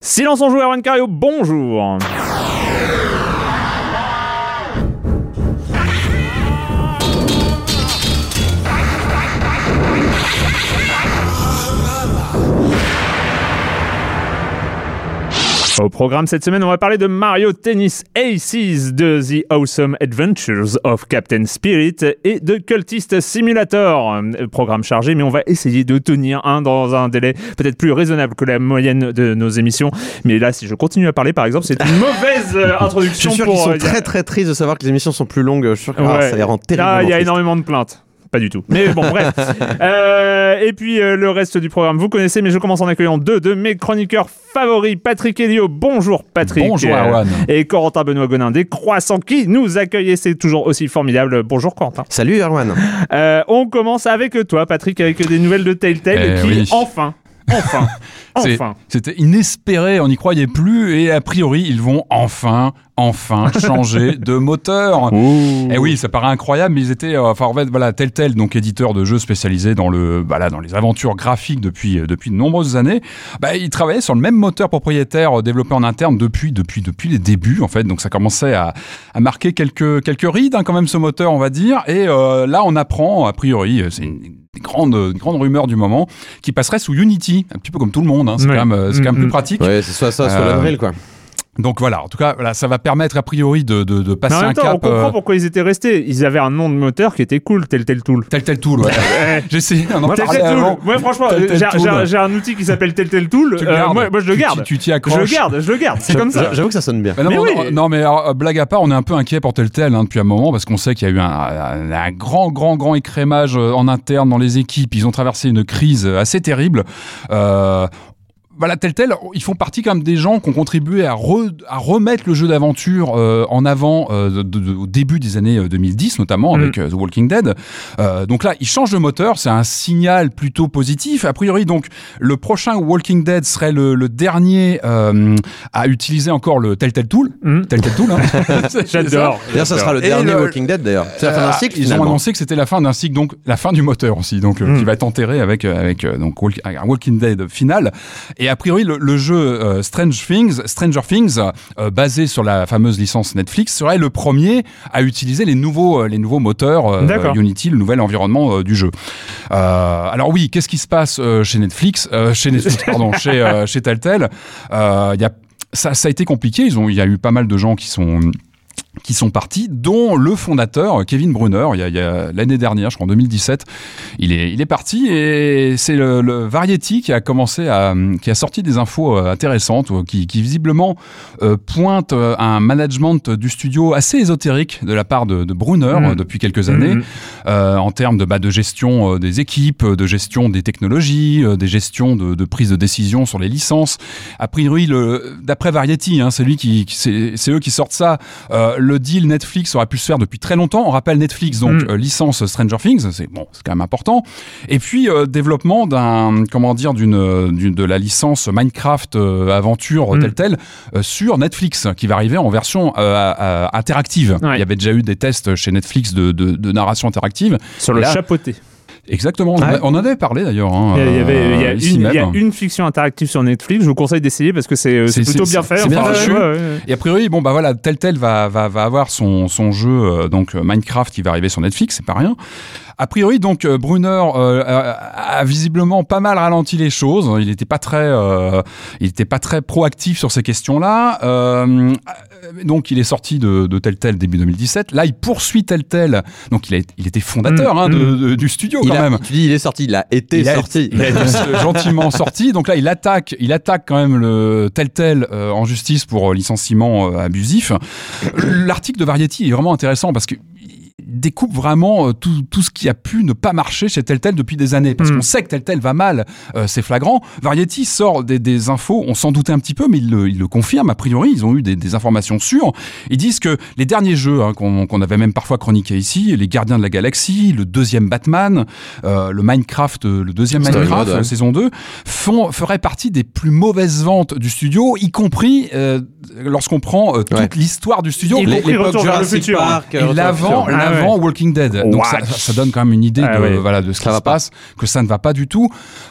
Silence en joue, Erwan Cario, bonjour Au programme cette semaine, on va parler de Mario Tennis Aces, de The Awesome Adventures of Captain Spirit et de Cultist Simulator. Euh, Programme chargé, mais on va essayer de tenir un dans un délai peut-être plus raisonnable que la moyenne de nos émissions. Mais là, si je continue à parler, par exemple, c'est une mauvaise euh, Je introduction suis sûr pour. qu'ils sont euh, très très tristes de savoir que les émissions sont plus longues. Je suis sûr que ah, ça les rend Là, terriblement il y a énormément de plaintes. Pas du tout. Mais bon, bref. Euh, et puis euh, le reste du programme, vous connaissez, mais je commence en accueillant deux de mes chroniqueurs favoris, Patrick Elio. Bonjour Patrick. Bonjour, Euh, Erwan. Et Corentin Benoît Gonin des Croissants qui nous accueille et c'est toujours aussi formidable. Bonjour Corentin. Salut Erwan. Euh, on commence avec toi, Patrick, avec des nouvelles de Telltale Eh qui, oui. enfin, enfin, enfin. C'était inespéré, on n'y croyait plus et a priori ils vont enfin, enfin changer de moteur. Et oui, ça paraît incroyable, mais ils étaient, euh, enfin en fait, voilà, Telltale, donc éditeur de jeux spécialisé dans le, bah là, dans les aventures graphiques depuis euh, depuis de nombreuses années. Bah, ils travaillaient sur le même moteur propriétaire euh, développé en interne depuis depuis depuis les débuts en fait. Donc ça commençait à, à marquer quelques quelques rides hein, quand même ce moteur, on va dire. Et euh, là, on apprend a priori, c'est une, une grande une grande rumeur du moment, qui passerait sous Unity, un petit peu comme tout le monde. Hein, c'est Ouais. quand même euh, c'est quand même Mm, plus mm. pratique. Ouais, c'est soit ça, soit Euh, l'Unreal quoi. Donc voilà, en tout cas, voilà, ça va permettre a priori de, de, de Mais passer en même un temps, on cap. comprend euh, pourquoi ils étaient restés. Ils avaient un nom de moteur qui était cool, Telltale Tool. tel tel tool, ouais. J'ai essayé, on en parlait Telltale Tool. avant. Moi, franchement, j'ai- Tool. j'ai j'ai un outil qui s'appelle Telltale Tool. Tu le Euh, moi, moi, je le garde. Tu tu t'y Je le accroches. garde, je le garde. C'est comme ça. J'avoue que ça sonne bien. Bah non, Mais non, oui. non, non, mais alors, euh, blague à part, on est un peu inquiet pour Telltale hein, depuis un moment parce qu'on sait qu'il y a eu un, un- un grand, grand, grand écrémage euh, en interne dans les équipes. Ils ont traversé une crise assez terrible. Euh, voilà, Telltale, ils font partie quand même des gens qui ont contribué à, re- à remettre le jeu d'aventure euh, en avant euh, de- de- au début des années euh, 2010, notamment Mm. avec euh, The Walking Dead. Euh, donc là, ils changent de moteur, c'est un signal plutôt positif. A priori, donc, le prochain Walking Dead serait le, le dernier euh, à utiliser encore le Telltale Tool. Mm. Telltale Tool, hein. C'est J'adore. D'ailleurs, ça sera le Et dernier le- Walking Dead d'ailleurs. C'est la fin d'un euh, cycle Ils ont annoncé que c'était la fin d'un cycle, donc la fin du moteur aussi, donc euh, Mm. qui va être enterré avec euh, avec euh, donc Walk- un Walking Dead final. Et a priori, le, le jeu euh, Strange Things, Stranger Things, euh, basé sur la fameuse licence Netflix, serait le premier à utiliser les nouveaux euh, les nouveaux moteurs euh. Unity, le nouvel environnement du jeu. Alors oui, qu'est-ce qui se passe chez Netflix, chez Netflix, pardon, chez chez Telltale? Il y a ça, ça a été compliqué. Ils ont, il y a eu pas mal de gens qui sont qui sont partis, dont le fondateur Kevin Brunner, il y a, l'année dernière, je crois en 2017, il est, il est parti et c'est le, le Variety qui a commencé à, qui a sorti des infos euh, intéressantes, euh, qui, qui visiblement euh, pointe euh, un management du studio assez ésotérique de la part de, de Brunner euh, depuis quelques années, Mhm. euh, en termes de, bah, de gestion des équipes, de gestion des technologies, des gestions de, de prise de décision sur les licences. A priori, d'après Variety, hein, c'est lui qui, c'est, c'est eux qui sortent ça. euh, le deal Netflix aurait pu se faire depuis très longtemps. On rappelle Netflix, donc Mm. euh, licence Stranger Things, c'est bon, c'est quand même important. Et puis euh, développement d'un, comment dire, d'une, d'une de la licence Minecraft euh, aventure Mm. telle telle euh, sur Netflix, qui va arriver en version euh, euh, interactive. Ouais. Il y avait déjà eu des tests chez Netflix de, de, de narration interactive. Sur le Là- chapeauté. Exactement. On, Ouais. a- on en avait parlé d'ailleurs. hein, Il y, a- il y avait, il y a ici une, il y a même. une fiction interactive sur Netflix. Je vous conseille d'essayer parce que c'est euh, plutôt bien fait. c'est bien Enfin, fichu. ouais, ouais, ouais. Et a priori, bon bah voilà, tel tel va va va avoir son son jeu euh, donc euh, Minecraft qui va arriver sur Netflix, c'est pas rien. A priori, donc euh, Brunner euh, a, visiblement pas mal ralenti les choses. Il n'était pas très, euh, il était pas très proactif sur ces questions-là. Donc, il est sorti de, de tel tel début 2017. Là, il poursuit tel tel. Donc, il, a, il était fondateur Mm, hein, de- mm. de- du studio Il quand a- même. Tu dis il est sorti, il a été Il a- sorti. Il a été gentiment sorti. Donc là, il attaque, il attaque quand même le tel tel en justice pour licenciement abusif. L'article de Variety est vraiment intéressant parce que découpe vraiment euh, tout, tout ce qui a pu ne pas marcher chez tel tel depuis des années parce Mm. qu'on sait que tel tel va mal euh, c'est flagrant Variety sort des, des infos on s'en doutait un petit peu mais ils le, ils le confirment a priori ils ont eu des, des informations sûres ils disent que les derniers jeux hein, qu'on avait même parfois chroniqué ici les Gardiens de la Galaxie le deuxième Batman euh, le Minecraft le deuxième Minecraft euh, saison 2 font, feraient partie des plus mauvaises ventes du studio y compris lorsqu'on prend toute Ouais. l'histoire du studio Retour vers le futur. Park, et l'avant. Ah l'avant Walking Dead. Donc ça, donne quand même une idée Ah de, voilà, de ce qui se pas. passe, que ça ne va pas du tout.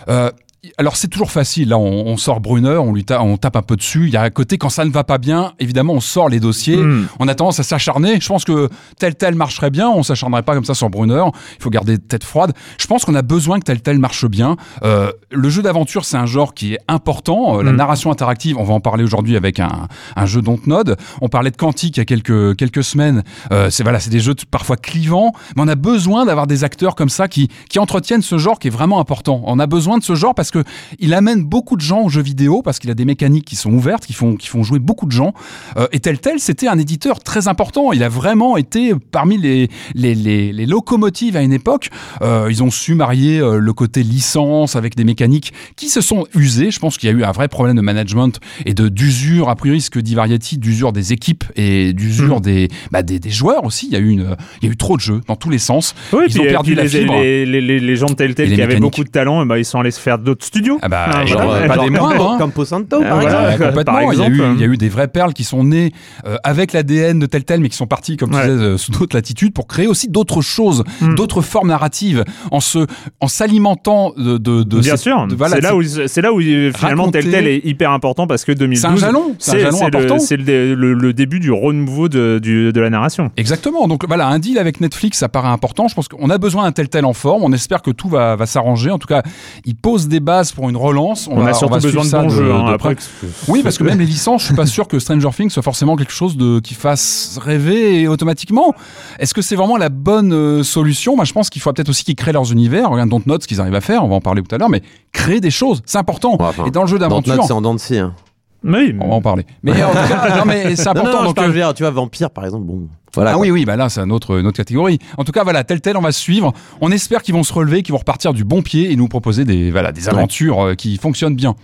Euh, alors c'est toujours facile, là on, on sort Brunner, on lui ta- on tape un peu dessus. Il y a un côté quand ça ne va pas bien, évidemment on sort les dossiers. Mm. On a tendance à s'acharner. Je pense que tel tel marcherait bien. On s'acharnerait pas comme ça sur Brunner. Il faut garder tête froide. Je pense qu'on a besoin que tel tel marche bien. Euh, le jeu d'aventure, c'est un genre qui est important. Euh, La Mm. narration interactive, on va en parler aujourd'hui avec un, un jeu Dontnod. On parlait de Quantique il y a quelques quelques semaines. Euh, c'est voilà, c'est des jeux parfois clivants, mais on a besoin d'avoir des acteurs comme ça qui qui entretiennent ce genre qui est vraiment important. On a besoin de ce genre parce que il amène beaucoup de gens aux jeux vidéo parce qu'il a des mécaniques qui sont ouvertes, qui font qui font jouer beaucoup de gens. Euh, et tel tel, c'était un éditeur très important. Il a vraiment été parmi les les, les, les locomotives à une époque. Euh, ils ont su marier euh, le côté licence avec des mécaniques qui se sont usées. Je pense qu'il y a eu un vrai problème de management et de d'usure, a priori, ce que dit Variety, d'usure des équipes et d'usure des, bah, des des joueurs aussi. Il y a eu une, il y a eu trop de jeux dans tous les sens. Oui, Ils ont perdu la les, fibre. Les, les, les, les gens de tel Et tel les qui avaient beaucoup de talent, eh ben, ils sont allés se faire d'autres studios. Ah bah, Ah, genre, voilà. pas Genre des moindres. hein. Campo Santo, Ah, par voilà. exemple. Il, y a eu, hein. il y a eu des vraies perles qui sont nées euh, avec l'ADN de tel tel, mais qui sont parties, comme tu disais, euh, sous d'autres latitudes pour créer aussi d'autres choses, Mm. d'autres formes narratives, en se, en s'alimentant de, de, de Bien cette- sûr, de- voilà, c'est là où c'est là où finalement tel Raconter- tel est hyper important parce que 2012 C'est un jalon, c'est un jalon le, important. c'est le, dé- le- le début du renouveau de, du- de la narration. Exactement. Donc voilà, un deal avec Netflix, ça paraît important. Je pense qu'on a besoin d'un tel tel en forme. On espère que tout va, va s'arranger. En tout cas, il pose des bases pour une relance. On, va- a surtout va besoin de bons jeux. hein, après, près. Oui, parce que même les licences, je suis pas sûr que Stranger Things soit forcément quelque chose de qui fasse rêver automatiquement. Est-ce que c'est vraiment la bonne euh, solution? Moi, je pense qu'il faut peut-être aussi qu'ils créent leurs univers. Regarde Dontnod, ce qu'ils arrivent à faire. On va en parler tout à l'heure, mais créer des choses, c'est important. Ouais, enfin, Et dans le jeu Dans d'aventure, c'est en dents de scie, hein. Oui, on va en parler. Mais en tout cas, non, mais c'est Non, important. non, je donc, parle, euh, je dire, tu vois, Vampire, par exemple, bon. Voilà. ah quoi. oui, oui, bah là, c'est une autre, une autre catégorie. En tout cas, voilà, tel tel, on va suivre. On espère qu'ils vont se relever, qu'ils vont repartir du bon pied et nous proposer des, voilà, des aventures euh, qui fonctionnent bien.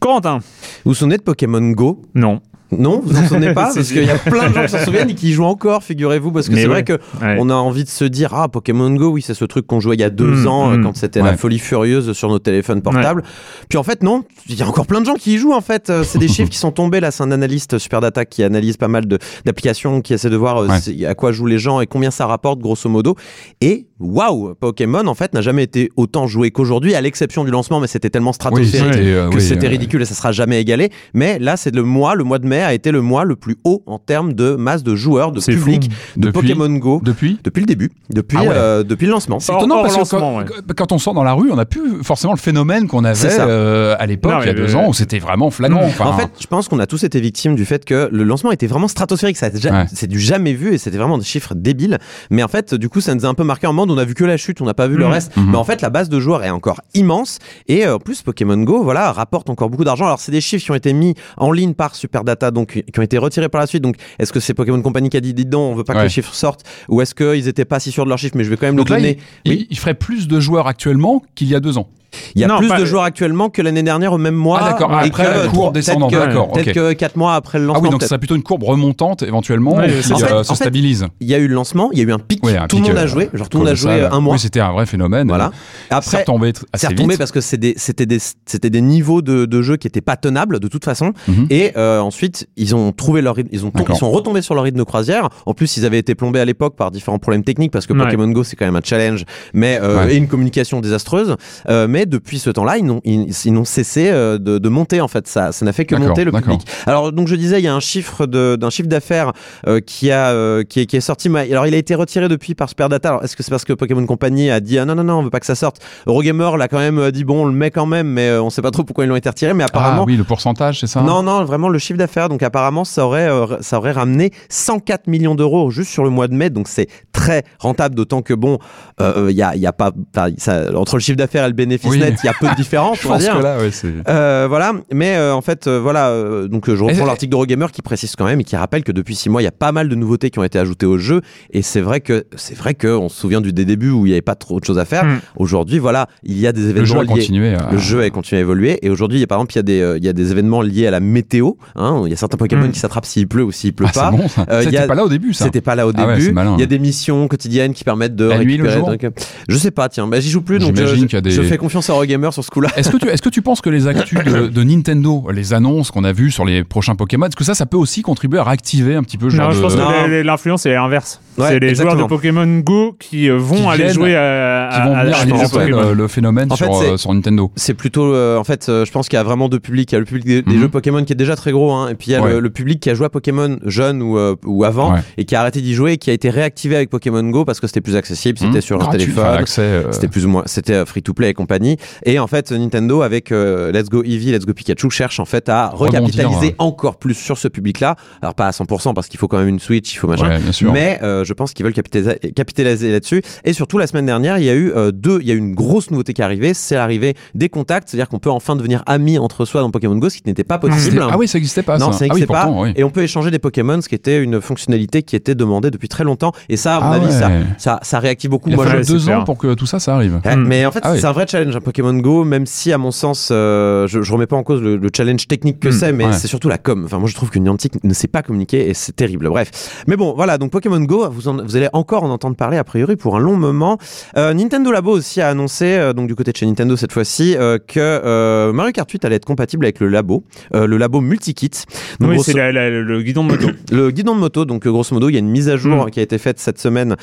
Corentin, Vous vous souvenez de Pokémon Go? Non. Non, vous vous en souvenez pas Parce qu'il y a plein de gens qui s'en souviennent et qui y jouent encore, figurez-vous, parce que c'est ouais. vrai que Ouais. on a envie de se dire ah Pokémon Go, oui, c'est ce truc qu'on jouait il y a deux Mm, ans euh, mm. quand c'était Ouais. la folie furieuse sur nos téléphones portables. Puis en fait non, il y a encore plein de gens qui y jouent en fait. Euh, C'est des chiffres qui sont tombés là. C'est un analyste Superdata qui analyse pas mal d'applications, qui essaie de voir euh, à quoi jouent les gens et combien ça rapporte grosso modo. Et waouh, Pokémon en fait n'a jamais été autant joué qu'aujourd'hui, à l'exception du lancement, mais c'était tellement stratosphérique euh, que oui, c'était ridicule et ça sera jamais égalé. Mais là, c'est le mois, le mois de mai a été le mois le plus haut en termes de masse de joueurs, de public, fou. de Depuis- Pokémon Go. Depuis Depuis le début, depuis, Ah ouais. euh, depuis le lancement. C'est étonnant parce que quand, quand on sort dans la rue, on n'a plus forcément le phénomène qu'on avait euh, à l'époque, il y a deux ans, où c'était vraiment flagrant. Enfin, En fait, je pense qu'on a tous été victimes du fait que le lancement était vraiment stratosphérique. Ça ja-. C'est du jamais vu et c'était vraiment des chiffres débiles. Mais en fait, du coup, ça nous a un peu marqué en mode on a vu que la chute, on n'a pas vu le Mhm. reste. Mhm. Mais en fait, la base de joueurs est encore immense. Et euh, en plus, Pokémon Go, voilà, rapporte encore beaucoup d'argent. Alors, c'est des chiffres qui ont été mis en ligne par Superdata, donc qui ont été retirés par la suite. Donc, est-ce que c'est Pokémon Company qui a dit, donc, on veut pas que les chiffres sortent Ou est-ce qu'ils étaient pas si sûrs de leurs chiffres, mais je vais quand même donc le là, donner il, Oui. il- il ferait plus de joueurs actuellement qu'il y a deux ans. Il y a Non, plus pas- de joueurs actuellement que l'année dernière au même mois. Ah, d'accord. Après, que- la courbe peut-être descendante, que- d'accord, Peut-être que 4 mois après le Ah lancement. oui, donc serait plutôt une courbe remontante éventuellement Ouais, c'est qui ça. euh, En se fait, stabilise. Il y a eu le lancement, il y a eu un pic. Ouais, un tout le monde a euh, joué. Genre tout le monde a joué un mois. Oui, c'était un vrai phénomène. Voilà. C'est Après, retombé tr- assez c'est retombé parce que c'est des- c'était des, c'était des niveaux de, de jeu qui étaient pas tenables de toute façon. Mhm. Et euh, ensuite, ils ont trouvé leur rythme, ils, ont, ils sont retombés sur leur rythme de croisière. En plus, ils avaient été plombés à l'époque par différents problèmes techniques parce que. Pokémon Go c'est quand même un challenge, mais et une communication désastreuse. Euh, mais depuis ce temps-là, ils n'ont ils, ils n'ont cessé euh, de, de monter en fait. Ça, ça n'a fait que monter le public. Alors donc je disais, il y a un chiffre d'un chiffre d'affaires euh, qui a euh, qui, est, qui est sorti. mais- Alors il a été retiré depuis par Superdata. Alors est-ce que c'est parce que Pokémon Company a dit ah non non non on veut pas que ça sorte? Eurogamer l'a quand même dit bon on le met quand même, mais on sait pas trop pourquoi ils l'ont été retirés. Mais apparemment Ah oui, le pourcentage, c'est ça? Non, non, vraiment le chiffre d'affaires. Donc apparemment, ça aurait, euh, ça aurait ramené 104 millions d'euros juste sur le mois de mai. Donc c'est très rentable, d'autant que bon, il y, a, y a pas, ça- entre le chiffre d'affaires et le bénéfice Il y a peu de différence, Je on va pense dire. que là, ouais, c'est. Euh, voilà, mais euh, en fait, euh, voilà. euh, donc je reprends l'article d'Eurogamer qui précise quand même et qui rappelle que depuis six mois, il y a pas mal de nouveautés qui ont été ajoutées au jeu. Et c'est vrai que c'est vrai que on se souvient du des débuts où il n'y avait pas trop de choses à faire. Mm. Aujourd'hui, voilà, il y a des Le événements jeu a liés. continué. à- Le jeu a continué à évoluer et aujourd'hui, il y a, par exemple, il y, a des, euh, il y a des événements liés à la météo. hein. Il y a certains Pokémon Mm. qui s'attrapent s'il pleut ou s'il pleut Ah, c'est pas. bon, ça. Euh, C'était a- pas là au début, ça. C'était pas là au Ah ouais, début. malin. il y a des missions quotidiennes qui permettent de La nuit, le récupérer. jour. Je sais pas, tiens, bah, j'y joue plus donc des- je fais confiance à Eurogamer sur ce coup-là. Est-ce que, tu, est-ce que tu penses que les actus de, de Nintendo, les annonces qu'on a vues sur les prochains Pokémon, est-ce que ça, ça peut aussi contribuer à réactiver un petit peu genre Non, je de... pense que l'influence est l'inverse. Ouais, c'est les exactement. joueurs de Pokémon Go qui euh, vont Qui aller viennent, jouer à, qui vont à- venir à- à alimenter des Pokémon. le, le phénomène En fait, sur, c'est- euh, sur Nintendo. C'est plutôt, euh, en fait, euh, je pense qu'il y a vraiment deux publics. Il y a le public des, des Mhm. jeux Pokémon qui est déjà très gros, hein, et puis il y a Ouais. le, le public qui a joué à Pokémon jeune ou, euh, ou avant, Ouais. et qui a arrêté d'y jouer, et qui a été réactivé avec Pokémon Go parce que c'était plus accessible, c'était Mmh. sur Gratuit, téléphone. enfin, accès, euh, C'était plus ou moins, c'était free to play et compagnie. Et en fait, Nintendo avec euh, Let's Go Eevee, Let's Go Pikachu cherche en fait à recapitaliser ouais. encore plus sur ce public-là. Alors pas à 100% parce qu'il faut quand même une Switch, il faut machin. Ouais. Mais euh, je pense qu'ils veulent capitaliser, capitaliser là-dessus. Et surtout, la semaine dernière, il y a eu euh, deux, il y a eu une grosse nouveauté qui est arrivée, c'est l'arrivée des contacts, c'est-à-dire qu'on peut enfin devenir amis entre soi dans Pokémon Go, ce qui n'était pas possible. Ah oui, ça n'existait pas. Non, ça. ah oui, n'existait pas. pourtant, oui. Et on peut échanger des Pokémon, ce qui était une fonctionnalité qui était demandée depuis très longtemps. Et ça, à mon Ah avis, ça, ouais. ça, ça réactive beaucoup. Il a Moi, fallu deux ans pour que tout ça, ça arrive. Ouais, Hmm. Mais en fait, Ah oui. c'est un vrai challenge, Pokémon Go, même si, à mon sens, euh, je, je remets pas en cause le, le challenge technique que Hmm, c'est, mais ouais. c'est surtout la com. Enfin, moi, je trouve que Niantic ne sait pas communiquer et c'est terrible. Bref. Mais bon, voilà, donc Pokémon Go, vous, en- vous allez encore en entendre parler, a priori, pour un long moment. Euh, Nintendo Labo aussi a annoncé, euh, donc du côté de chez Nintendo cette fois-ci, que Mario Kart 8 allait être compatible avec le labo, le labo multikit. Donc, Oui, c'est le guidon de moto. le guidon de moto, donc grosso modo, il y a une mise à jour Mm. qui a été faite cette semaine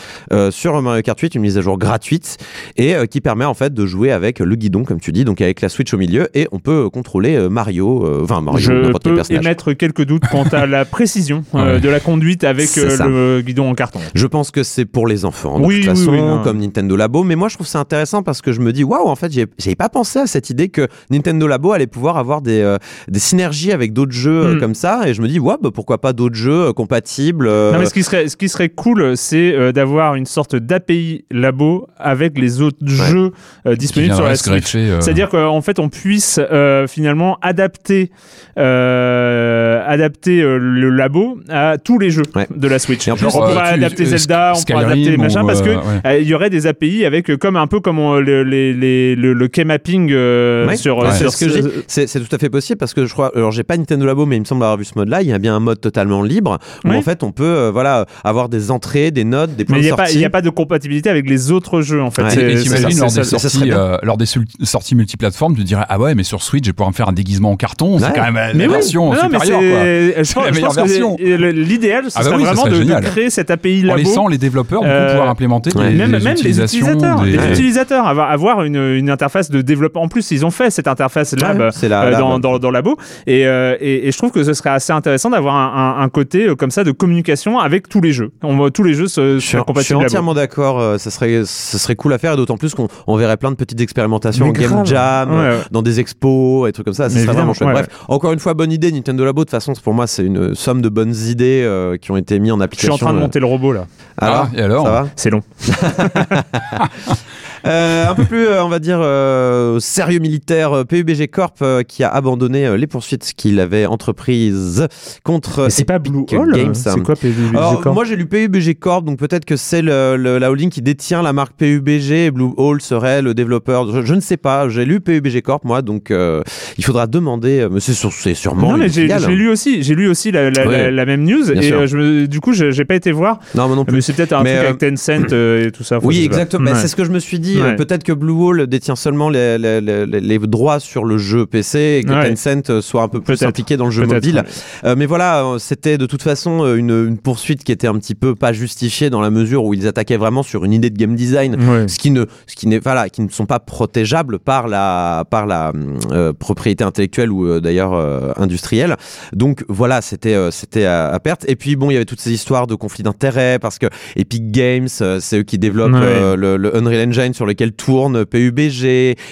sur Mario Kart 8, une mise à jour gratuite et qui permet en fait de jouer avec le guidon, comme tu dis, donc avec la Switch au milieu et on peut contrôler euh, Mario, euh, enfin Mario, Je n'importe quel peux personnage. émettre quelques doutes quant à la précision euh, Ouais. de la conduite avec euh, le guidon en carton. Je pense que c'est pour les enfants, de Oui, toute oui, façon, oui, comme Nintendo Labo. Mais moi, je trouve ça intéressant parce que je me dis, waouh, en fait, j'ai- j'avais pas pensé à cette idée que Nintendo Labo allait pouvoir avoir des, euh, des synergies avec d'autres jeux euh, Mm. comme ça. Et je me dis, waouh, bah, pourquoi pas d'autres jeux euh, compatibles euh, Non, mais ce qui serait, ce qui serait cool, c'est euh, d'avoir une sorte d'API labo avec les autres jeux euh, disponibles sur euh, C'est-à-dire qu'en fait, on puisse euh, finalement adapter, euh, adapter euh, le labo à tous les jeux Ouais. de la Switch. Et en plus, on euh, pourrait adapter euh, Zelda, on pourrait adapter ou, machin, parce que euh, ouais. euh, il y aurait des API avec comme un peu comme on- les- les- le, le key mapping euh, Ouais. sur, Ouais. sur C'est ce tout à fait possible parce que je crois, alors j'ai pas Nintendo Labo, mais il me semble avoir vu ce mode-là. Il y a bien un mode totalement libre où en fait on peut, euh, voilà, avoir des entrées, des notes, des points Mais il de n'y a, pas- il sortie. y a pas de compatibilité avec les autres jeux en fait. Et t'imagines lors des sorties, lors des sorties multiplateformes, tu dirais ah ouais mais sur Switch je vais pouvoir me faire un déguisement en carton, c'est quand même la version supérieure quoi. C'est- la meilleure version. L'idéal, ce Ah bah serait oui, ça vraiment serait de, créer cette API En labo. laissant les développeurs Euh, pouvoir implémenter ouais. des, même, des même les utilisateurs, des- les Ouais. utilisateurs, avoir, avoir une, une interface de développement. En plus, ils ont fait cette interface lab Ouais, c'est la euh, lab. dans, dans, dans Labo, et, euh, et, et je trouve que ce serait assez intéressant d'avoir un, un, un côté euh, comme ça de communication avec tous les jeux. On, tous les jeux se, Je suis, seraient je suis compatibles entièrement d'accord. ça serait, ça serait cool à faire, et d'autant plus qu'on on verrait plein de petites expérimentations Mais en game jam, dans des expos et trucs comme ça. Ça serait vraiment chouette. Bref, encore une fois, bonne idée Nintendo Labo. De toute façon, pour moi, c'est une somme de bonnes idées euh, qui ont été mises en Je suis application. en train de euh. monter le robot là. Alors, Ah, et alors ça va? C'est long. Euh, un peu plus, euh, on va dire, euh, sérieux militaire, PUBG Corp euh, qui a abandonné euh, les poursuites qu'il avait entreprises contre. Mais c'est pas Blue Hole Games. C'est quoi PUBG Alors, Corp? moi j'ai lu PUBG Corp, donc peut-être que c'est le, le- la holding qui détient la marque PUBG et Blue Hole serait le développeur. Je, je ne sais pas, j'ai lu PUBG Corp moi, donc euh, il faudra demander, mais c'est sur- sûrement. Non mais j'ai j'ai lu aussi, j'ai lu aussi la, la, Ouais. la- la même news et euh, je du coup je- j'ai pas été voir. Non, mais non plus. Mais c'est peut-être un Mais, truc euh, avec Tencent euh, et tout ça. Oui, exactement. Ouais. C'est ce que je me suis dit. Ouais. Euh, Peut-être que Blue Hole détient seulement les, les, les- les droits sur le jeu PC et que Ouais. Tencent euh, soit un peu plus impliqué dans le jeu mobile. ouais. Euh, mais voilà, c'était de toute façon une, une poursuite qui était un petit peu pas justifiée dans la mesure où ils attaquaient vraiment sur une idée de game design. Ce qui ne, ce qui n'est, voilà, qui ne sont pas protégeables par la, par la euh, propriété intellectuelle ou d'ailleurs euh, industrielle. Donc voilà, c'était, c'était à, à perte. Et puis bon, il y avait toutes ces histoires de conflits d'intérêts parce que Epic Games, c'est eux qui développent le Unreal Engine sur lequel tourne PUBG.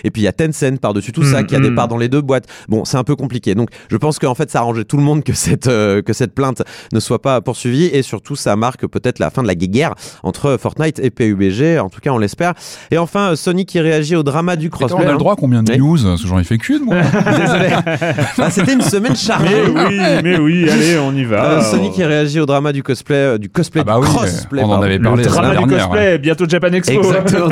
Et puis il y a Tencent par-dessus tout ça Mm, qui a des mm. parts dans les deux boîtes. Bon, c'est un peu compliqué. Donc je pense qu'en fait, ça arrangeait tout le monde que cette, euh, que cette plainte ne soit pas poursuivie et surtout, ça marque peut-être la fin de la guerre entre Fortnite et PUBG. En tout cas, on l'espère. Et enfin, euh, Sony qui réagit au drama du Attends, on crossplay. a le droit à combien de Oui. news Parce que j'en ai fait qu'une, moi. Désolé. Ah, C'était une semaine chargée. Mais oui, mais oui, allez, on y va. Euh, Sony qui réagit au drama du cosplay, euh, du cosplay Ah bah oui, crossplay. on en avait Le parlé la drama du dernière. cosplay, bientôt Japan Expo. Exactement.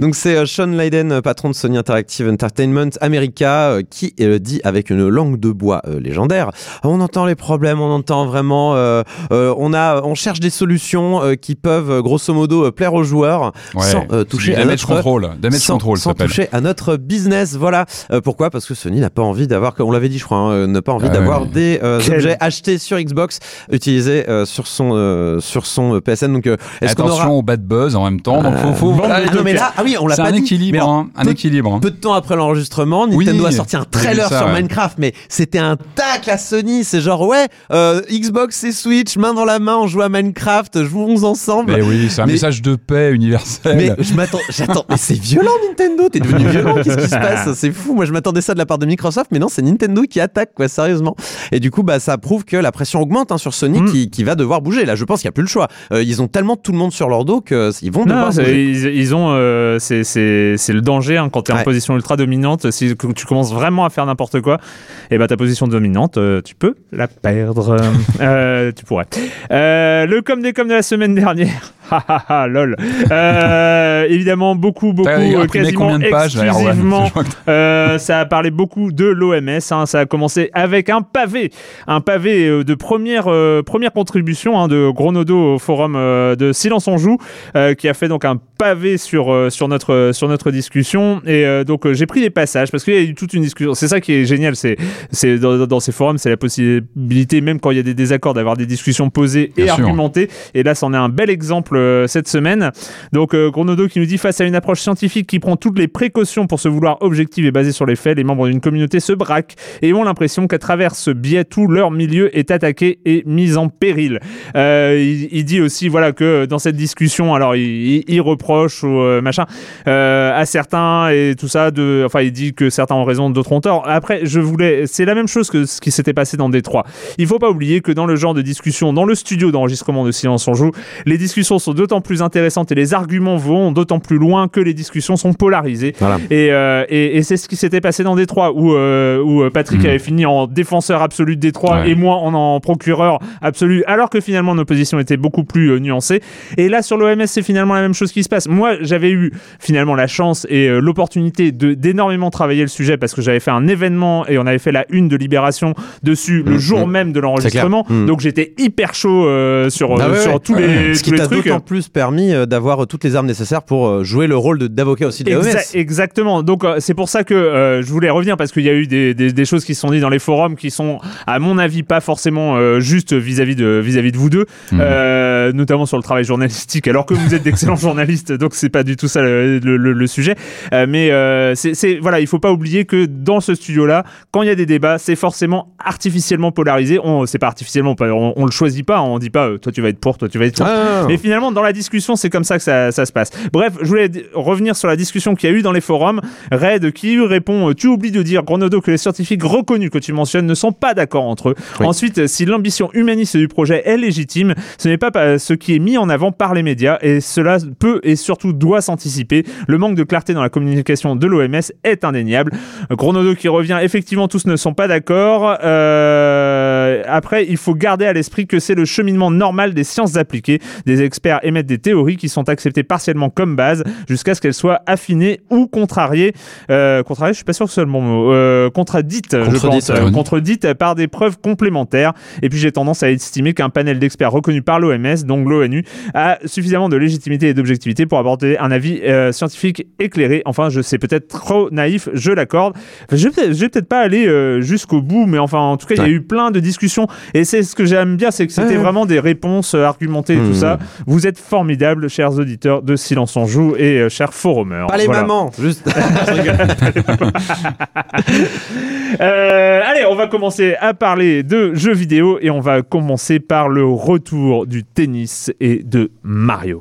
Donc c'est euh, Sean Layden, euh, patron de Sony Interactive Entertainment America, euh, qui euh, dit avec une langue de bois euh, légendaire on entend les problèmes, on entend vraiment, euh, euh, on a, on cherche des solutions euh, qui peuvent grosso modo euh, plaire aux joueurs Ouais. sans euh, toucher à notre Control. Sans, Control, toucher à notre business. Voilà. Euh, pourquoi? Parce que Sony n'a pas envie d'avoir, on l'avait dit, je crois, hein, n'a pas envie Ah d'avoir des euh, Quel- objets achetés sur Xbox utilisés euh, sur son euh, sur son PSN. Donc, euh, est-ce qu'on aura au bad buzz en même temps. Donc faut, faut Vendre voilà, des ah non mais là, ah oui, on l'a c'est pas un dit. équilibre, alors, hein, un peu- équilibre. Peu de temps après l'enregistrement, Oui, Nintendo a sorti un trailer ça, sur ouais. Minecraft, mais c'était un tac à Sony. C'est genre ouais, euh, Xbox et Switch, main dans la main, on joue à Minecraft, jouons ensemble. Mais oui, c'est un Mais- message de paix universel. Mais je m'attends, j'attends, mais c'est violent Nintendo, t'es devenu violent, qu'est-ce qui se passe? C'est fou, moi je m'attendais ça de la part de Microsoft, mais non, c'est Nintendo qui attaque, quoi, sérieusement. Et du coup, bah ça prouve que la pression augmente hein, sur Sony Mm. qui, qui va devoir bouger. Là, je pense qu'il n'y a plus le choix. Euh, ils ont tellement tout le monde sur leur dos qu'ils vont Non, devoir c'est- bouger. ils, ils ont, euh, c'est le danger hein, quand tu es en position ultra dominante. Si tu commences vraiment à faire n'importe quoi, et bah ta position dominante, euh, tu peux la perdre. Euh, tu pourrais. Le com des com de la semaine dernière. Ha ha ha, lol. Euh, évidemment, beaucoup, beaucoup, euh, quasiment de pages exclusivement euh, ça a parlé beaucoup de l'OMS. hein. Ça a commencé avec un pavé, un pavé euh, de première première contribution hein, de Gronodo au forum de Silence on joue, qui a fait donc un pavé sur sur notre sur notre discussion. Et donc j'ai pris des passages parce qu'il y a eu toute une discussion. C'est ça qui est génial. C'est c'est dans, dans ces forums, c'est la possibilité même quand il y a des désaccords d'avoir des discussions posées et Bien sûr. argumentées. Et là, c'en est un bel exemple euh, cette semaine. Donc, euh, Gronodo qui nous dit face à une approche scientifique qui prend toutes les précautions pour se vouloir objective et basée sur les faits, les membres d'une communauté se braquent et ont l'impression qu'à travers ce biais, tout leur milieu est attaqué et mis en péril. Euh, il, dit aussi, voilà, que dans cette discussion, alors il, reproche machin à certains et tout ça. Enfin, il dit que certains ont raison, d'autres ont tort. Après, je voulais, c'est la même chose que ce qui s'était passé dans Détroit. Il faut pas oublier que dans le genre de discussion, dans le studio d'enregistrement de Silence on joue, les discussions sont d'autant plus intéressantes et les arguments vont d'autant plus loin que les discussions sont polarisées. Voilà. Et, euh, et, et c'est ce qui s'était passé dans Détroit, où, euh, où euh, Patrick Mhm. avait fini en défenseur absolu de Détroit Ouais. et moi en, en procureur absolu, alors que finalement nos positions étaient beaucoup plus euh, nuancées. Et là, sur l'OMS, c'est finalement la même chose qui se passe. Moi, j'avais eu finalement la chance et l'opportunité d'énormément travailler le sujet parce que j'avais fait un événement et on avait fait la une de Libération dessus le Mhm. jour même de l'enregistrement. Donc j'étais hyper chaud sur, Ah euh, ouais, sur ouais. tous les, tous trucs. D'autant plus permis euh, d'avoir euh, toutes les armes nécessaires pour euh, jouer le rôle d'avocat aussi de l'OMS. Exa- exactement. Donc euh, c'est pour ça que euh, je voulais revenir parce qu'il y a eu des, des, des choses qui se sont dites dans les forums qui sont, à mon avis, pas forcément euh, justes vis-à-vis de vis-à-vis de vous deux, euh, notamment sur le travail journalistique. Alors que vous êtes d'excellents journalistes, donc c'est pas du tout ça le, le- le- le sujet. Euh, mais euh, c'est voilà, il faut pas oublier que dans ce studio-là, quand il y a des débats, c'est forcément artificiellement polarisé. On c'est pas artificiellement, on, on le choisit pas. On dit pas, euh, toi tu vas être pour, toi tu vas être contre. Ah, Mais finalement, dans la discussion, c'est comme ça que ça, ça se passe. Bref, je voulais revenir sur la discussion qu'il y a eu dans les forums. Red qui répond euh, Tu oublies de dire, Gronodo, que les scientifiques reconnus que tu mentionnes ne sont pas d'accord entre eux. Oui. Ensuite, si l'ambition humaniste du projet est légitime, ce n'est pas, pa- euh, ce qui est mis en avant par les médias et cela peut et surtout doit s'anticiper. Le manque de clarté dans la communication de l'OMS est indéniable. Chronodo qui revient, effectivement tous ne sont pas d'accord. Euh, après, il faut garder à l'esprit que c'est le cheminement normal des sciences appliquées. Des experts émettent des théories qui sont acceptées partiellement comme base jusqu'à ce qu'elles soient affinées ou contrariées. Euh, contrariées, je suis pas sûr que ce soit le bon mot. Euh, contradites, je Contredites, pense. Euh, contredites par des preuves complémentaires. Et puis j'ai tendance à estimer qu'un panel d'experts reconnu par l'OMS, donc l'ONU, a suffisamment de légitimité et d'objectivité pour apporter un avis euh, scientifique éclairé. Enfin, je sais peut-être trop naïf, je l'accorde. Enfin, je vais peut-être je vais peut-être pas aller euh, jusqu'au bout, mais enfin, en tout cas, il y a eu plein de discussions. Et c'est ce que j'aime bien, c'est que c'était Ouais. vraiment des réponses euh, argumentées et tout Hmm. ça. Vous êtes formidables, chers auditeurs de Silence on Joue et euh, chers forumers. Pas les Voilà. mamans, juste. Euh, allez, on va commencer à parler de jeux vidéo et on va commencer par le retour du tennis et de Mario.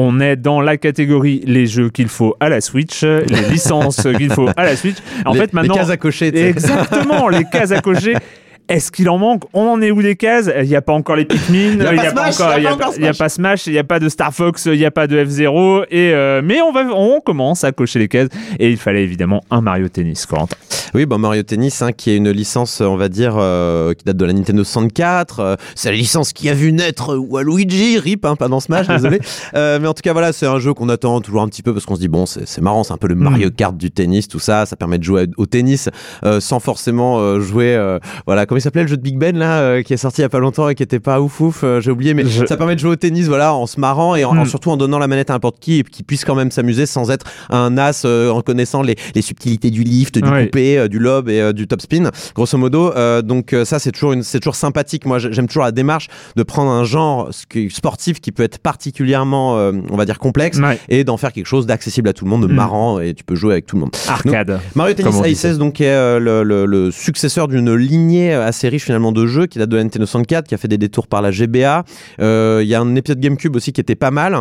On est dans la catégorie les jeux qu'il faut à la Switch, les licences qu'il faut à la Switch. En Les- fait, maintenant, Les cases à cocher. Exactement, les cases à cocher. Est-ce qu'il en manque? On en est où des cases? Il n'y a pas encore les Pikmin, Il y a pas Smash, encore, il y a il y a pas encore il y a Smash. pas Smash, il n'y a pas de Star Fox, il n'y a pas de F0. Et euh, mais on va, on commence à cocher les cases. Et il fallait évidemment un Mario Tennis, Corentin. Oui, bah Mario Tennis, hein, qui est une licence, on va dire, euh, qui date de la Nintendo 64. euh, c'est la licence qui a vu naître Waluigi, rip, hein, pas dans Smash, désolé. Euh, mais en tout cas, voilà, c'est un jeu qu'on attend toujours un petit peu parce qu'on se dit, bon, c'est c'est marrant, c'est un peu le Mario Kart du tennis, tout ça. Ça permet de jouer au tennis euh, sans forcément euh, jouer, euh, voilà, comment il s'appelait le jeu de Big Ben, là, euh, qui est sorti il y a pas longtemps et qui était pas ouf ouf, euh, j'ai oublié, mais Je- ça permet de jouer au tennis, voilà, en se marrant et en, Mm. en- surtout en donnant la manette à n'importe qui et qui puisse quand même s'amuser sans être un as euh, en connaissant les, les subtilités du lift, du Ouais. coupé, du lob et du top spin, grosso modo. Donc ça, c'est toujours une, c'est toujours sympathique. Moi, j'ai- j'aime toujours la démarche de prendre un genre sportif qui peut être particulièrement, on va dire, complexe. Ouais. Et d'en faire quelque chose d'accessible à tout le monde, de Mm. marrant, et tu peux jouer avec tout le monde. Arcade. Mario Tennis Aces, donc, est le, le- le successeur d'une lignée assez riche finalement de jeux qui date de la Nintendo 64, qui a fait des détours par la GBA. Euh, Il y a un épisode GameCube aussi qui était pas mal.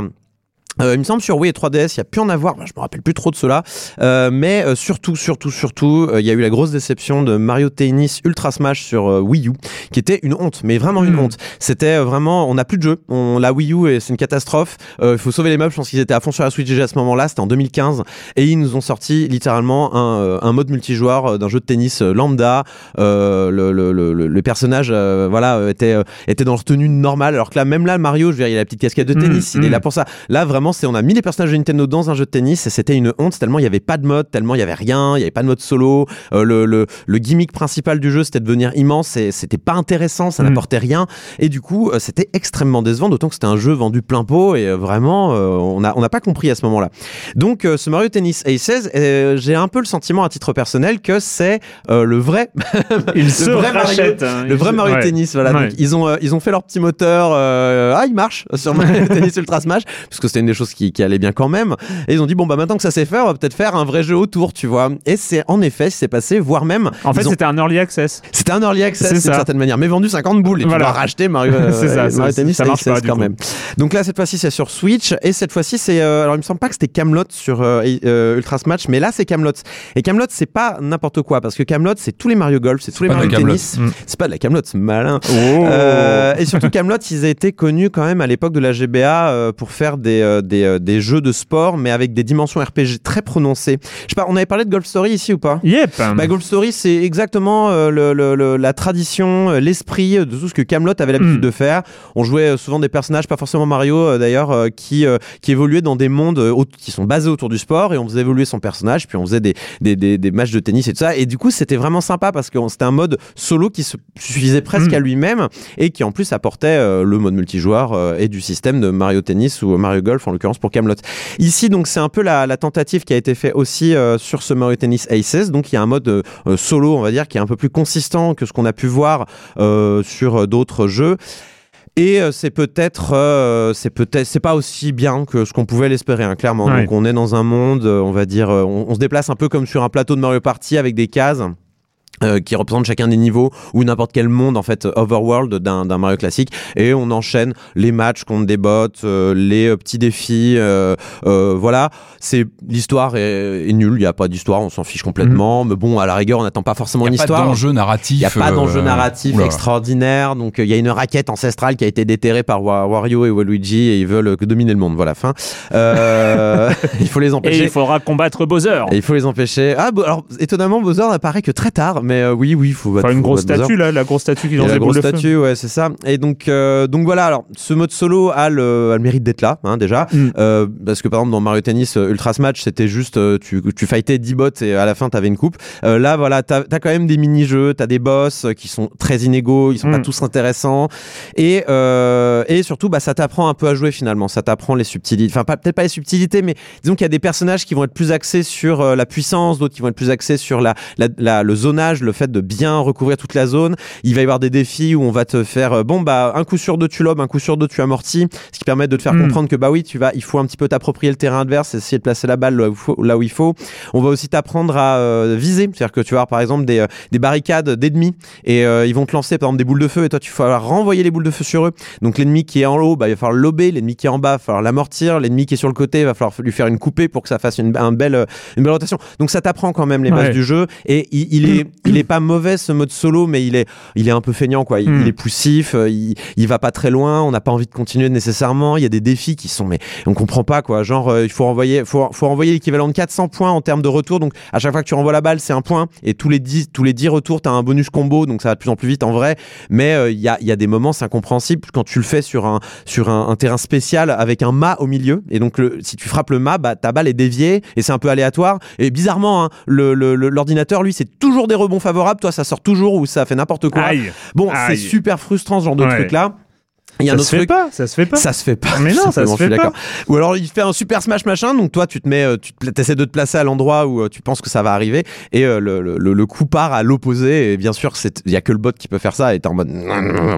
Euh, il me semble sur Wii et 3DS, il y a pu en avoir, je me rappelle plus trop de cela, Euh, mais euh, surtout, surtout, surtout, euh, il y a eu la grosse déception de Mario Tennis Ultra Smash sur euh, Wii U, qui était une honte, mais vraiment une Mm. honte. C'était euh, vraiment, on n'a plus de jeu, on la Wii U et c'est une catastrophe. Euh, Il faut sauver les meubles, je pense qu'ils étaient à fond sur la Switch déjà à ce moment-là, c'était en 2015, et ils nous ont sorti littéralement un, un mode multijoueur d'un jeu de tennis lambda. Euh, le, le, le, le- personnage, euh, voilà, était, était dans leur tenue normale, alors que là, même là, Mario, je veux dire, il a la petite casquette de Mm, tennis, il est mm. là pour ça. Là, vraiment, c'est on a mis les personnages de Nintendo dans un jeu de tennis et c'était une honte tellement il y avait pas de mode, tellement il y avait rien, il y avait pas de mode solo. Euh, le, le, le gimmick principal du jeu, c'était de devenir immense et c'était pas intéressant, ça Mm. n'apportait rien. Et du coup, euh, c'était extrêmement décevant, d'autant que c'était un jeu vendu plein pot et euh, vraiment, on n'a on n'a pas compris à ce moment-là. Donc, ce Mario Tennis Aces, j'ai un peu le sentiment à titre personnel que c'est le vrai Il se vrai Mario- hein. le vrai se- Mario ouais. Tennis, voilà. Ouais. Donc, ils ont ils ont fait leur petit moteur. ah, il marche sur Mario Tennis Ultra Smash parce que c'était une des choses qui, qui allait bien quand même. Et ils ont dit bon bah maintenant que ça s'est fait, on va peut-être faire un vrai jeu autour, tu vois. Et c'est en effet ce qui s'est passé, voire même. En fait, ont- c'était un early access. c'était un early access C'est d'une certaine manière, mais vendu 50 boules et Voilà. tu dois racheter Mario, euh, C'est ça, Mario ça- Tennis ça marche pas, quand coup. même. Donc là cette fois-ci c'est sur Switch et cette fois-ci c'est euh, alors il me semble pas que c'était Camelot sur euh, euh, Ultra Smash, mais là c'est Camelot. Et Camelot c'est pas n'importe quoi parce que Camelot c'est tous les Mario Golf, c'est tous les Mario. Tennis. Mm. C'est pas de la Camelot, c'est malin. Oh. Euh, et surtout Camelot, ils étaient connus quand même à l'époque de la GBA euh, pour faire des, euh, des, euh, des jeux de sport, mais avec des dimensions RPG très prononcées. Je sais pas, on avait parlé de Golf Story ici ou pas Yep. bah, Golf Story, c'est exactement euh, le, le- le- la tradition, euh, l'esprit de tout ce que Camelot avait l'habitude Mm. de faire. On jouait souvent des personnages, pas forcément Mario d'ailleurs, qui, qui évoluaient dans des mondes qui sont basés autour du sport et on faisait évoluer son personnage, puis on faisait des, des, des, des matchs de tennis et tout ça. Et du coup, c'était vraiment sympa parce que c'était un mode solo qui se suffisait presque à lui-même et qui en plus apportait le mode multijoueur et du système de Mario Tennis ou Mario Golf en l'occurrence pour Camelot. Ici, donc, c'est un peu la, la tentative qui a été faite aussi euh, sur ce Mario Tennis Aces. Donc, il y a un mode euh, solo, on va dire, qui est un peu plus consistant que ce qu'on a pu voir euh, sur d'autres jeux. Et c'est peut-être, euh, c'est peut-être, c'est pas aussi bien que ce qu'on pouvait l'espérer, hein, clairement. Ouais. Donc, on est dans un monde, on va dire, on, on se déplace un peu comme sur un plateau de Mario Party avec des cases. Euh, qui représente chacun des niveaux ou n'importe quel monde en fait overworld d'un d'un Mario classique et on enchaîne les matchs contre des bots euh, les euh, petits défis euh, euh, voilà c'est l'histoire est, est nulle il y a pas d'histoire on s'en fiche complètement mais bon à la rigueur on n'attend pas forcément Il une n'y a pas histoire d'enjeu narratif. il n'y a pas d'enjeu euh, narratif oula. extraordinaire, donc euh, il y a une raquette ancestrale qui a été déterrée par Wa- Wario et Waluigi et ils veulent que dominer le monde. Voilà, fin. Euh, il faut les Et empêcher. il faudra combattre Bowser. Et il faut les empêcher. Ah, bon, alors étonnamment, Bowser n'apparaît que très tard, mais euh, oui, oui, il faut. Enfin, faut une grosse battre statue là, la grosse statue qui lance la grosse statue, ouais, c'est ça. Et donc, euh, donc voilà. Alors, ce mode solo a le, a le mérite d'être là, hein, déjà, Mm. Euh, parce que par exemple dans Mario Tennis Ultra Smash, c'était juste tu, tu fightais 10 bots et à la fin t'avais une coupe. Là, voilà, t'as as quand même des mini-jeux, t'as des boss qui sont très inégaux, ils sont pas Mm. tous intéressants, et et surtout, bah, ça t'apprend un peu à jouer finalement. Ça t'apprend les subtilités, enfin peut-être pas les subtilités, mais disons qu'il y a des personnages qui vont être plus axés sur la puissance, d'autres qui vont être plus axés sur la, la, la- le zonage, le fait de bien recouvrir toute la zone. Il va y avoir des défis où on va te faire euh, bon bah un coup sur deux tu lobes, un coup sur deux tu amortis, ce qui permet de te faire Mm. comprendre que bah oui tu vas, il faut un petit peu t'approprier le terrain adverse, essayer de placer la balle là où, il faut- là où il faut. On va aussi t'apprendre à euh, viser, c'est-à-dire que tu vas avoir par exemple des, euh, des barricades d'ennemis et euh, ils vont te lancer par exemple des boules de feu et toi tu vas renvoyer les boules de feu sur eux. Donc l'ennemi qui est en haut, bah, il va falloir lober, l'ennemi qui est en bas, il va falloir l'amortir, l'ennemi qui est sur le côté, il va falloir lui faire une coupée pour que ça fasse une, un belle, euh, une belle rotation. Donc ça t'apprend quand même les bases Ouais. du jeu et il, il est, il est pas mauvais ce mode solo, mais il est, il est un peu feignant quoi. Il, Mm. il est poussif, euh, il, il va pas très loin, on n'a pas envie de continuer nécessairement. Il y a des défis qui sont, mais on comprend pas quoi. Genre euh, il faut renvoyer, faut, faut renvoyer l'équivalent de 400 points en termes de retour. Donc à chaque fois que tu renvoies la balle, c'est un point et tous les 10 tous les 10 retours, t'as un bonus combo, donc ça va de plus en plus vite en vrai. Mais euh, il y, a, il y a des moments, c'est incompréhensible quand tu le fais sur un sur un, un terrain spécial avec un mât au milieu. Et donc le, si tu frappes le mât, bah, ta balle est déviée et c'est un peu aléatoire. Et bizarrement, hein, le- le- le- l'ordinateur, lui, c'est toujours des rebonds favorables. Toi, ça sort toujours ou ça fait n'importe quoi. Aïe. Bon, c'est super frustrant ce genre de Ouais. truc là. Il y a un Ça autre se fait truc. pas, ça se fait pas. Ça se fait pas. Mais non, ça se fait pas. Ou alors il fait un super smash machin, donc toi tu te mets, euh, tu te, essaies de te placer à l'endroit où euh, tu penses que ça va arriver, et euh, le, le, le- coup part à l'opposé, et bien sûr il y a que le bot qui peut faire ça, et t'es en mode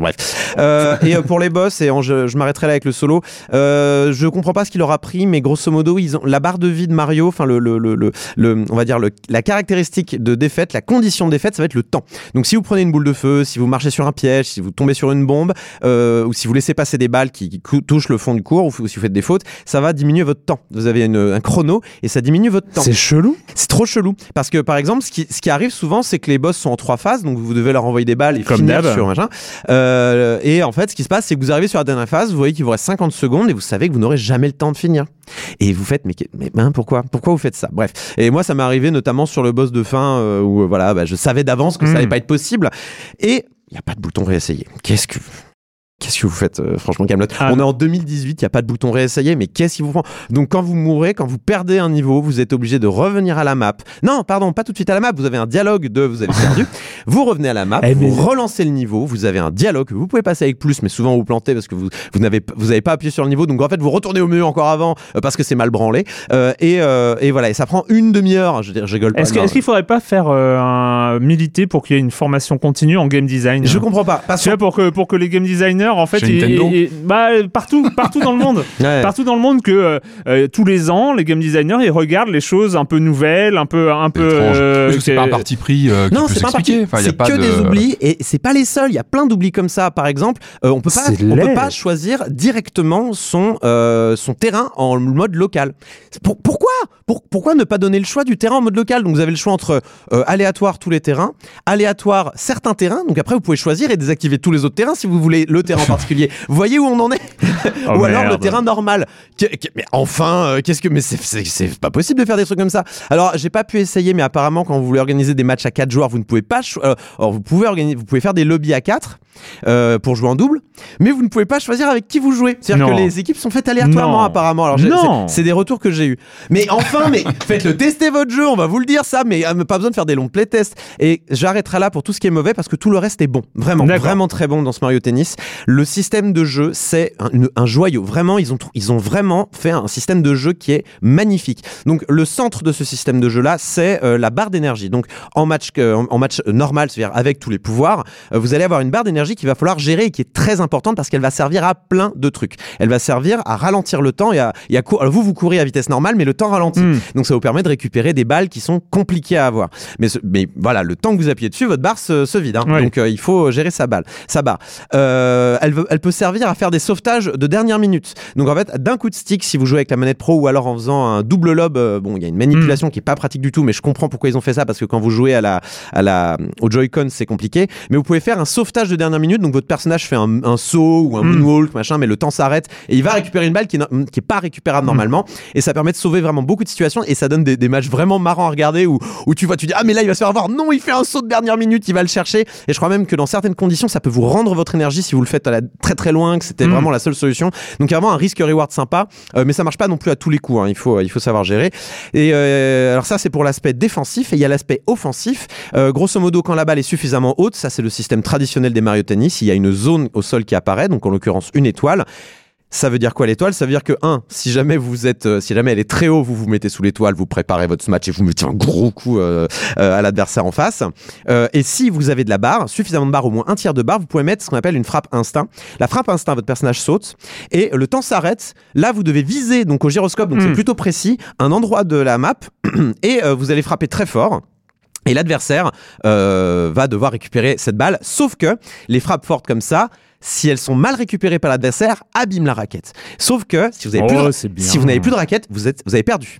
bref. Euh, et euh, pour les boss, et en- je, je m'arrêterai là avec le solo, euh, je comprends pas ce qu'il aura pris, mais grosso modo ils ont la barre de vie de Mario, enfin le, le, le, on va dire le, la caractéristique de défaite, la condition de défaite, ça va être le temps. Donc si vous prenez une boule de feu, si vous marchez sur un piège, si vous tombez sur une bombe, ou si vous laissez passer des balles qui, touchent le fond du cours, ou si vous faites des fautes, ça va diminuer votre temps. Vous avez une- un chrono et ça diminue votre temps. C'est chelou. C'est trop chelou. Parce que par exemple, ce qui, ce qui arrive souvent, c'est que les boss sont en trois phases, donc vous devez leur envoyer des balles et Comme finir sur machin. Euh, et en fait, ce qui se passe, c'est que vous arrivez sur la dernière phase, vous voyez qu'il vous reste 50 secondes et vous savez que vous n'aurez jamais le temps de finir. Et vous faites, mais, hein, pourquoi? Pourquoi vous faites ça? Bref. Et moi, ça m'est arrivé notamment sur le boss de fin euh, où euh, voilà, bah, je savais d'avance que ça Mm. allait pas être possible. Et il n'y a pas de bouton réessayer. Qu'est-ce que. Qu'est-ce que vous faites, euh, franchement, Camelot Ah. On est en 2018, il n'y a pas de bouton réessayer, mais qu'est-ce qui vous prend Donc, quand vous mourrez, quand vous perdez un niveau, vous êtes obligé de revenir à la map. Non, pardon, pas tout de suite à la map. Vous avez un dialogue de vous avez perdu. vous revenez à la map, Eh, mais- vous relancez le niveau. Vous avez un dialogue que vous pouvez passer avec plus, mais souvent vous plantez parce que vous vous n'avez vous avez pas appuyé sur le niveau. Donc en fait, vous retournez au menu encore avant euh, parce que c'est mal branlé. Euh, et, euh, et voilà, et ça prend une demi-heure. Je veux dire, je rigole pas. Est-ce que- qu'il faudrait pas faire euh, un militer pour qu'il y ait une formation continue en game design Je hein? comprends pas. Parce Tu vois, pour que, pour que les game designers, en fait, bah, partout, partout dans le monde, Ouais. partout dans le monde, que euh, euh, tous les ans, les game designers, ils regardent les choses un peu nouvelles, un peu, un peu. euh, c'est pas un parti pris euh, Non, c'est pas un parti. s'expliquer. Enfin, c'est que de- des oublis et c'est pas les seuls. Il y a plein d'oublis comme ça. Par exemple, euh, on peut pas, on peut pas choisir directement son euh, son terrain en mode local. Pour- pourquoi Pour- Pourquoi ne pas donner le choix du terrain en mode local? Donc vous avez le choix entre euh, aléatoire tous les terrains, aléatoire certains terrains. Donc après vous pouvez choisir et désactiver tous les autres terrains si vous voulez le terrain en particulier. Vous voyez où on en est? Oh, Ou alors le terrain normal. Mais enfin, euh, qu'est-ce que mais c'est- pas possible de faire des trucs comme ça. Alors j'ai pas pu essayer, mais apparemment quand vous voulez organiser des matchs à 4 joueurs, vous ne pouvez pas. cho- euh, alors vous pouvez organiser, vous pouvez faire des lobbies à 4 euh, pour jouer en double, mais vous ne pouvez pas choisir avec qui vous jouez. C'est-à-dire que les équipes sont faites aléatoirement Non. apparemment. Alors Non. c'est c'est des retours que j'ai eu. Mais enfin, mais faites-le tester votre jeu. On va vous le dire ça, mais euh, pas besoin de faire des longs playtests. Et j'arrêterai là pour tout ce qui est mauvais parce que tout le reste est bon. Vraiment, vraiment très bon dans ce Mario Tennis. Le système de jeu, c'est un, joyau. Vraiment, ils ont, ils ont vraiment fait un système de jeu qui est magnifique. Donc, le centre de ce système de jeu-là, c'est euh, la barre d'énergie. Donc, en match, en, match normal, c'est-à-dire avec tous les pouvoirs, vous allez avoir une barre d'énergie qu'il va falloir gérer et qui est très importante parce qu'elle va servir à plein de trucs. Elle va servir à ralentir le temps et à, et à cou- alors vous, vous courez à vitesse normale, mais le temps ralentit. Mm. Donc ça vous permet de récupérer des balles qui sont compliquées à avoir. Mais, ce- mais voilà, le temps que vous appuyez dessus, votre barre se, se vide. hein. Donc euh, il faut gérer sa balle, sa barre. Euh, elle, peut servir à faire des sauvetages de dernière minute. Donc en fait, d'un coup de stick, si vous jouez avec la manette pro ou alors en faisant un double lob, euh, bon, il y a une manipulation qui est pas pratique du tout, mais je comprends pourquoi ils ont fait ça parce que quand vous jouez à la, à la, au Joy-Con, c'est compliqué. Mais vous pouvez faire un sauvetage de dernière minute. Donc votre personnage fait un, un saut ou un Mm. moonwalk, machin, mais le temps s'arrête et il va récupérer une balle qui est, qui est pas récupérable normalement. Et ça permet de sauver vraiment beaucoup de situations et ça donne des, des matchs vraiment marrants à regarder où, où tu vois, tu dis ah mais là il va se faire avoir. Non, il fait un saut de dernière minute, il va le chercher. Et je crois même que dans certaines conditions, ça peut vous rendre votre énergie si vous le faites à la, très très loin, que c'était Mm. vraiment la seule solution. Donc il y a vraiment un risque-reward sympa, euh, mais ça marche pas non plus à tous les coups. hein. Il faut il faut savoir gérer. Et euh, alors ça c'est pour l'aspect défensif et il y a l'aspect offensif. Euh, grosso modo, quand la balle est suffisamment haute, ça c'est le système traditionnel des Mario Tennis. Il y a une zone au sol qui apparaît, donc en l'occurrence une étoile. Ça veut dire quoi l'étoile? Ça veut dire que un, si jamais vous êtes, euh, si jamais elle est très haut, vous vous mettez sous l'étoile, vous préparez votre match et vous mettez un gros coup euh, euh, à l'adversaire en face. Et si vous avez de la barre, suffisamment de barre, au moins un tiers de barre, vous pouvez mettre ce qu'on appelle une frappe instinct. La frappe instinct, votre personnage saute et le temps s'arrête. Là, vous devez viser donc au gyroscope, donc c'est Mm. plutôt précis, un endroit de la map et vous allez frapper très fort. Et l'adversaire euh, va devoir récupérer cette balle. Sauf que les frappes fortes comme ça, si elles sont mal récupérées par l'adversaire, abîment la raquette. Sauf que si vous avez plus de, Oh, c'est bien. si vous n'avez plus de raquette, vous êtes, vous avez perdu.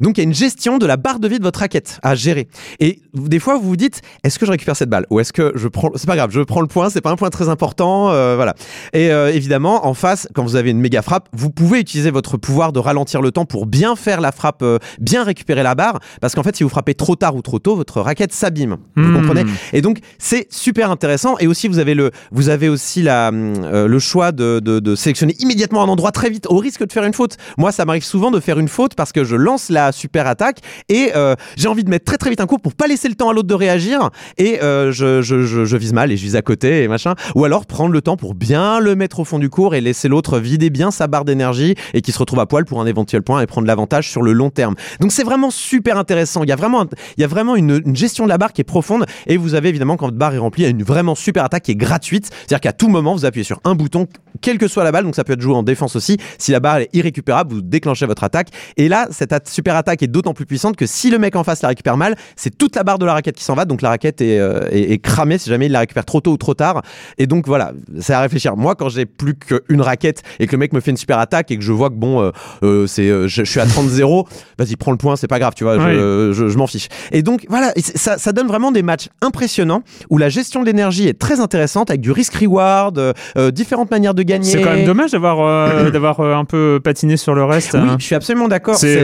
Donc il y a une gestion de la barre de vie de votre raquette à gérer. Et des fois vous vous dites est-ce que je récupère cette balle? Ou est-ce que je prends c'est pas grave je prends le point c'est pas un point très important euh, voilà et euh, évidemment en face quand vous avez une méga frappe vous pouvez utiliser votre pouvoir de ralentir le temps pour bien faire la frappe euh, bien récupérer la barre parce qu'en fait si vous frappez trop tard ou trop tôt votre raquette s'abîme vous Hmm. comprenez? Et donc c'est super intéressant et aussi vous avez le vous avez aussi la le choix de, de, de sélectionner immédiatement un endroit très vite au risque de faire une faute. Moi ça m'arrive souvent de faire une faute parce que je lance la super attaque et euh, j'ai envie de mettre très très vite un coup pour pas laisser le temps à l'autre de réagir et euh, je, je, vise mal et je vise à côté et machin ou alors prendre le temps pour bien le mettre au fond du cours et laisser l'autre vider bien sa barre d'énergie et qui se retrouve à poil pour un éventuel point et prendre l'avantage sur le long terme. Donc c'est vraiment super intéressant. Il y a vraiment, il y a vraiment une, gestion de la barre qui est profonde et vous avez évidemment quand votre barre est remplie, une vraiment super attaque qui est gratuite. C'est-à-dire qu'à tout moment, vous appuyez sur un bouton, quelle que soit la balle, donc ça peut être joué en défense aussi. Si la barre est irrécupérable, vous déclenchez votre attaque. Et là, cette super attaque est d'autant plus puissante que si le mec en face la récupère mal, c'est toute la barre de la raquette qui s'en va. Donc la raquette est, euh, est, est cramée si jamais il la récupère trop tôt ou trop tard. Et donc voilà, c'est à réfléchir. Moi, quand j'ai plus qu'une raquette et que le mec me fait une super attaque et que je vois que bon, euh, euh, c'est, je, je suis à 30-0, vas-y, prends le point, c'est pas grave, tu vois, je, je, je m'en fiche. Et donc voilà, et ça, ça donne vraiment des matchs impressionnants où la gestion de l'énergie est très intéressante avec du risk-reward, différentes manières de gagner. C'est quand même dommage d'avoir d'avoir un peu patiné sur le reste. Oui, hein. je suis absolument d'accord. C'est,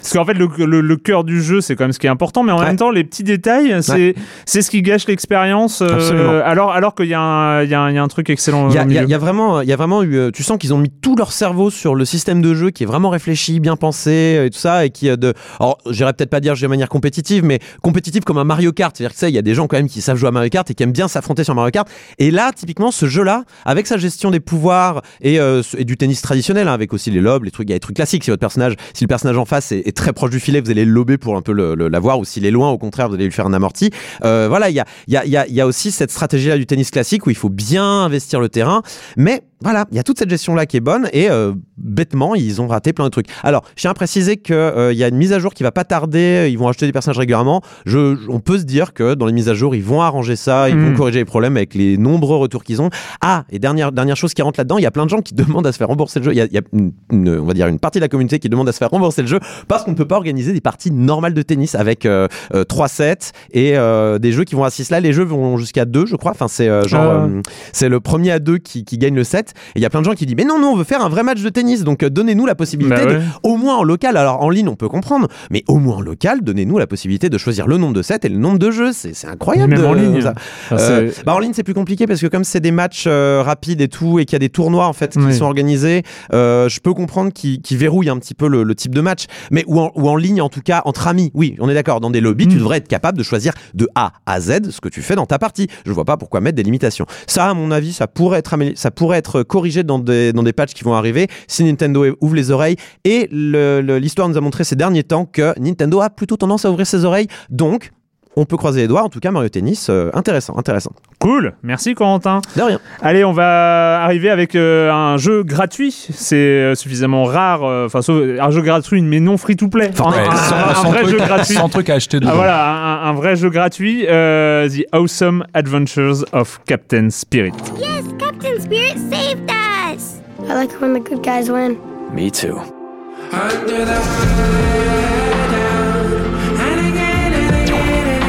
parce qu'en fait le, le, le cœur du jeu c'est quand même ce qui est important mais en Ouais. même temps les petits détails c'est c'est ce qui gâche l'expérience euh, alors alors qu'il y, a un- il y, y a un truc excellent Il y, a- y vraiment, il y a vraiment eu, euh, tu sens qu'ils ont mis tout leur cerveau sur le système de jeu qui est vraiment réfléchi, bien pensé euh, et tout ça, et qui euh, de, alors j'irais peut-être pas dire de manière compétitive, mais compétitive comme un Mario Kart, c'est-à-dire que ça, il y a des gens quand même qui savent jouer à Mario Kart et qui aiment bien s'affronter sur Mario Kart. Et là, typiquement, ce jeu-là, avec sa gestion des pouvoirs et, euh, et du tennis traditionnel, hein, avec aussi les lobes, les trucs, il y a des trucs classiques. Si votre personnage, si le personnage en face est, est très proche du filet, vous allez le lober pour un peu l'avoir, ou s'il est loin, au contraire, vous allez lui faire un amorti. Euh, voilà, il y a, y, a, y, a, y a aussi cette stratégie-là du tennis classique où il faut bien investir le terrain, mais voilà, il y a toute cette gestion-là qui est bonne et euh, bêtement, ils ont raté plein de trucs. Alors, je tiens à préciser qu'il y a une mise à jour qui va pas tarder, ils vont ajouter des personnages régulièrement. Je, on peut se dire que dans les mises à jour, ils vont arranger ça, ils Mm. vont corriger les problèmes avec les nombreux retours qu'ils ont. Ah, et dernière, dernière chose qui rentre là-dedans, il y a plein de gens qui demandent à se faire rembourser le jeu. Il y a, il y a une, une- on va dire une partie de la communauté qui demande à se faire rembourser le jeu parce qu'on ne peut pas organiser des parties normales de tennis avec euh, euh, 3 sets et euh, des jeux qui vont à 6 là. Les jeux vont jusqu'à 2, je crois. Enfin, c'est euh, genre, Ah. euh, c'est le premier à 2 qui, qui gagne le set. Et il y a plein de gens qui disent, mais non, non, on veut faire un vrai match de tennis. Donc, euh, donnez-nous la possibilité Bah de, au moins en local. Alors, en ligne, on peut comprendre, mais au moins en local, donnez-nous la possibilité de choisir le nombre de sets et le nombre de jeux. C'est c'est incroyable. Même de- en ligne. ça. Euh, bah en ligne c'est plus compliqué parce que comme c'est des matchs euh, rapides et tout et qu'il y a des tournois en fait qui Oui. sont organisés, je peux comprendre qu'ils qu'ils verrouillent un petit peu le, le type de match. Mais ou en, ou en ligne en tout cas entre amis, oui, on est d'accord. Dans des lobbies, tu Mm. devrais être capable de choisir de A à Z ce que tu fais dans ta partie. Je vois pas pourquoi mettre des limitations. Ça, à mon avis, ça pourrait être ça pourrait être corrigé dans des dans des patchs qui vont arriver si Nintendo ouvre les oreilles. Et l'histoire nous a montré ces derniers temps que Nintendo a plutôt tendance à ouvrir ses oreilles. Donc on peut croiser les doigts. En tout cas, Mario Tennis, euh, intéressant, intéressant. Cool, merci Corentin. De rien. Allez, on va arriver avec euh, un jeu gratuit. C'est euh, suffisamment rare, euh, enfin sauf- un jeu gratuit mais non free to play. Un, Ouais, un- sans, un sans vrai truc, jeu gratuit. sans truc à acheter. Ah, voilà, un, un vrai jeu gratuit. euh, The Awesome Adventures of Captain Spirit. Yes, Captain Spirit saved us! I like when the good guys win. Me too.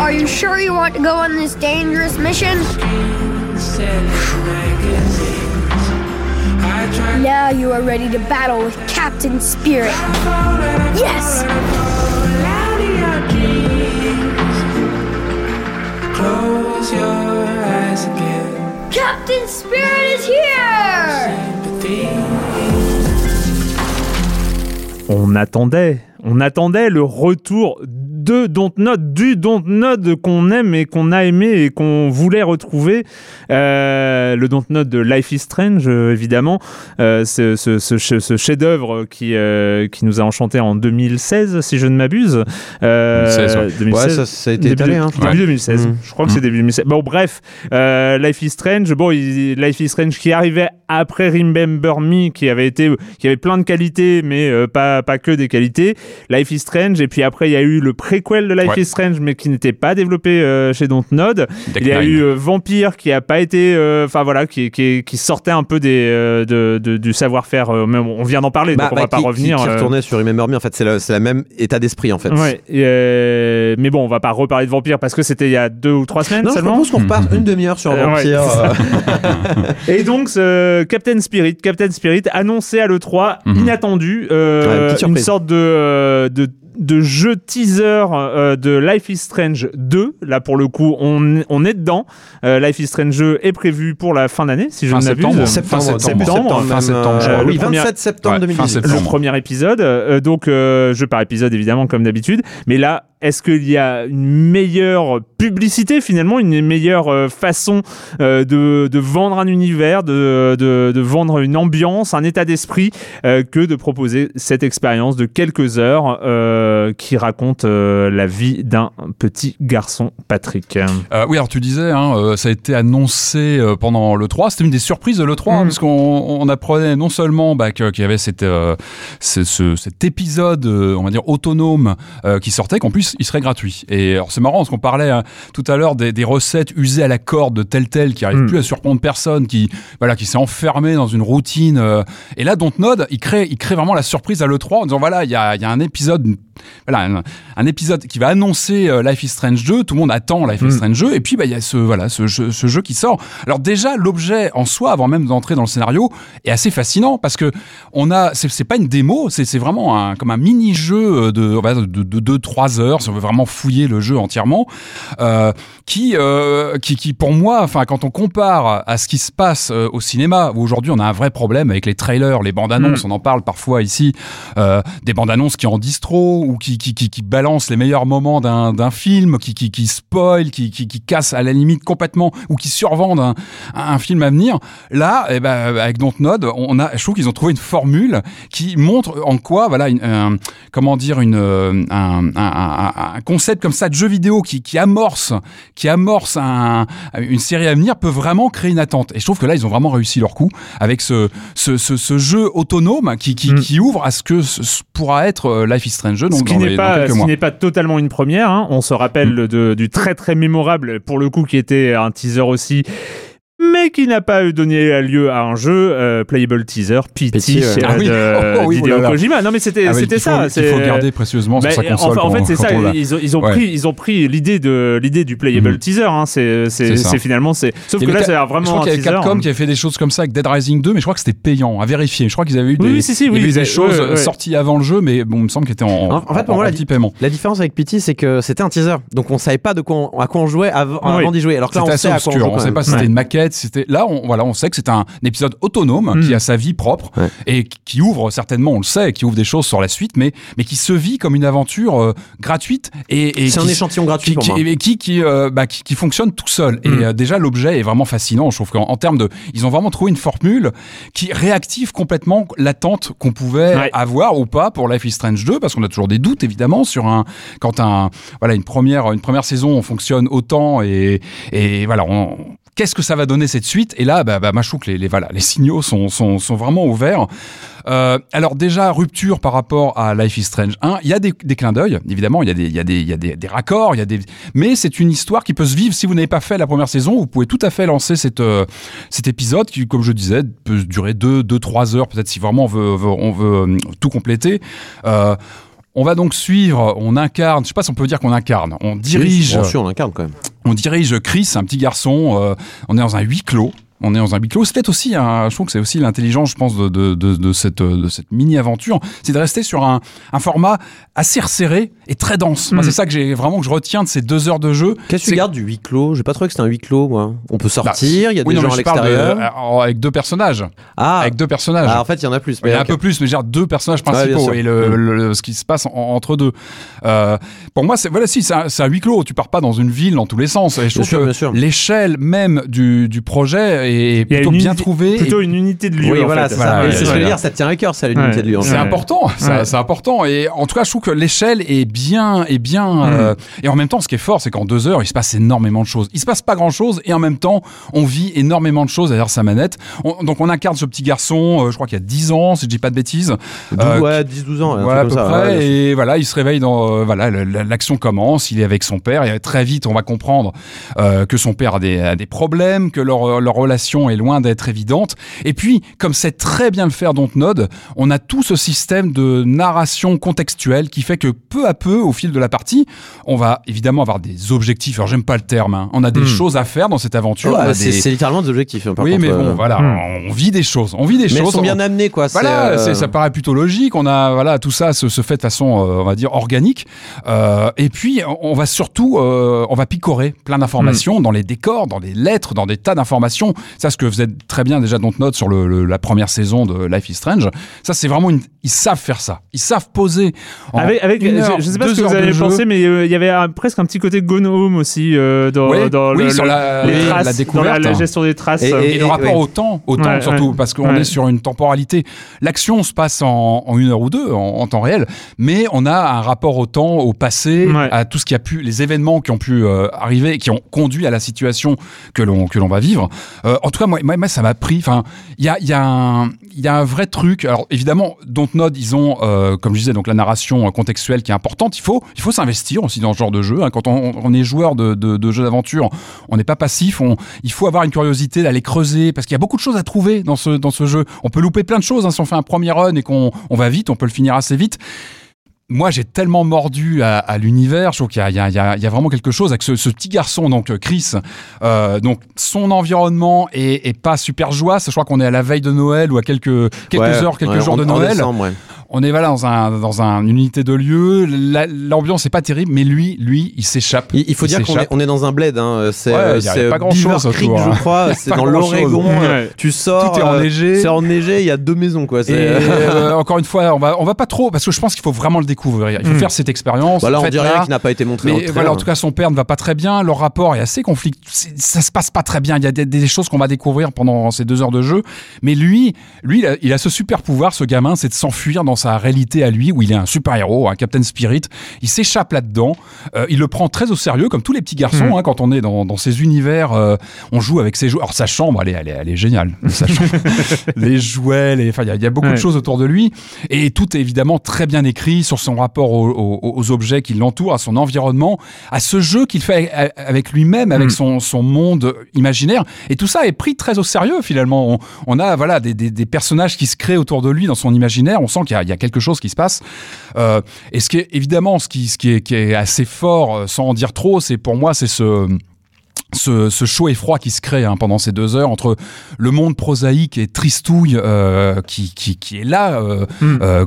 Are you sure you want to go on this dangerous mission? Now you are ready to battle with Captain Spirit. Yes! Captain Spirit is here! On attendait, on attendait le retour de Dontnod, du Dontnod qu'on aime et qu'on a aimé et qu'on voulait retrouver. Euh, le Dontnod de Life is Strange, euh, évidemment. Euh, ce ce, ce, che- ce chef-d'œuvre qui, euh, qui nous a enchanté en 2016, si je ne m'abuse. Euh, 2016, ouais. 2016. Ouais, ça, ça a été Début, étalé. Hein. début Ouais. 2016. Mm. Je crois que c'est début 2016. Bon, bref, euh, Life is Strange. Bon, il- Life is Strange qui arrivait après Remember Me, qui avait été, qui avait plein de qualités, mais euh, pas pas que des qualités. Life is Strange. Et puis après, il y a eu le préquel de Life Ouais. is Strange, mais qui n'était pas développé euh, chez Dontnod. Deck Il y a Nine. eu euh, Vampire qui a pas été, euh, enfin voilà, qui, qui, qui sortait un peu des, euh, de, de- du savoir-faire. euh, même on vient d'en parler, Bah, donc on bah, va pas qui- revenir. Qui, qui euh, retournait sur Remember Me, en fait, c'est le, la même état d'esprit, en fait. Ouais, et, euh, mais bon, on va pas reparler de Vampire parce que c'était il y a deux ou trois semaines Non, je seulement. propose qu'on reparte une demi-heure sur Euh, ouais, Vampire. Et donc, Captain Spirit, Captain Spirit annoncé à l'E3, Mhm. inattendu, euh, Ouais, une sorte de, euh, de, de jeu teaser euh, de Life is Strange 2. Là, pour le coup, on, on est dedans. Euh, Life is Strange 2 est prévu pour la fin d'année, si je ne m'abuse. septembre. septembre, septembre. septembre, Fin septembre, euh, oui, Le premier- 27 septembre Ouais, fin 2018. septembre. le premier épisode. Euh, donc, euh, jeu par épisode, évidemment, comme d'habitude. Mais là, est-ce qu'il y a une meilleure publicité, finalement, une meilleure euh, façon euh, de, de vendre un univers, de, de, de vendre une ambiance, un état d'esprit, euh, que de proposer cette expérience de quelques heures euh, qui raconte euh, la vie d'un petit garçon, Patrick. Euh, oui, alors tu disais, hein, euh, ça a été annoncé euh, pendant le 3. C'était une des surprises de le 3 Mhm. parce qu'on on apprenait non seulement bah, qu'il y avait cette, euh, ce- ce- cet épisode, euh, on va dire autonome, euh, qui sortait, qu'en plus il serait gratuit. Et c'est marrant parce qu'on parlait hein, tout à l'heure des, des recettes usées à la corde de tel tel qui arrive Mhm. plus à surprendre personne, qui voilà, qui s'est enfermé dans une routine. euh, et là, Dontnod, il crée, il crée vraiment la surprise à le 3 en disant voilà, il y a, il y a un épisode, voilà, un, un épisode qui va annoncer euh, Life is Strange 2. Tout le monde attend Life is Mm. Strange 2. Et puis, bah, il y a ce, voilà, ce jeu, ce jeu qui sort. Alors, déjà, l'objet en soi, avant même d'entrer dans le scénario, est assez fascinant parce que on a, c'est pas une démo, c'est vraiment un, comme un mini-jeu de, on va dire de, de, 2-3 heures, si on veut vraiment fouiller le jeu entièrement, euh, qui, euh, qui, qui, pour moi, enfin, quand on compare à ce qui se passe euh, au cinéma, où aujourd'hui on a un vrai problème avec les trailers, les bandes annonces, on en parle parfois ici, des bandes annonces qui en disent trop ou qui, qui, qui, qui balancent les meilleurs moments d'un film, qui, qui, qui spoil, qui, qui, qui cassent à la limite complètement ou qui survendent un, un film à venir. Là, eh ben, avec Dontnod, on a, je trouve qu'ils ont trouvé une formule qui montre en quoi, voilà, une, un- comment dire, une, euh, un, concept comme ça de jeu vidéo qui, qui amorce, qui amorce un, une série à venir peut vraiment créer une attente. Et je trouve que là, ils ont vraiment réussi leur coup avec ce, ce, ce, ce jeu autonome qui, qui, Mm. qui ouvre à ce que ce- pourra être euh, Life is Strange donc ce qui n'est pas, ce n'est pas totalement une première. hein. On se rappelle de- du très très mémorable, pour le coup, qui était un teaser aussi. Mais qui n'a pas eu donné lieu à un jeu, euh, Playable Teaser, ouais. euh, Ah oui. de- Oh oui, oh. Kojima. Non mais c'était Ah c'était faut- ça. c'est- faut garder précieusement sur sa console. enfin, en fait, c'est ça. on. Ils ont, ils ont Ouais. pris, ils ont pris l'idée de l'idée du playable Mhm. teaser. Hein. C'est, finalement, c'est. Sauf Il que là, c'est vraiment je crois un qu'il y avait teaser. Capcom hein. qui avait fait des choses comme ça avec Dead Rising 2, mais je crois que c'était payant à vérifier. Je crois qu'ils avaient eu des, si, si, il oui, choses ouais, ouais. sorties avant le jeu, mais bon, il me semble qu'elles étaient en, En- fait, pour moi, la- petit paiement. La différence avec Pity, c'est que c'était un teaser. Donc on savait pas de quoi à quoi on jouait avant, d'y jouer. Alors que là, on C'était sait assez à quoi on sait pas si c'était une maquette, fait, c'était là, on, voilà, on sait que c'est un épisode autonome qui a sa vie propre Ouais. et qui- ouvre certainement, on le sait, qui ouvre des choses sur la suite, mais mais qui se vit comme une aventure euh, gratuite et, et C'est un échantillon gratuit qui, pour qui, moi. et qui, qui, euh, bah, qui, qui fonctionne tout seul. Et Mm. euh, déjà, l'objet est vraiment fascinant. Je trouve qu'en en termes de. Ils ont vraiment trouvé une formule qui réactive complètement l'attente qu'on pouvait Ouais. avoir ou pas pour Life is Strange 2, parce qu'on a toujours des doutes, évidemment, sur un. Quand un. Voilà, une première, une première saison fonctionne autant et, et voilà, on. Qu'est-ce que ça va donner cette suite? Et là, bah, bah, les, les, voilà, les signaux sont, sont, sont vraiment ouverts. Euh, alors déjà, rupture par rapport à Life is Strange 1, il y a des, des clins d'œil, évidemment, il y a des, il y a des, il y a des, des raccords, il y a des... mais c'est une histoire qui peut se vivre. Si vous n'avez pas fait la première saison, vous pouvez tout à fait lancer cette, euh, cet épisode qui, comme je disais, peut durer 2 deux, trois heures, peut-être si vraiment on veut, veut- on veut euh, tout compléter. Euh, on va donc suivre, on incarne, je sais pas si on peut dire qu'on incarne, on dirige, Bien sûr, on incarne quand même. on dirige Chris, un petit garçon. euh, on est dans un huis clos. On est dans un huis clos. C'est peut-être aussi, un, je trouve que c'est aussi l'intelligence, je pense, de, de, de, de cette, de cette mini-aventure. C'est de rester sur un, un format assez resserré et très dense. Moi, Mm. c'est ça que j'ai vraiment que je retiens de ces deux heures de jeu. Qu'est-ce que tu gardes du huis clos? J'ai pas trouvé que c'était un huis clos, moi. On peut sortir, il y a Oui, des non, gens à l'extérieur. euh, avec deux personnages. Ah, avec deux personnages. ah, en fait, il y en a plus. Il y a mais un peu plus, mais genre deux personnages principaux et le, Mm. le- le- ce qui se passe en- entre deux. Euh, pour moi, c'est voilà, si c'est un, huis clos. Tu pars pas dans une ville dans tous les sens. Et je Bien trouve sûr, que bien sûr. l'échelle même du, du projet est plutôt bien unité- trouvé. Plutôt et une unité de lieu. Oui, en voilà, fait. c'est Voilà, ça. ouais, c'est ce que je voilà. veux dire, ça tient à cœur, ça, l'unité Ouais. de lieu. en C'est important, c'est important. Et en tout cas, je trouve que l'échelle est bien, est bien. Mm. euh, et en même temps, ce qui est fort, c'est qu'en deux heures, il se passe énormément de choses. Il se passe pas grand chose, et en même temps, on vit énormément de choses derrière sa manette. On- donc, on incarne ce petit garçon, euh, je crois qu'il y a 10 ans, si je dis pas de bêtises. Euh, ouais, 10-12 ans. un voilà, à peu ça, près. ouais, et voilà, il se réveille dans. euh, voilà, l'action commence. Il est avec son père. Et très vite, on va comprendre euh, que son père a des, a des problèmes, que leur, leur relation est loin d'être évidente. Et puis, comme c'est très bien le faire Dontnod, on a tout ce système de narration contextuelle qui fait que peu à peu, au fil de la partie, on va évidemment avoir des objectifs. Alors, j'aime pas le terme. hein. On a des Hmm. choses à faire dans cette aventure. Ouais, c'est des- littéralement des objectifs. hein, par Oui, contre, mais bon, euh, voilà, Hmm. on vit des choses. On vit des Mais elles choses. sont bien on- amenées, quoi. voilà, euh, ça paraît plutôt logique. On a voilà tout ça se, se fait de façon, euh, on va dire organique. Euh, et puis on va surtout, euh, on va picorer plein d'informations Hmm. dans les décors, dans les lettres, dans des tas d'informations. Ça, ce que vous êtes très bien déjà dans note sur le, le- la première saison de Life is Strange. Ça, c'est vraiment une, ils savent faire ça. Ils savent poser. Avec, avec une heure, je, je sais pas ce que vous avez pensé, mais euh, il y avait un- presque un petit côté Gone Home aussi euh, dans, Ouais, dans oui, le, sur la- les la traces, dans découverte. la, la gestion des traces. Et- euh, Et, le rapport ouais. au temps, au temps Ouais, surtout, ouais. parce qu'on Ouais. est sur une temporalité. L'action se passe en, en une heure ou deux, en, en temps réel, mais on a un rapport au temps, au passé, Ouais. à tout ce qui a pu, les événements qui ont pu euh, arriver, qui ont conduit à la situation que l'on que l'on va vivre. Euh, en tout cas, moi, ça m'a pris. Enfin, il y a, y a y a un vrai truc. Alors évidemment, Dontnod, ils ont, euh, comme je disais, donc la narration euh, contextuelle qui est importante. Il faut il faut s'investir aussi dans ce genre de jeu. hein. Quand on, est joueur de, jeux d'aventure, on n'est pas passif. Il faut avoir une curiosité d'aller creuser parce qu'il y a beaucoup de choses à trouver dans ce dans ce jeu. On peut louper plein de choses hein. si on fait un premier run et qu'on on va vite, on peut le finir assez vite. Moi, j'ai tellement mordu à, à l'univers. Je trouve qu'il y a, y, y, vraiment quelque chose avec ce, ce petit garçon, donc euh, Chris. Euh, donc, son environnement est, est pas super joie. Je crois qu'on est à la veille de Noël ou à quelques quelques ouais, heures, quelques ouais, jours en- de en Noël. décembre, ouais. On est voilà dans un dans un, une unité de lieu. La- L'ambiance est pas terrible, mais lui, lui, il s'échappe. Il, il faut dire qu'on est, on dans un bled. Hein. C'est Ouais, euh, pas autour, Creek, hein. je crois. C'est dans l'Oregon. Ouais. Tu sors. Tout est euh, enneigé. C'est enneigé. Il y a deux maisons, quoi. Et euh, encore une fois, on va on va pas trop parce que je pense qu'il faut vraiment le découvrir. Il faut Mm. faire cette expérience. Voilà, on Faites-la. dit rien qui n'a pas été montré. Mais voilà, en trailer. tout cas, son père ne va pas très bien. Leur rapport est assez conflictuel. Ça se passe pas très bien. Il y a des, des choses qu'on va découvrir pendant ces deux heures de jeu. Mais lui, lui, il a, il a ce super pouvoir, ce gamin, c'est de s'enfuir dans sa réalité à lui, où il est un super héros, un Captain Spirit. Il s'échappe là-dedans. Euh, il le prend très au sérieux, comme tous les petits garçons. Mm. hein, quand on est dans, dans ces univers, euh, on joue avec ses jouets. Alors sa chambre, elle est, elle est, elle est géniale. Sa chambre, les jouets, les, enfin, il y a- y, beaucoup Ouais. de choses autour de lui. Et tout est évidemment très bien écrit sur son rapport aux, aux- aux objets qui l'entourent, à son environnement, à ce jeu qu'il fait avec- lui-même, avec Mm. son, son monde imaginaire. Et tout ça est pris très au sérieux finalement. On, on a voilà des, des- des personnages qui se créent autour de lui dans son imaginaire. On sent qu'il y, a- il y a quelque chose qui se passe. Euh, et ce qui est évidemment ce qui, ce qui, est, qui est assez fort, euh, sans en dire trop, c'est pour moi c'est ce ce, ce chaud et froid qui se crée hein, pendant ces deux heures entre le monde prosaïque et tristouille euh, qui, qui, qui est là, euh, Mm. euh,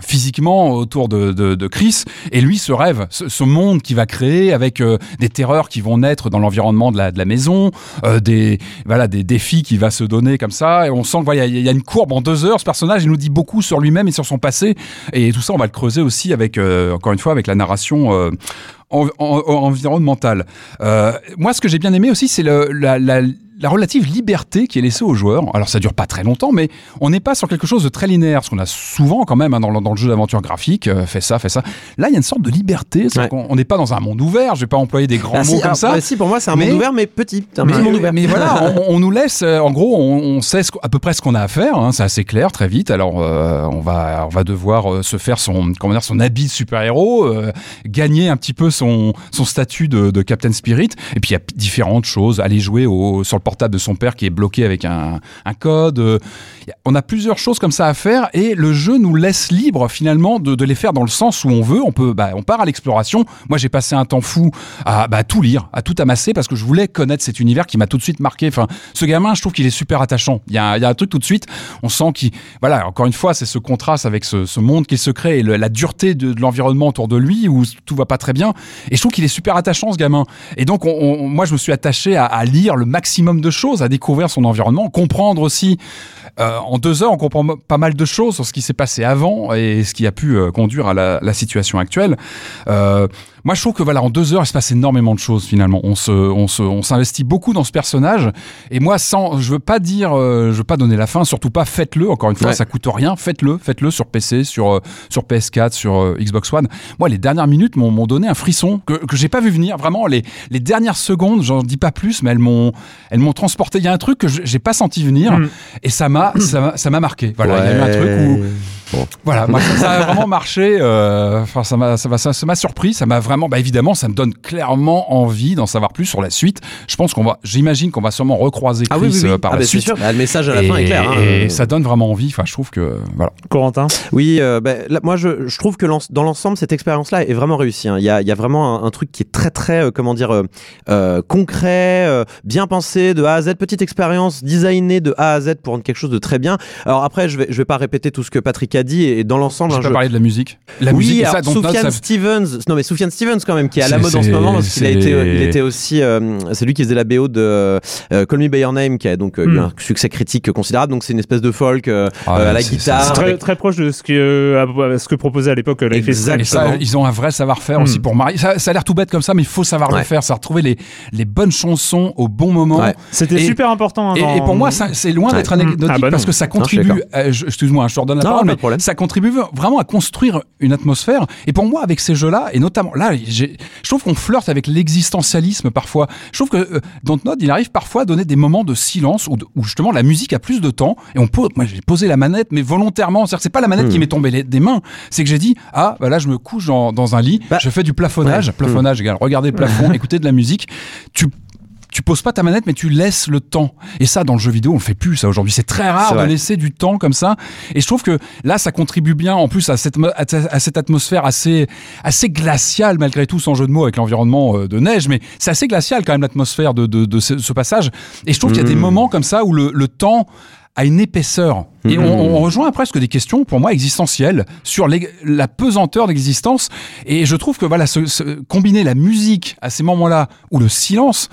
physiquement autour de, de, Chris. Et lui ce rêve ce, monde qu'il va créer avec euh, des terreurs qui vont naître dans l'environnement de la, de la maison euh, des voilà des défis qu'il va se donner comme ça. Et on sent qu'il voilà, y, y a une courbe en deux heures. Ce personnage il nous dit beaucoup sur lui-même et sur son passé. Et tout ça on va le creuser aussi avec euh, encore une fois avec la narration euh, en- en- en- environnementale. Euh, moi ce que j'ai bien aimé aussi c'est la, la la relative liberté qui est laissée aux joueurs. Alors ça dure pas très longtemps, mais on n'est pas sur quelque chose de très linéaire, ce qu'on a souvent quand même hein, dans, le- dans le jeu d'aventure graphique, euh, fait ça, fait ça. Là, il y a une sorte de liberté, Ouais. on n'est pas dans un monde ouvert. Je vais pas employer des grands Ah, mots si, comme alors, ça. bah, si, pour moi, c'est un Mais- monde ouvert, mais petit. Un Mais, petit monde ouvert. mais voilà, on, on nous laisse, euh, en gros, on, on sait ce à peu près ce qu'on a à faire. hein, c'est assez clair, très vite. Alors, euh, on va, on va devoir se faire son, comment dire, son habit de super-héros, gagner un petit peu son, son statut de, de Captain Spirit. Et puis il y a différentes choses. Aller jouer au, sur le de son père qui est bloqué avec un, code. euh, on a plusieurs choses comme ça à faire et le jeu nous laisse libre finalement de, les faire dans le sens où on veut. On peut, bah, on part à l'exploration. Moi, j'ai passé un temps fou à bah, tout lire, à tout amasser parce que je voulais connaître cet univers qui m'a tout de suite marqué. Enfin, ce gamin, je trouve qu'il est super attachant. Il y a, un truc tout de suite. On sent qu'il, voilà, encore une fois, c'est ce contraste avec ce, monde qu'il se crée et la dureté de, l'environnement autour de lui où tout va pas très bien. Et je trouve qu'il est super attachant, ce gamin. Et donc, on- on- moi, je me suis attaché à, à lire le maximum de choses, à découvrir son environnement, comprendre aussi. Euh, en deux heures, on comprend pas mal de choses sur ce qui s'est passé avant et ce qui a pu euh, conduire à la, la situation actuelle. Euh, moi, je trouve que voilà, en deux heures, il se passe énormément de choses finalement. On se, on se, on s'investit beaucoup dans ce personnage. Et moi, sans, je veux pas dire, euh, je veux pas donner la fin. Surtout pas, faites-le. Encore une fois, Ouais. ça coûte rien. Faites-le, faites-le sur PC, sur euh, sur PS4, sur euh, Xbox One. Moi, les dernières minutes m'ont donné un frisson que que j'ai pas vu venir. Vraiment, les les dernières secondes, j'en dis pas plus, mais elles m'ont elles m'ont transporté. Il y a un truc que je- j'ai pas senti venir Mm. et ça m'a ça m'a- ça m'a marqué. Voilà, il y a eu un truc où voilà, moi, ça, ça a vraiment marché. euh, Enfin, ça m'a, ça m'a, ça m'a surpris. Ça m'a vraiment, bah évidemment, ça me donne clairement envie d'en savoir plus sur la suite. Je pense qu'on va, j'imagine qu'on va sûrement recroiser Chris Ah oui, oui, oui. euh, par Ah, la bah, suite. sûr. Bah, le message à la et, fin est clair. hein. et ça donne vraiment envie. Enfin, je trouve que voilà. Corentin? Oui, euh, là, moi je, je trouve que dans l'ensemble cette expérience-là est vraiment réussie. hein. Il y, a, il y a vraiment un, un truc qui est très très euh, comment dire concret, euh, bien pensé de A à Z, petite expérience designée de A à Z pour rendre quelque chose de très bien. Alors après, je vais je vais pas répéter tout ce que Patrick a dit et dans l'ensemble, J'ai un pas jeu- parlé de la musique. La oui, musique, alors, ça, Soufiane ça- Stevens, non mais Soufiane Stevens quand même qui est à la mode en ce moment parce qu'il a été, euh, il était aussi, euh, c'est lui qui faisait la BO de euh, Call Me by Your Name qui a donc euh, eu Hmm. un succès critique considérable. Donc c'est une espèce de folk euh, Ah, euh, à la guitare. C'est très, avec- très proche de ce que, euh, ce que proposait à l'époque euh, Life is Exact. Strange. Et ça, Exactement. ils ont un vrai savoir-faire aussi Hmm. pour marier. Ça, ça a l'air tout bête comme ça, mais il faut savoir le faire. Ça retrouver les, les bonnes chansons au bon moment. Ouais. C'était super important. hein, Et, dans- et pour moi, c'est loin d'être anecdotique Ah bah parce que ça je contribue. d'accord. euh, je- Excuse-moi, je te redonne la parole, mais problème. ça contribue vraiment à construire une atmosphère. Et pour moi, avec ces jeux-là, et notamment là, je trouve qu'on flirte avec l'existentialisme parfois. Je trouve que euh, Dontnod, il arrive parfois à donner des moments de silence où, où justement la musique a plus de temps. Et on pose, moi, j'ai posé la manette, mais volontairement. C'est-à-dire c'est pas la manette Hmm. qui m'est tombée les- des mains. C'est que j'ai dit, ah, bah là, je me couche dans, dans un lit, Bah, je fais du plafonnage. ouais. Plafonnage égale regarder le plafond, écouter de la musique. Tu tu poses pas ta manette, mais tu laisses le temps. Et ça, dans le jeu vidéo, on le fait plus, ça, aujourd'hui. C'est très rare de laisser du temps comme ça. Et je trouve que là, ça contribue bien, en plus, à cette, à à cette atmosphère assez, assez glaciale, malgré tout, sans jeu de mots, avec l'environnement euh, de neige. Mais c'est assez glacial, quand même, l'atmosphère de, de, de ce, ce passage. Et je trouve qu'il y a des Mhm. moments comme ça où le, le temps a une épaisseur. Et on, on rejoint presque des questions, pour moi, existentielles, sur les- la pesanteur de l'existence. Et je trouve que, voilà, ce- ce- combiner la musique à ces moments-là, ou le silence,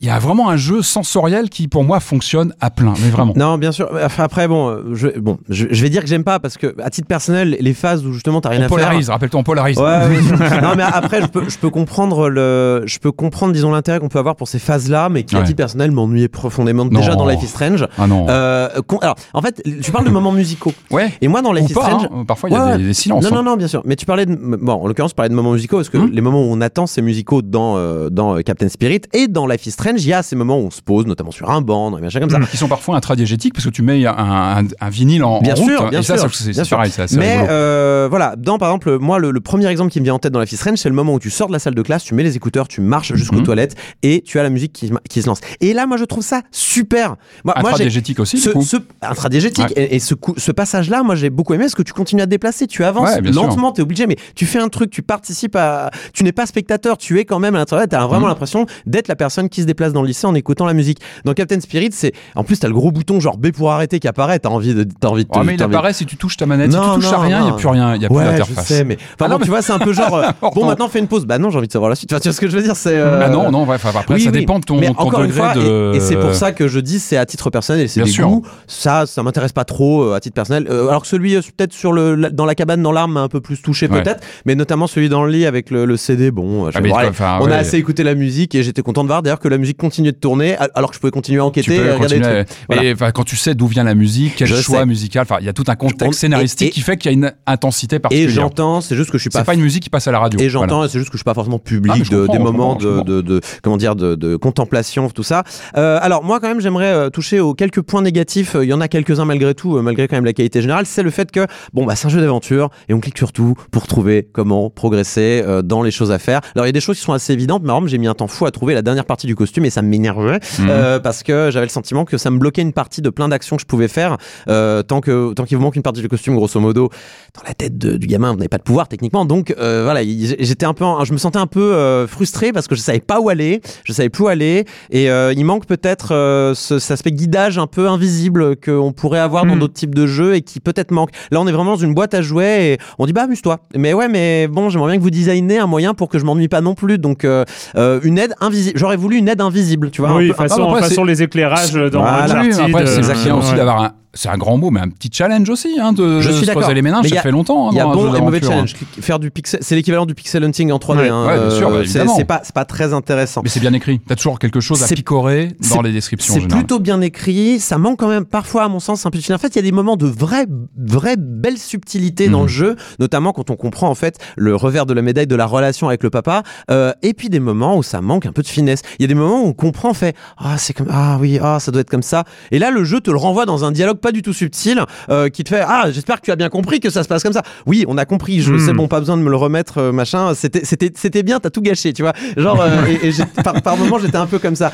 il y a vraiment un jeu sensoriel qui, pour moi, fonctionne à plein. Mais vraiment. Non, bien sûr. Enfin, après, bon, euh, je, bon, je, je vais dire que j'aime pas parce que, à titre personnel, les phases où justement t'as rien On à polarise, rappelle-toi, on polarise. faire. Ouais, ouais. non, mais après, je peux, je peux comprendre le, je peux comprendre, disons, l'intérêt qu'on peut avoir pour ces phases-là, mais qui, à titre personnel, m'ennuyait profondément Non. déjà dans Life is Strange. Ah non. Euh, alors, en fait, tu parles de moments musicaux. ouais. Et moi, dans Life Ou is pas, Strange. hein. Parfois, il y a Ouais, des, des silences. Non, hein. non, non, bien sûr. Mais tu parlais de. Bon, en l'occurrence, tu parlais de moments musicaux parce que Hmm. les moments où on attend ces musicaux dans, euh, dans Captain Spirit et dans Life is Strange, il y a ces moments où on se pose, notamment sur un banc, comme ça. Qui sont parfois intradiégétiques parce que tu mets un, un, un vinyle en, Bien en sûr, hein, bien et ça, sûr, c'est- c'est bien sûr. pareil, c'est assez Mais euh, voilà, dans par exemple, moi, le, le premier exemple qui me vient en tête dans Life is Strange, c'est le moment où tu sors de la salle de classe, tu mets les écouteurs, tu marches jusqu'aux Mhm. toilettes et tu as la musique qui, qui se lance. Et là, moi, je trouve ça super. Moi, moi Intradiégétique aussi, ce, du coup. ce intradiégétique Ouais. et, et ce, passage-là, moi j'ai beaucoup aimé parce que tu continues à te déplacer, tu avances Ouais, sûr. lentement, t'es obligé, mais tu fais un truc, tu participes à, tu n'es pas spectateur, tu es quand même à l'intérieur, t'as vraiment Mhm. l'impression d'être la personne qui se déplace. Déplaces dans le lycée en écoutant la musique. Dans Captain Spirit, c'est en plus t'as le gros bouton genre B pour arrêter qui apparaît. T'as envie de, t'as envie de. te- Oh, mais il envie apparaît si tu touches ta manette. Non, si tu touches à non, rien, il n'y a plus rien. Il n'y a plus Ouais, je d'interface. sais, mais enfin, Ah bon, non, mais- tu vois, c'est un peu genre. euh, bon, maintenant, fais une pause. Bah non, j'ai envie de savoir la suite. Enfin, tu vois ce que je veux dire C'est. euh, Ah non, non, enfin, après, oui, ça oui. dépend de ton, Mais ton encore une degré fois, de. et, et c'est pour ça que je dis c'est à titre personnel et c'est Bien des goûts. Ça, ça m'intéresse pas trop euh, à titre personnel. Euh, alors que celui peut-être sur le dans la cabane dans l'arme un peu plus touché peut-être, mais notamment celui dans le lit avec le, CD. Bon, je Ah, on a assez écouté la musique et j'étais content de voir d'ailleurs que la musique continuait de tourner alors que je pouvais continuer à enquêter et les trucs. Voilà. Et quand tu sais d'où vient la musique, quel Je choix sais. musical, enfin, il y a tout un On- contexte et- scénaristique et- qui fait qu'il y a une intensité Et particulière. j'entends, c'est juste que je suis pas C'est pas une musique qui passe à la radio. Et j'entends, Voilà. c'est juste que je suis pas forcément public Ah, de, des moments de, comprends. de, de- comment dire de, de contemplation, tout ça. Euh, alors moi quand même j'aimerais euh, toucher aux quelques points négatifs. Euh, Il y en a quelques-uns malgré tout, euh, malgré quand même la qualité générale. C'est le fait que bon bah c'est un jeu d'aventure et on clique sur tout pour trouver comment progresser dans les choses à faire. Alors il y a des choses qui sont assez évidentes. Mais j'ai mis un temps fou à trouver la dernière partie du costume et ça m'énervait Mhm. euh, parce que j'avais le sentiment que ça me bloquait une partie de plein d'actions que je pouvais faire euh, tant que tant qu'il vous manque une partie du costume grosso modo dans la tête de- du gamin vous n'avez pas de pouvoir techniquement donc euh, voilà il- j'étais un peu je me sentais un peu frustré parce que je savais pas où aller je savais plus où aller et il manque peut-être ce, cet aspect guidage un peu invisible qu'on pourrait avoir dans Mm. d'autres types de jeux et qui peut-être manque là on est vraiment dans une boîte à jouets et on dit bah amuse-toi mais ouais mais bon j'aimerais bien que vous designiez un moyen pour que je m'ennuie pas non plus donc une aide invisible j'aurais voulu une aide invisible tu vois un oui, peu- façon, après, façon les éclairages dans Voilà. C'est euh, exactement aussi ouais. d'avoir un. C'est un grand mot, mais un petit challenge aussi, hein, de Je suis se creuser les méninges. Y Ça a- fait longtemps. hein, Il y a dans un bon et mauvais d'aventure. challenge. Faire du pixel, c'est l'équivalent du pixel hunting en 3D. Ouais, hein, ouais, bien sûr, bah, c'est- pas, c'est pas très intéressant. Mais c'est bien écrit. T'as toujours quelque chose à picorer dans les descriptions. C'est plutôt bien écrit. Ça manque quand même parfois, à mon sens, un fil. En fait, il y a des moments de vraie, vraie belle subtilité dans Mhm. le jeu, notamment quand on comprend en fait le revers de la médaille de la relation avec le papa. Euh, et puis des moments où ça manque un peu de finesse. Il y a des moments où on comprend, on fait ah c'est comme ah oui ah ça doit être comme ça. Et là, le jeu te le renvoie dans un dialogue pas du tout subtil, euh, qui te fait ah j'espère que tu as bien compris que ça se passe comme ça. Oui, on a compris. Je Mhm. sais bon, pas besoin de me le remettre euh, machin. C'était c'était c'était bien. T'as tout gâché, tu vois. Genre euh, et, et j'ai- par, par moments j'étais un peu comme ça.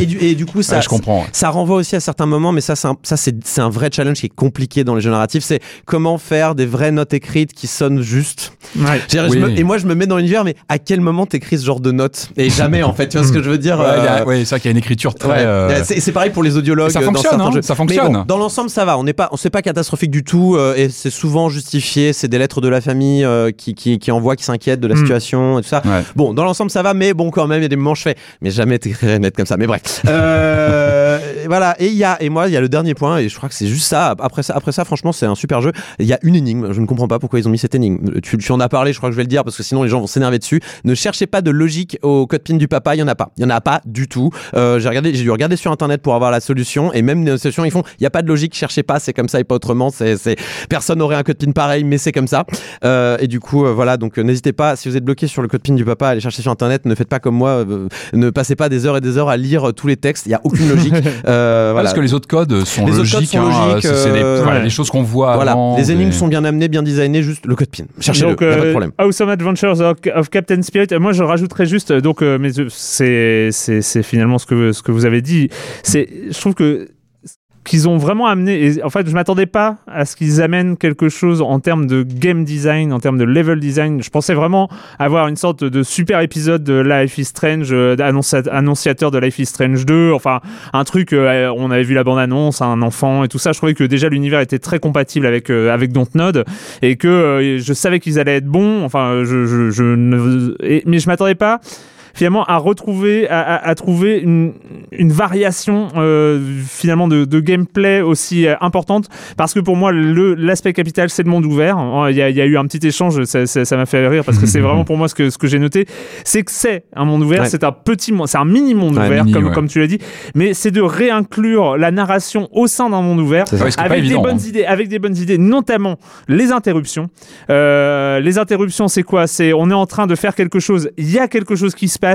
Et du et du coup ça Ouais, je comprends. ouais. ça renvoie aussi à certains moments, mais ça, c'est un, ça, c'est, un vrai challenge qui est compliqué dans les jeux narratifs. C'est comment faire des vraies notes écrites qui sonnent juste. Ouais. Dire, Oui. me- et moi, je me mets dans l'univers, mais à quel moment t'écris ce genre de notes? Et jamais, en fait. Tu vois ce que je veux dire ouais, c'est vrai qu'il y a une écriture très. Euh, C'est, pareil pour les audiologues. Et ça dans fonctionne, certains hein, jeux. ça fonctionne. bon, dans l'ensemble, ça va. On n'est pas, on c'est pas catastrophique du tout, euh, et c'est souvent justifié. C'est des lettres de la famille euh, qui, qui, qui envoient, qui s'inquiètent de la Mm. situation et tout ça. Ouais. Bon, dans l'ensemble, ça va, mais bon, quand même, il y a des moments je fais, mais jamais t'écrirais une lettre comme ça. Mais bref. Euh, voilà. Et il y a, et moi, il y a le dernier point, et je crois que c'est juste ça. Après ça, après ça, franchement, c'est un super jeu. Il y a une énigme. Je ne comprends pas pourquoi ils ont mis cette énigme. Tu, tu en as parlé, je crois que je vais le dire, parce que sinon les gens vont s'énerver dessus. Ne cherchez pas de logique au code PIN du papa. Il y en a pas. Il y en a pas du tout. Euh, j'ai regardé, j'ai dû regarder sur internet pour avoir la solution, et même les solutions, ils font, il y a pas de logique. Cherchez pas. C'est comme ça et pas autrement. C'est, c'est, personne n'aurait un code PIN pareil, mais c'est comme ça. Euh, et du coup, euh, voilà. Donc, euh, n'hésitez pas. Si vous êtes bloqué sur le code PIN du papa, allez chercher sur internet. Ne faites pas comme moi. euh, ne passez pas des heures et des heures à lire euh, tous les textes. Il y a aucune logique. Euh, voilà. Parce que les autres codes sont Les logiques. codes sont hein, logiques, c'est- c'est des, euh, voilà, choses qu'on voit Voilà, avant. les énigmes des- sont bien amenées, bien designées, juste le code PIN. Cherchez-le, Donc, pas de euh, problème. Awesome Adventures of, of Captain Spirit. Moi, je rajouterais juste, donc, euh, mais c'est, c'est, c'est finalement ce que, ce que vous avez dit. C'est, je trouve que qu'ils ont vraiment amené, et en fait, je m'attendais pas à ce qu'ils amènent quelque chose en termes de game design, en termes de level design. Je pensais vraiment avoir une sorte de super épisode de Life is Strange, euh, annonciateur de Life is Strange 2, enfin, un truc, euh, on avait vu la bande-annonce, un enfant et tout ça. Je trouvais que déjà l'univers était très compatible avec, euh, avec Dontnod et que euh, je savais qu'ils allaient être bons. Enfin, je, je, je ne, mais je m'attendais pas finalement à retrouver, à, à- à trouver une, une variation euh, finalement de, de gameplay aussi euh, importante parce que pour moi l'aspect capital c'est le monde ouvert. Oh, Il y a, il y a eu un petit échange, ça ça- ça m'a fait rire parce que c'est vraiment pour moi ce que ce que j'ai noté, c'est que c'est un monde ouvert, Ouais. c'est un petit, monde- c'est un mini monde Ouais, ouvert mini, comme ouais. comme tu l'as dit, mais c'est de réinclure la narration au sein d'un monde ouvert pas avec des évident, bonnes hein. idées, avec des bonnes idées, notamment les interruptions. Euh, les interruptions, c'est quoi? C'est on est en train de faire quelque chose, il y a quelque chose qui se passe,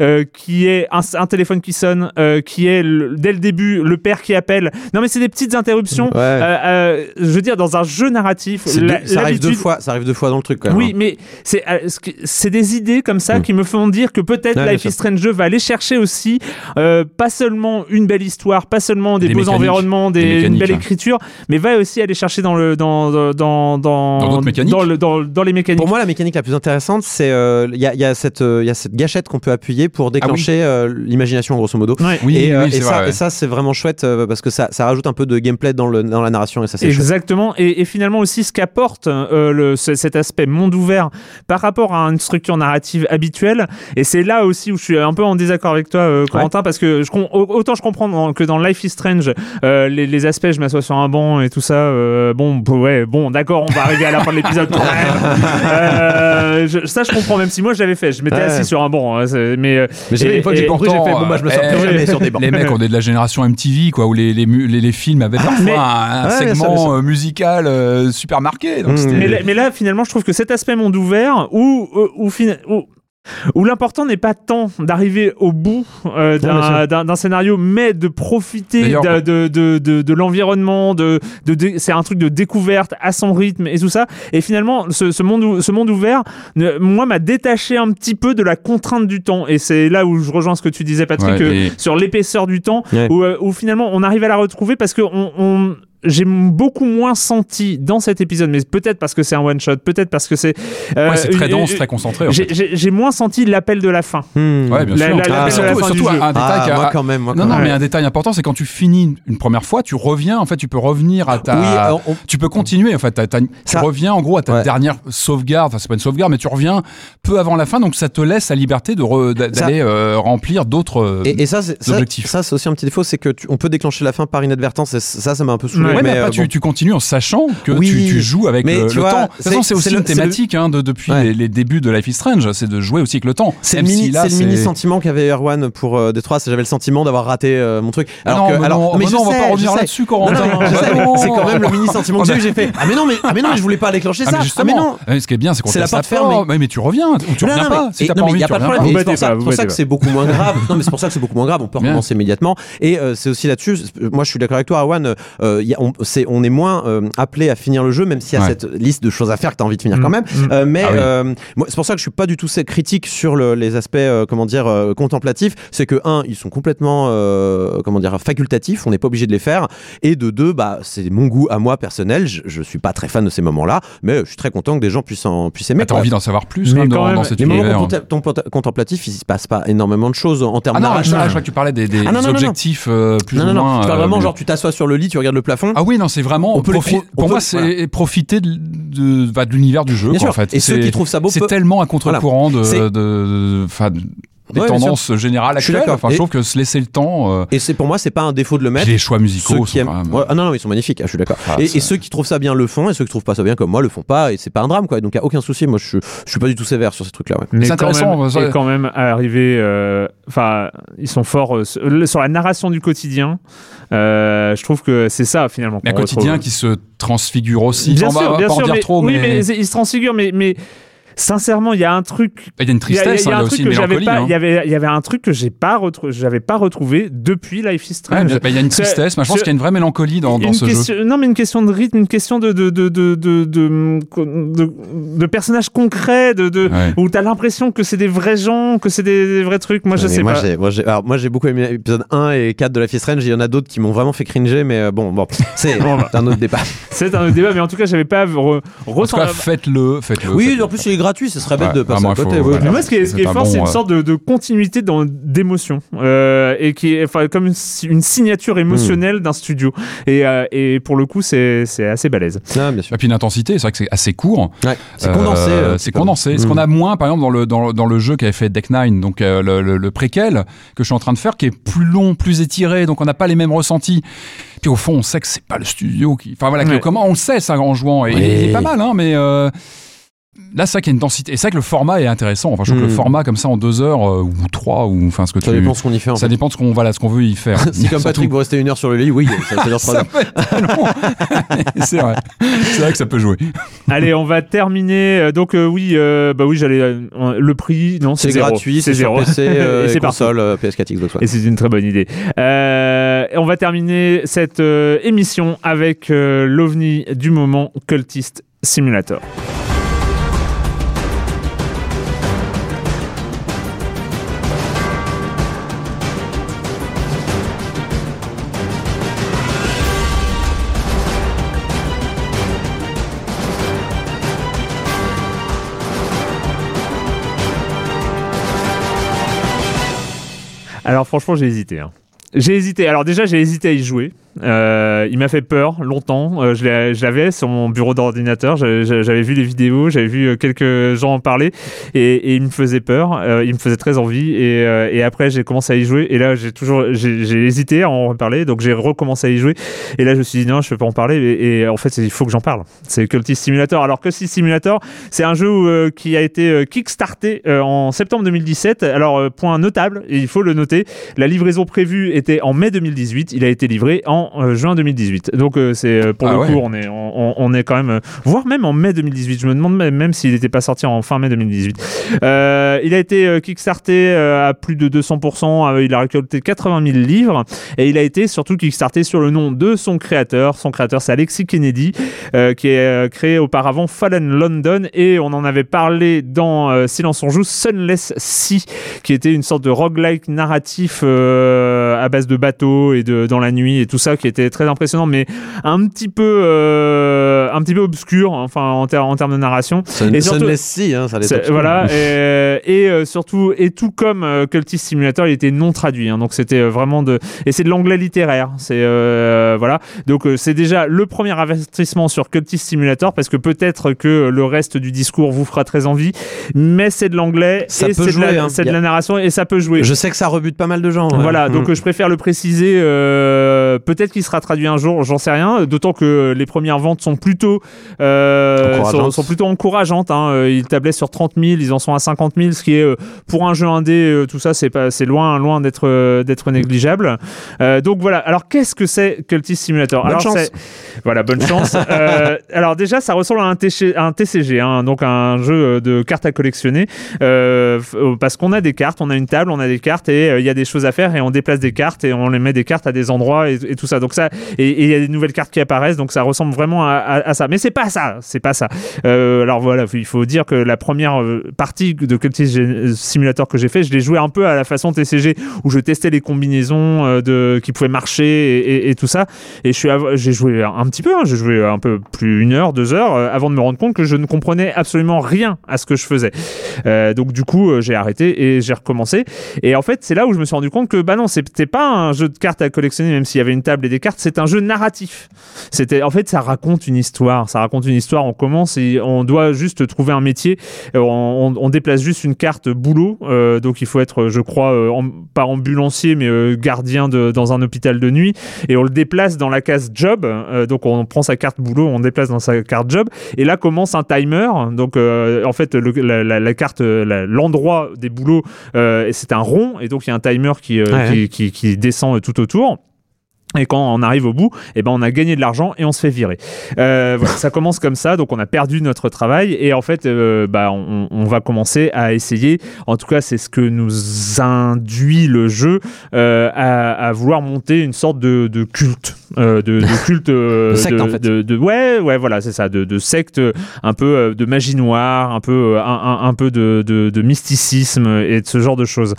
euh, qui est un, un téléphone qui sonne, euh, qui est le- dès le début le père qui appelle. Non mais c'est des petites interruptions. Ouais. Euh, euh, je veux dire dans un jeu narratif, C'est la- deux- ça arrive deux fois, ça arrive deux fois dans le truc quand même. oui, hein. mais c'est euh, ce que- c'est des idées comme ça Mm. qui me font dire que peut-être Ouais, Life is Strange 2 va aller chercher aussi euh, pas seulement une belle histoire, pas seulement des, Des beaux environnements, des, Des une belle hein. écriture, mais va aussi aller chercher dans le dans dans dans dans, Dans d'autres mécaniques dans, le- dans- dans les mécaniques. Pour moi, la mécanique la plus intéressante, c'est euh, il y, a, il y a cette euh, il y a cette gâchette qu'on peut appuyer pour déclencher euh, l'imagination, grosso modo. Ouais. Oui, et, oui, et c'est ça, vrai, ouais. et ça, c'est vraiment chouette euh, parce que ça, ça rajoute un peu de gameplay dans, le, dans la narration et ça, c'est. Exactement, et, et finalement aussi ce qu'apporte euh, le, cet aspect monde ouvert par rapport à une structure narrative habituelle, et c'est là aussi où je suis un peu en désaccord avec toi, Corentin, parce que je, autant je comprends dans- que dans Life is Strange, les, les aspects, je m'assois sur un banc et tout ça, bon, ouais, bon, d'accord, on va arriver à la fin de l'épisode. Euh, je- ça, je comprends, même si moi je l'avais fait, je m'étais Ouais. assis sur un banc, hein, c'est- mais, euh, Mais j'ai- une fois que j'ai compris, j'ai fait bon, bah, je me sors Eh, jamais sur des bancs. Les mecs, on est de la génération MTV, quoi, où les, les, mu- les, les films avaient parfois mais- un, Ouais, segment euh, musical euh, super marqué. Donc Mm. Mais là, mais là, finalement, je trouve que cet aspect monde ouvert, où, où, où- où l'important n'est pas tant d'arriver au bout euh, d'un- scénario, mais de profiter de, de, de, de, de l'environnement, de, c'est un truc de découverte à son rythme et tout ça. Et finalement, ce, ce, monde, ce monde ouvert, ne- moi, m'a détaché un petit peu de la contrainte du temps. Et c'est là où je rejoins ce que tu disais, Patrick, Ouais, et- sur l'épaisseur du temps, Ouais. où, euh, où finalement on arrive à la retrouver parce que on, on- j'ai beaucoup moins senti dans cet épisode, mais peut-être parce que c'est un one shot, peut-être parce que c'est. euh, Ouais, c'est très dense, très concentré. en J'ai fait. j'ai- j'ai moins senti l'appel de la fin. Hmm. Ouais, bien La- sûr. la- Ah, surtout, un, jeu. détail Ah, qui a- moi quand même, moi non, quand non, même. mais un détail important, c'est quand tu finis une première fois, tu reviens, en fait, tu peux revenir à ta. Oui, alors, on- Tu peux continuer, en fait. t'as- tu Ça- reviens, en gros, à ta Ouais. dernière sauvegarde. Enfin, c'est pas une sauvegarde, mais tu reviens peu avant la fin, donc ça te laisse la liberté Ça- d'aller euh, remplir d'autres. Et, et ça, c'est ça, objectifs. ça, c'est aussi un petit défaut, c'est que tu- on peut déclencher la fin par inadvertance. et ça, ça m'a un peu saoulé. Ouais, mais, euh, tu, continues en sachant que Oui, tu, tu joues avec mais le, le vois, temps. De toute façon, c'est- aussi une le- thématique hein, de, depuis Ouais. les, les débuts de Life is Strange, c'est de jouer aussi avec le temps. C'est le si mini, sentiment qu'avait Erwan pour euh, Détroit, c'est j'avais le sentiment d'avoir raté euh, mon truc. Alors non, que, mais alors, non, mais mais je non, on va sais, pas je revenir là-dessus, Non, Corentin. non, Non. c'est quand même le mini sentiment que j'ai fait ah mais non mais ah mais non je voulais pas déclencher Ah, ça. mais Ah mais non. ce qui est bien, c'est qu'on te la laisse la mais tu reviens, tu Non, reviens non, pas. Si t'as non, pas envie, tu pas reviens Et C'est pour ça, pas, que pas. c'est beaucoup moins grave. Non, mais c'est pour ça que c'est beaucoup moins grave. On peut recommencer immédiatement. Et euh, c'est aussi là-dessus. Moi, je suis d'accord avec toi, Arwan. On, c'est- on est moins euh, appelé à finir le jeu, même s'il y a Ouais. cette liste de choses à faire que tu as envie de finir Mm, quand même. mm. Euh, mais Ah oui. euh, c'est pour ça que je suis pas du tout critique sur le- les aspects, euh, comment dire, euh, contemplatifs. C'est que un, ils sont complètement, euh, comment dire, facultatifs. On n'est pas obligé de les faire. Et de deux, bah, c'est mon goût à moi personnel. Je, je suis pas très fan de ces moments-là, mais je suis très content que des gens puissent en puissent aimer. Ah, T'as envie d'en savoir plus Mais quand même quand dans, même, dans cet Les moments univers. contempla- contempla- contemplatifs, il se passe pas énormément de choses en termes Ah non, je, narratifs. je crois que tu parlais des, des Ah non, non, non, non. objectifs euh, plus Non, ou non, non. moins. Tu parles euh, vraiment, mais- genre, tu t'assois sur le lit, tu regardes le plafond. Ah oui, non, c'est vraiment. On peut les profi- pro- on pour peut- moi, c'est profiter de, de, bah, de l'univers du jeu, quoi, en fait. Et ceux qui trouvent ça beau C'est tellement à contre-courant de- des Ouais, tendances générales Je suis actuelles. d'accord. Enfin, je Et- trouve que se laisser le temps. euh, Et c'est pour moi, c'est pas un défaut de le mettre. les choix musicaux Ceux sont qui aiment... quand même- Ouais, ah non, non, ils sont magnifiques, ah, je suis d'accord. Ah, et, ceux qui trouvent ça bien le font, et ceux qui trouvent pas ça bien comme moi le font pas, et c'est pas un drame, quoi. Donc y a aucun souci. Moi, je, je suis pas du tout sévère sur ces trucs-là. Ouais. Mais C'est quand intéressant, même, ça- et quand même arrivé. euh, Enfin, ils sont forts euh, sur la narration du quotidien. euh, je trouve que c'est ça finalement. Un quotidien retrouve. qui se transfigure aussi. Bien sûr, va bien sûr, mais, trop, oui, mais mais il se transfigure, mais, mais sincèrement, il y a un truc. il y a une Il y a, tristesse, il y a hein, un truc que j'avais hein. Il y avait, il y avait un truc que j'ai pas j'avais pas retrouvé depuis Life is Strange. bah, il y a une tristesse, mais je pense qu'il y a une vraie mélancolie dans, ce jeu. Non, mais une question de rythme, une question de de de de de de, de- de personnages concrets, de, de Ouais. où t'as l'impression que c'est des vrais gens, que c'est des, des vrais trucs. Moi, je sais moi, pas. Moi, j'ai, alors, moi, j'ai beaucoup aimé l'épisode 1 et 4 de la Fist Range. Il y en a d'autres qui m'ont vraiment fait cringer, mais euh, bon, bon, c'est bah. c'est un autre débat. C'est un autre débat, mais en tout cas, j'avais pas re- En tout ressenti. cas, faites-le, faites-le. Oui, en plus, il est gratuit, ce serait bête Ouais, de passer à faut- côté. Mais moi, ce qui est, ce qui est C'est un fort, bon, c'est une euh, sorte de, de continuité dans- d'émotion euh, et qui est enfin, comme une, si- une signature émotionnelle d'un studio. Et, euh, et pour le coup, c'est assez balèze. Ah, bien sûr. Et puis une intensité, c'est vrai que c'est assez court. Ouais, c'est condensé. euh, c'est condensé. Ce Mm. qu'on a moins, par exemple, dans le, dans, dans le jeu qu'avait fait Deck Nine, donc euh, le, le- le préquel que je suis en train de faire, qui est plus long, plus étiré, donc on n'a pas les mêmes ressentis. Puis au fond, on sait que c'est pas le studio qui. Enfin voilà, Ouais. comment on le sait ça en jouant. Et Oui. il est pas mal, hein, mais. euh, Là, qu'il y a une densité. Et c'est vrai que le format est intéressant. Enfin, je trouve que le format comme ça en deux heures euh, ou trois ou enfin ce que Ça tu. dépend ce qu'on y fait. En ça fait. dépend de ce qu'on voilà, ce qu'on veut y faire. Si comme Patrick, vous restez une heure sur le lit, oui, ça, ça dure trois ça heures. c'est vrai. C'est vrai que ça peut jouer. Allez, on va terminer. Euh, Donc euh, oui, euh, bah oui, j'allais euh, le prix. Non, c'est gratuit, c'est zéro. PC euh, Et c'est console, euh, PS4, Xbox One. Et c'est une très bonne idée. Euh, et on va terminer cette euh, émission avec euh, l'ovni du moment Cultist Simulator. Alors franchement, j'ai hésité. hein. J'ai hésité. Alors déjà, j'ai hésité à y jouer. Euh, il m'a fait peur longtemps. Euh, je l'avais sur mon bureau d'ordinateur. J'avais vu les vidéos, j'avais vu euh, quelques gens en parler et, il me faisait peur. Il me faisait très envie. Et, après, j'ai commencé à y jouer. Et là, j'ai toujours, j'ai hésité à en reparler. Donc j'ai recommencé à y jouer. Et là, je me suis dit non, je peux pas en parler. Et, en fait, il faut que j'en parle. C'est Cultist Simulator. Alors Cultist Simulator, c'est un jeu qui a été kickstarté en septembre 2017. Alors point notable, il faut le noter, la livraison prévue était en mai 2018. Il a été livré en euh, juin 2018. Donc euh, c'est euh, pour Ah le ouais. coup, on est on, est quand même, voire même en mai 2018. Je me demande même, même s'il n'était pas sorti en fin mai 2018. Euh, il a été kickstarté à plus de 200%. euh, il a récolté 80 000 livres et il a été surtout kickstarté sur le nom de son créateur. Son créateur, c'est Alexis Kennedy, qui a créé auparavant Fallen London et on en avait parlé dans Silence on joue Sunless Sea, qui était une sorte de roguelike narratif euh, à base de bateaux et de dans la nuit et tout ça, qui était très impressionnant, mais un petit peu euh, un petit peu obscur, enfin en, ter- en termes de narration. Sun- Et surtout- Sea, hein, ça obscur. Voilà, et, et, euh, surtout, et tout comme euh, Cultist Simulator, il était non traduit, hein, donc c'était euh, vraiment de, et c'est de l'anglais littéraire, c'est euh, voilà, donc euh, c'est déjà le premier investissement sur Cultist Simulator parce que peut-être que le reste du discours vous fera très envie, mais c'est de l'anglais c'est de, la- hein. de la narration et ça peut jouer. Je sais que ça rebute pas mal de gens. ouais. Voilà, donc euh, je préfère le préciser. euh, Peut-être qu'il sera traduit un jour, j'en sais rien. D'autant que les premières ventes sont plutôt euh, sont, plutôt encourageantes. Hein. Euh, Ils tablaient sur 30 000, ils en sont à 50 000, ce qui est euh, pour un jeu indé, tout ça, c'est pas, c'est loin, loin d'être d'être négligeable. Euh, donc voilà. Alors qu'est-ce que c'est Cultist Simulator Bonne Alors chance. Voilà, bonne chance. Euh, alors déjà, ça ressemble à un, TC un TCG, hein, donc un jeu de cartes à collectionner, parce qu'on a des cartes, on a une table, on a des cartes et il y a des choses à faire et on déplace des cartes et on les met des cartes à des endroits et, et tout ça. Donc ça, et et il y a des nouvelles cartes qui apparaissent, donc ça ressemble vraiment à, à- à ça. Mais c'est pas ça, c'est pas ça. Euh, alors voilà, il faut dire que la première euh, partie de Gen- Simulator que j'ai fait, je l'ai joué un peu à la façon TCG où je testais les combinaisons euh, de qui pouvaient marcher et, tout ça. Et j'ai joué un petit peu, hein, j'ai joué un peu plus une heure, deux heures, avant de me rendre compte que je ne comprenais absolument rien à ce que je faisais. Donc du coup, j'ai arrêté et j'ai recommencé. Et en fait, c'est là où je me suis rendu compte que bah non, c'était pas un jeu de cartes à collectionner, même s'il y avait une table et des cartes, c'est un jeu narratif. C'était, en fait, ça raconte une histoire. Ça raconte une histoire. On commence et on doit juste trouver un métier. Euh, On, on- on déplace juste une carte boulot. Euh, donc il faut être, je crois, euh, pas ambulancier, mais euh, gardien de, dans un hôpital de nuit. Et on le déplace dans la case job. Donc on prend sa carte boulot, on déplace dans sa carte job. Et là commence un timer. Donc en fait, le- la, la- la carte, l'endroit des boulots, c'est un rond. Et donc il y a un timer qui, Ouais. qui, qui- qui descend tout autour. Et quand on arrive au bout, eh ben on a gagné de l'argent et on se fait virer. Euh, voilà, ça commence comme ça, donc on a perdu notre travail et en fait, euh, bah, on, on va commencer à essayer. En tout cas, c'est ce que nous induit le jeu euh, à, à vouloir monter une sorte de, de culte, euh, de, de culte euh, De secte, en fait. de- de- ouais, ouais, voilà, c'est ça, de, de secte, un peu de magie noire, un peu, un, peu de, de- de mysticisme et de ce genre de choses.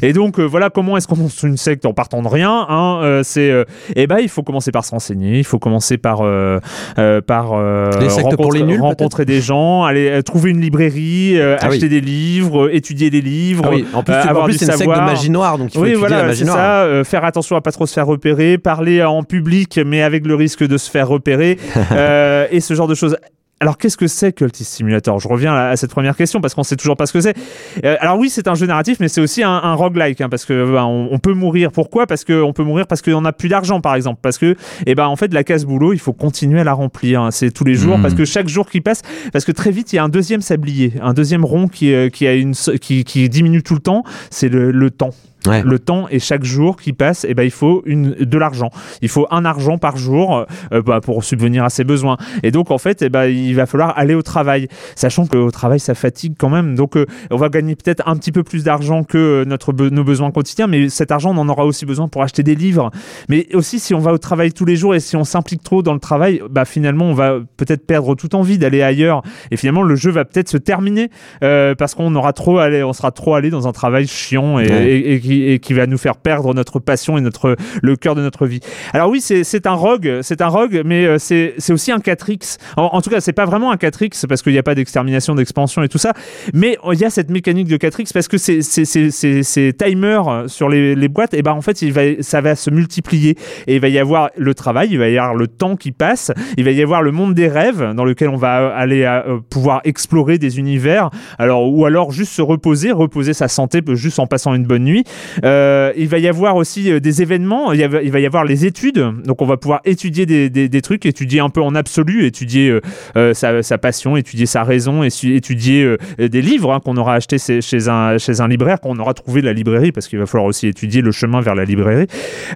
Et donc, voilà comment est-ce qu'on monte une secte en partant de rien. Hein, euh, c'est, euh, eh ben, il faut commencer par se renseigner, il faut commencer par, euh, euh, par euh, pour les nuls, rencontrer des gens, aller euh, trouver une librairie, euh, Ah oui. acheter des livres, euh, étudier des livres. Ah oui, en plus, tu- en avoir plus, du c'est une secte de savoir. magie noire, donc il faut oui, voilà, la magie c'est noire. ça. euh, faire attention à pas trop se faire repérer, parler en public, mais avec le risque de se faire repérer, euh, et ce genre de choses. Alors, qu'est-ce que c'est Cultist Simulator? Je reviens à, à cette première question parce qu'on sait toujours pas ce que c'est. Euh, alors oui, c'est un jeu narratif, mais c'est aussi un, un roguelike hein, parce que ben, on, on peut mourir. Pourquoi? Parce que on peut mourir parce qu'on n'a plus d'argent, par exemple. Parce que, eh ben, en fait, la case boulot, il faut continuer à la remplir. hein. C'est tous les jours Mhm. parce que chaque jour qui passe, parce que très vite, il y a un deuxième sablier, un deuxième rond qui, euh, qui a une, so- qui, qui diminue tout le temps. C'est le, le temps Ouais. le temps et chaque jour qui passe eh ben il faut une de l'argent. Il faut un argent par jour euh, bah, pour subvenir à ses besoins. Et donc en fait eh ben il va falloir aller au travail. Sachant qu'au travail ça fatigue quand même. Donc euh, on va gagner peut-être un petit peu plus d'argent que euh, notre be- nos besoins quotidiens mais cet argent on en aura aussi besoin pour acheter des livres. Mais aussi si on va au travail tous les jours et si on s'implique trop dans le travail bah finalement on va peut-être perdre toute envie d'aller ailleurs. Et finalement le jeu va peut-être se terminer euh, parce qu'on aura trop allé on sera trop allé dans un travail chiant et, Ouais. et- et qui qui, et qui va nous faire perdre notre passion et notre le cœur de notre vie. Alors oui, c'est un rogue, c'est un rogue, mais euh, c'est aussi un 4X. En, tout cas, c'est pas vraiment un 4X parce qu'il n'y a pas d'extermination, d'expansion et tout ça, mais il y a cette mécanique de 4X parce que ces timers sur les, les boîtes, et ben en fait, il va ça va se multiplier et il va y avoir le travail, il va y avoir le temps qui passe, il va y avoir le monde des rêves dans lequel on va aller euh, pouvoir explorer des univers, alors ou alors juste se reposer, reposer sa santé juste en passant une bonne nuit. Euh, il va y avoir aussi euh, des événements, il, va y avoir les études, donc on va pouvoir étudier des, des, des trucs, étudier un peu en absolu, étudier euh, sa, sa passion, étudier sa raison, étudier euh, des livres hein, qu'on aura acheté chez un, chez un libraire, qu'on aura trouvé la librairie, parce qu'il va falloir aussi étudier le chemin vers la librairie.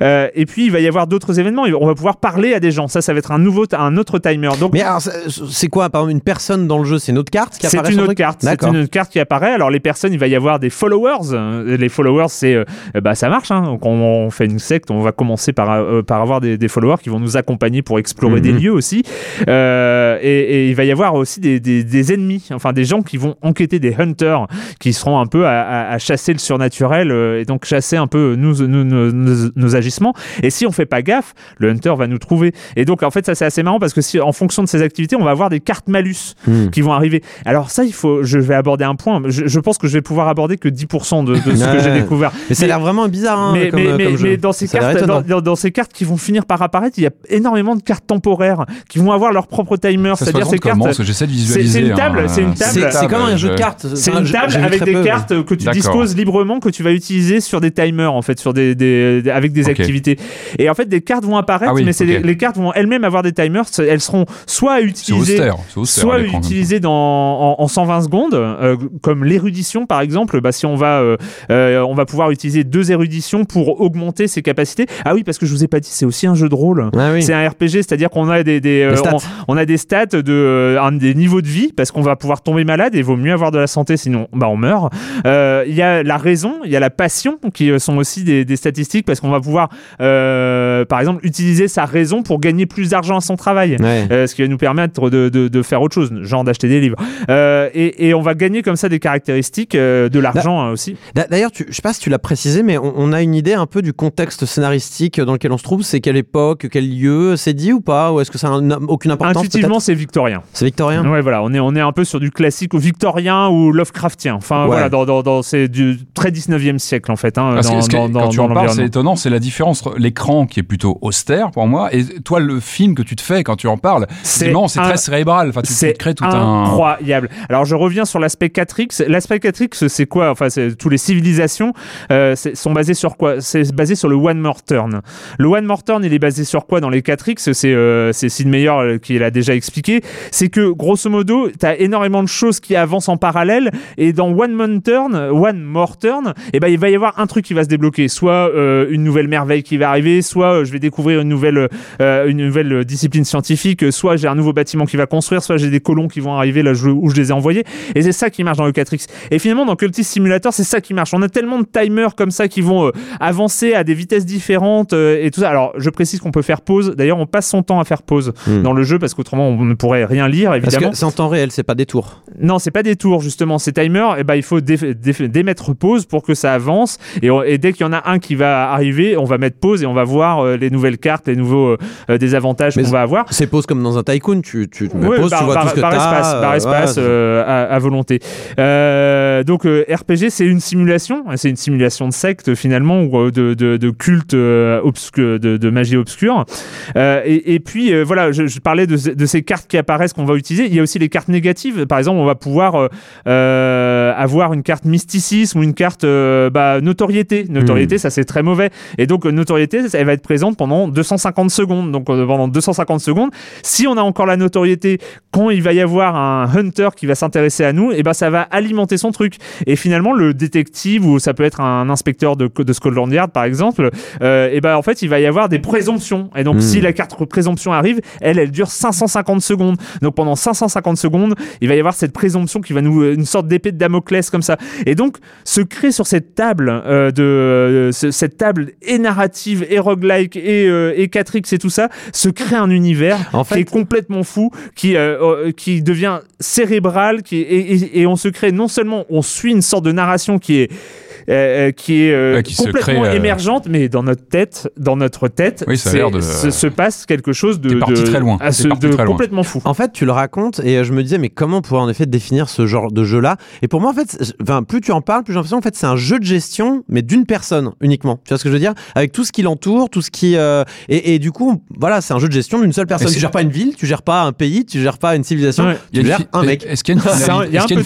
Et puis il va y avoir d'autres événements, on va pouvoir parler à des gens, ça ça va être un nouveau, un autre timer. Donc Mais alors, c'est c'est quoi Par exemple, une personne dans le jeu, c'est une autre carte qui c'est apparaît une sur le autre carte. C'est une autre carte qui apparaît. Alors les personnes, il va y avoir des followers. Les followers, c'est euh, bah ça marche. Hein. Donc on, on fait une secte, on va commencer par euh, par avoir des, des followers qui vont nous accompagner pour explorer des Mhm. lieux aussi. Euh, et, et il va y avoir aussi des, des, des ennemis, enfin des gens qui vont enquêter, des hunters, qui seront un peu à, à- à chasser le surnaturel et donc chasser un peu nos, nos- nos agissements. Et si on fait pas gaffe, le hunter va nous trouver. Et donc en fait ça c'est assez marrant parce que si en fonction de ces activités, on va avoir des cartes malus Hmm. qui vont arriver. Alors ça, il faut, je vais aborder un point. Je, je pense que je vais pouvoir aborder que 10% de, de ce que j'ai découvert. Mais ça a l'air vraiment bizarre. Hein, mais, comme, mais, euh, mais, comme jeu. mais dans ces Ça cartes, dans, étonnant. dans- dans ces cartes qui vont finir par apparaître, il y a énormément de cartes temporaires qui vont avoir leur propre timer. C'est-à-dire ces comment cartes. J'essaie de c'est- visualiser. c'est une table, hein, c'est une table. C'est comme un jeu de cartes. C'est une table avec des cartes que tu disposes librement, que tu vas utiliser sur des timers en fait, sur des, avec des activités. Et en fait, des cartes vont apparaître, Ah oui, mais c'est ok. les, les cartes vont elles-mêmes avoir des timers. Elles seront soit austère. Austère. soit à l'écran, comme ça. utilisé dans, en, en 120 secondes, euh, comme l'érudition par exemple. Bah, si on va, euh, euh, on va pouvoir utiliser deux éruditions pour augmenter ses capacités. Ah oui, parce que je vous ai pas dit, c'est aussi un jeu de rôle. Ah oui. C'est un RPG, c'est-à-dire qu'on a des, des, euh, on, on a des stats de euh, un des niveaux de vie parce qu'on va pouvoir tomber malade et il vaut mieux avoir de la santé sinon bah on meurt. Euh, Il y a la raison, il y a la passion qui sont aussi des, des statistiques parce qu'on va pouvoir euh, par exemple utiliser sa raison pour gagner plus d'argent à son travail. Ouais. Euh, ce qui va nous permettre de, de, de faire autre chose, genre d'acheter des livres. Et, et on va gagner comme ça des caractéristiques, de l'argent hein, aussi. D'a- D'ailleurs, je sais pas si tu l'as précisé, mais on, on a une idée un peu du contexte scénaristique dans lequel on se trouve. C'est quelle époque, quel lieu, c'est dit ou pas Ou est-ce que ça a un- aucune importance Intuitivement, c'est victorien. C'est victorien? Ouais, voilà, on est, on est un peu sur du classique ou victorien ou Lovecraftien. Enfin, Ouais. voilà, dans, dans, dans, c'est du très 19e siècle en fait. Hein, Parce dans, que dans, quand dans, tu en parles, c'est étonnant, c'est la différence entre l'écran qui est plutôt austère pour moi et toi le film que tu te fais quand tu en parles. C'est c'est un- très cérébral. Enfin, tu, tu crées tout un. incroyable. Alors je reviens sur l'aspect 4X. L'aspect 4X, c'est quoi? Enfin, c'est tous les civilisations euh, sont basées sur quoi? C'est basé sur le one more turn. Le one more turn, il est basé sur quoi dans les 4X C'est euh, Sid Meier euh, qui l'a déjà expliqué. C'est que grosso modo, tu as énormément de choses qui avancent en parallèle et dans one more turn, one more turn, eh ben il va y avoir un truc qui va se débloquer, soit euh, une nouvelle merveille qui va arriver, soit euh, je vais découvrir une nouvelle euh, une nouvelle discipline scientifique, soit j'ai un nouveau bâtiment qui va construire, soit j'ai des colons qui vont arriver là où je les ai envoyés. Et c'est ça qui marche dans le 4X. Et finalement, dans Cultist Simulator, c'est ça qui marche. On a tellement de timers comme ça qui vont euh, avancer à des vitesses différentes euh, et tout ça. Alors, je précise qu'on peut faire pause. D'ailleurs, on passe son temps à faire pause Hmm. dans le jeu parce qu'autrement, on ne pourrait rien lire, évidemment. c'est en temps réel, c'est pas des tours. Non, c'est pas des tours justement. Ces timers, eh ben, il faut dé- dé- démettre pause pour que ça avance. Et, et dès qu'il y en a un qui va arriver, on va mettre pause et on va voir euh, les nouvelles cartes, les nouveaux euh, désavantages qu'on va avoir. C'est pause comme dans un tycoon, tu, tu mets Ouais, pause, par, tu vois par- tout ce que par espace, par espace ouais, euh, à, à volonté. Donc RPG, c'est une simulation, c'est une simulation de secte finalement ou euh, de, de, de culte euh, obscu- de, magie obscure. Euh, et, et puis voilà, je, parlais de, ce- de ces cartes qui apparaissent qu'on va utiliser. Il y a aussi les cartes négatives. Par exemple, on va pouvoir avoir une carte mysticisme ou une carte euh, bah, notoriété. Notoriété, Hmm. ça c'est très mauvais. Et donc euh, notoriété, elle va être présente pendant 250 secondes. Donc euh, pendant 250 secondes, si on a encore la notoriété, quand il va y avoir un hunter qui va s'intéresser à nous, et ben ça va alimenter son truc. Et finalement, le détective ou ça peut être un inspecteur de, de Scotland Yard par exemple, euh, et ben en fait il va y avoir des présomptions. Et donc Hmm. si la carte présomption arrive, elle, elle dure 550 secondes. Donc pendant 550 secondes, il va y avoir cette présomption qui va nous une sorte d'épée de Damoclès comme ça. Et donc se crée sur cette table euh, de euh, ce- cette table et narrative et roguelike et euh, et 4X et tout ça, se crée un univers En qui est complètement fou, qui euh, euh, qui devient cérébral, qui et, et- et on se crée non seulement on suit une sorte de narration qui est euh, qui est euh, Ouais, qui se complètement crée, euh, émergente, mais dans notre tête, dans notre tête, Oui, ça de- se, se passe quelque chose de, parti de- très loin. à T'es ce- parti de très loin. complètement fou. En fait, tu le racontes et je me disais, mais comment on pourrait en effet définir ce genre de jeu-là? Et pour moi, en fait, enfin, plus tu en parles, plus j'ai l'impression en fait, c'est un jeu de gestion, mais d'une personne uniquement. Tu vois ce que je veux dire? Avec tout ce qui l'entoure, tout ce qui. euh, et, et du coup, voilà, c'est un jeu de gestion d'une seule personne. Tu gères pas une ville, tu gères pas un pays, tu gères pas une civilisation, Ouais. Il y a tu gères un mec. Est-ce qu'il y a une est-ce qu'il y a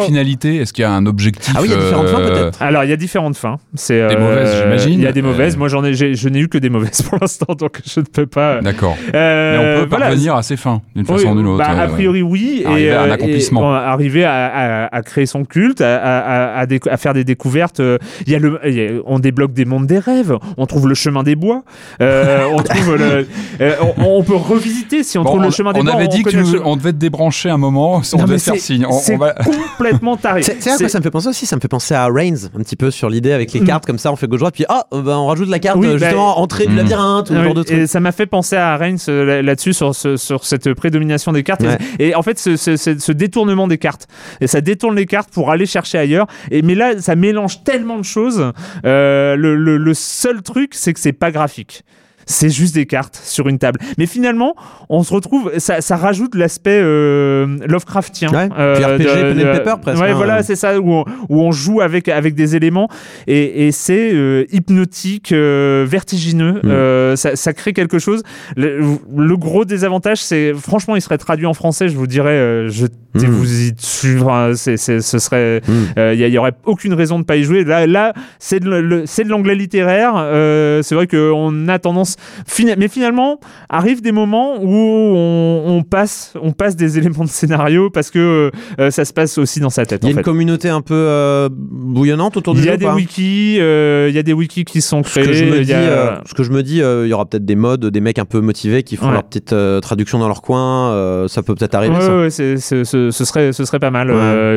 finalité? Est-ce qu'il y a un objectif Ah oui, il y a différentes fins, euh, peut-être. Alors, il y a différentes fins. C'est Des mauvaises, j'imagine. Il y a des mauvaises. Euh, Moi, j'en ai, j'ai- je n'ai eu que des mauvaises pour l'instant, donc je ne peux pas. D'accord. Euh, Mais on peut voilà. parvenir à ses fins, d'une Oui, façon ou d'une autre. bah, a euh, priori, oui. Arriver et, à un euh, accomplissement. et, bon, arriver à, à- à créer son culte, à, à- à- à déc- à faire des découvertes. euh, Il y a le, il y a- on débloque des mondes des rêves. On trouve le chemin des bois. euh, on trouve le, euh, on, on peut revisiter si on Bon, trouve on, le chemin des on bois. avait dit que on devait te débrancher un moment, on Non, devait faire signe. On, c'est on va... complètement taré. C'est c'est à quoi ça me fait penser aussi Ça me fait penser à Reigns, un petit peu sur l'idée avec les Mm. cartes comme ça, on fait gauche-droite, puis ah, bah, on rajoute la carte Oui, euh, bah, justement entrée du Mm. labyrinthe ou ce Ouais, genre de truc. et ça m'a fait penser à Reigns euh, là- là-dessus sur, ce- sur cette prédomination des cartes Ouais. et, et en fait ce, ce- ce- ce détournement des cartes et ça détourne les cartes pour aller chercher ailleurs et mais là ça mélange tellement de choses Euh, le, le- le seul truc c'est que c'est pas graphique c'est juste des cartes sur une table. Mais finalement, on se retrouve, ça, ça rajoute l'aspect euh, Lovecraftien. Ouais, euh, puis RPG, pen and paper, presque, Ouais, hein. voilà, c'est ça, où on, où on joue avec, avec des éléments et, et c'est euh, hypnotique, euh, vertigineux. Mm. Euh, ça, ça crée quelque chose. Le, le gros désavantage, c'est franchement, il serait traduit en français. Je vous dirais, euh, jetez-vous y dessus. Enfin, c'est, c'est- ce serait, Mm. euh, il y, aurait aucune raison de pas y jouer. Là, là, c'est de, de l'anglais littéraire. Euh, c'est vrai qu'on a tendance, fina- mais finalement, arrivent des moments où on, on passe, on passe des éléments de scénario parce que euh, ça se passe aussi dans sa tête. Il y a en une fait. communauté un peu euh, bouillonnante autour du Il y jeu a des wikis, euh, il y a des wikis qui sont Ce créés. que je me il dis, y a- ce que je me dis, il y aura peut-être des modes, des mecs un peu motivés qui font Ouais. leur petite traduction dans leur coin. ça peut peut-être arriver. Ouais, ça. ouais, ce, ce serait, ce serait pas mal.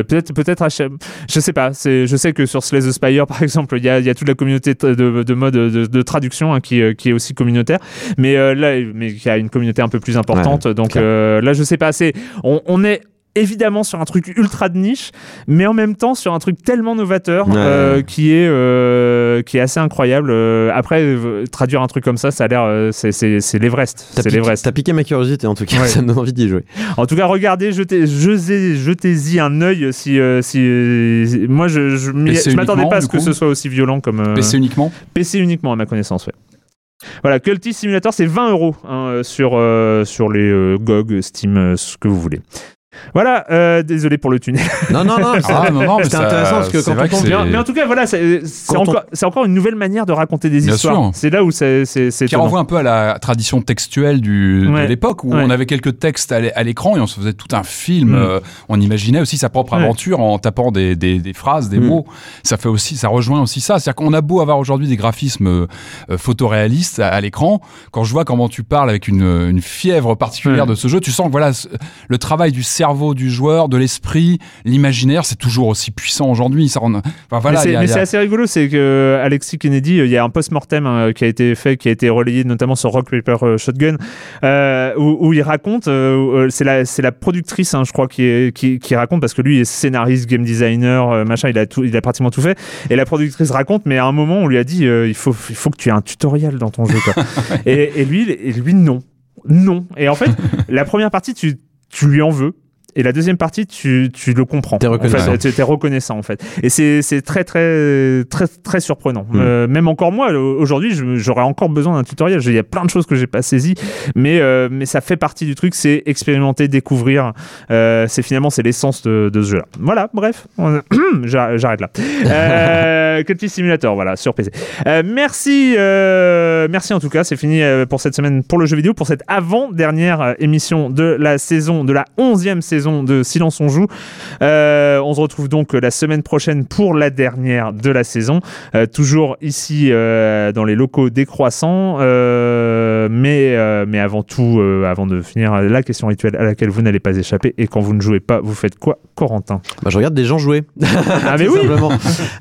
Peut-être, peut-être, je sais pas. Je sais que sur Slay the Spire, par exemple, il y a, il y a toute la communauté de, de, de mode de, de traduction hein, qui, qui est aussi communautaire, mais euh, là, mais qui a une communauté un peu plus importante. donc euh, là, je sais pas. C'est, on, on est évidemment sur un truc ultra de niche, mais en même temps sur un truc tellement novateur Ouais. euh, qui est euh, qui est assez incroyable. Après, traduire un truc comme ça, ça a l'air, c'est, c'est, c'est l'Everest. T'as C'est piqué, l'Everest. t'as piqué ma curiosité en tout cas, Ouais. ça me donne envie d'y jouer. En tout cas, regardez, jetez, jetez, jetez-y un œil si, si, moi je, je, m'attendais pas à ce que coup ce soit aussi violent comme euh, PC uniquement PC uniquement à ma connaissance, ouais. Voilà, Cultist Simulator, c'est 20 euros hein, euh, sur, euh, sur les euh, GOG, Steam, euh, ce que vous voulez. Voilà, euh, désolé pour le tunnel. Non, non, non, c'est- Ah non, c'était intéressant parce que c'est quand on que Mais, mais en tout cas, voilà, c'est c'est on- encore, c'est encore une nouvelle manière de raconter des Bien histoires. sûr. C'est là où c'est c'est- c'est qui renvoie un peu à la tradition textuelle du, Ouais. de l'époque où Ouais. on avait quelques textes à l'é- à l'écran et on se faisait tout un film. Mm. euh, on imaginait aussi sa propre Ouais. aventure en tapant des, des, des phrases, des Mm. mots. Ça fait aussi, ça rejoint aussi ça. C'est-à-dire qu'on a beau avoir aujourd'hui des graphismes euh, euh, photoréalistes à, à l'écran, quand je vois comment tu parles avec une, une fièvre particulière Ouais. de ce jeu, tu sens que voilà le travail du cerveau du joueur, de l'esprit, l'imaginaire, c'est toujours aussi puissant aujourd'hui. Ça rend- enfin, voilà, mais c'est a- assez rigolo, c'est que euh, Alexis Kennedy, euh, il y a un post-mortem hein, qui a été fait, qui a été relayé notamment sur Rock Paper euh, Shotgun, euh, où, où il raconte, euh, c'est la, la productrice, hein, je crois, qui, est- qui, qui raconte parce que lui est scénariste, game designer, machin, il a tout, il a pratiquement tout fait. Et la productrice raconte, mais à un moment, on lui a dit, euh, il faut, il faut que tu aies un tutoriel dans ton jeu. Quoi. et, et lui, et lui, non, non. Et en fait, la première partie, tu, tu lui en veux. Et la deuxième partie, tu, tu le comprends. T'es En reconnaissant. fait, tu es reconnaissant en fait. Et c'est c'est très très très très surprenant. Mm. Euh, même encore moi, euh, aujourd'hui, j'aurais encore besoin d'un tutoriel. Il y a plein de choses que j'ai pas saisies, mais euh, mais ça fait partie du truc. C'est expérimenter, découvrir. Euh, c'est finalement c'est l'essence de, de ce jeu-là. Voilà. Bref, j'arrête là. Euh, Cuphead Simulator, voilà, sur PC. Merci, merci en tout cas. C'est fini pour cette semaine pour le jeu vidéo, pour cette avant-dernière émission de la saison, de la onzième saison de Silence on joue. Euh, on se retrouve donc la semaine prochaine pour la dernière de la saison, Euh, toujours ici euh, dans les locaux décroissants. Mais, euh, mais avant tout, euh, avant de finir, la question rituelle à laquelle vous n'allez pas échapper. Et quand vous ne jouez pas, vous faites quoi, Corentin? Bah, je regarde des gens jouer. Ah, mais oui simplement.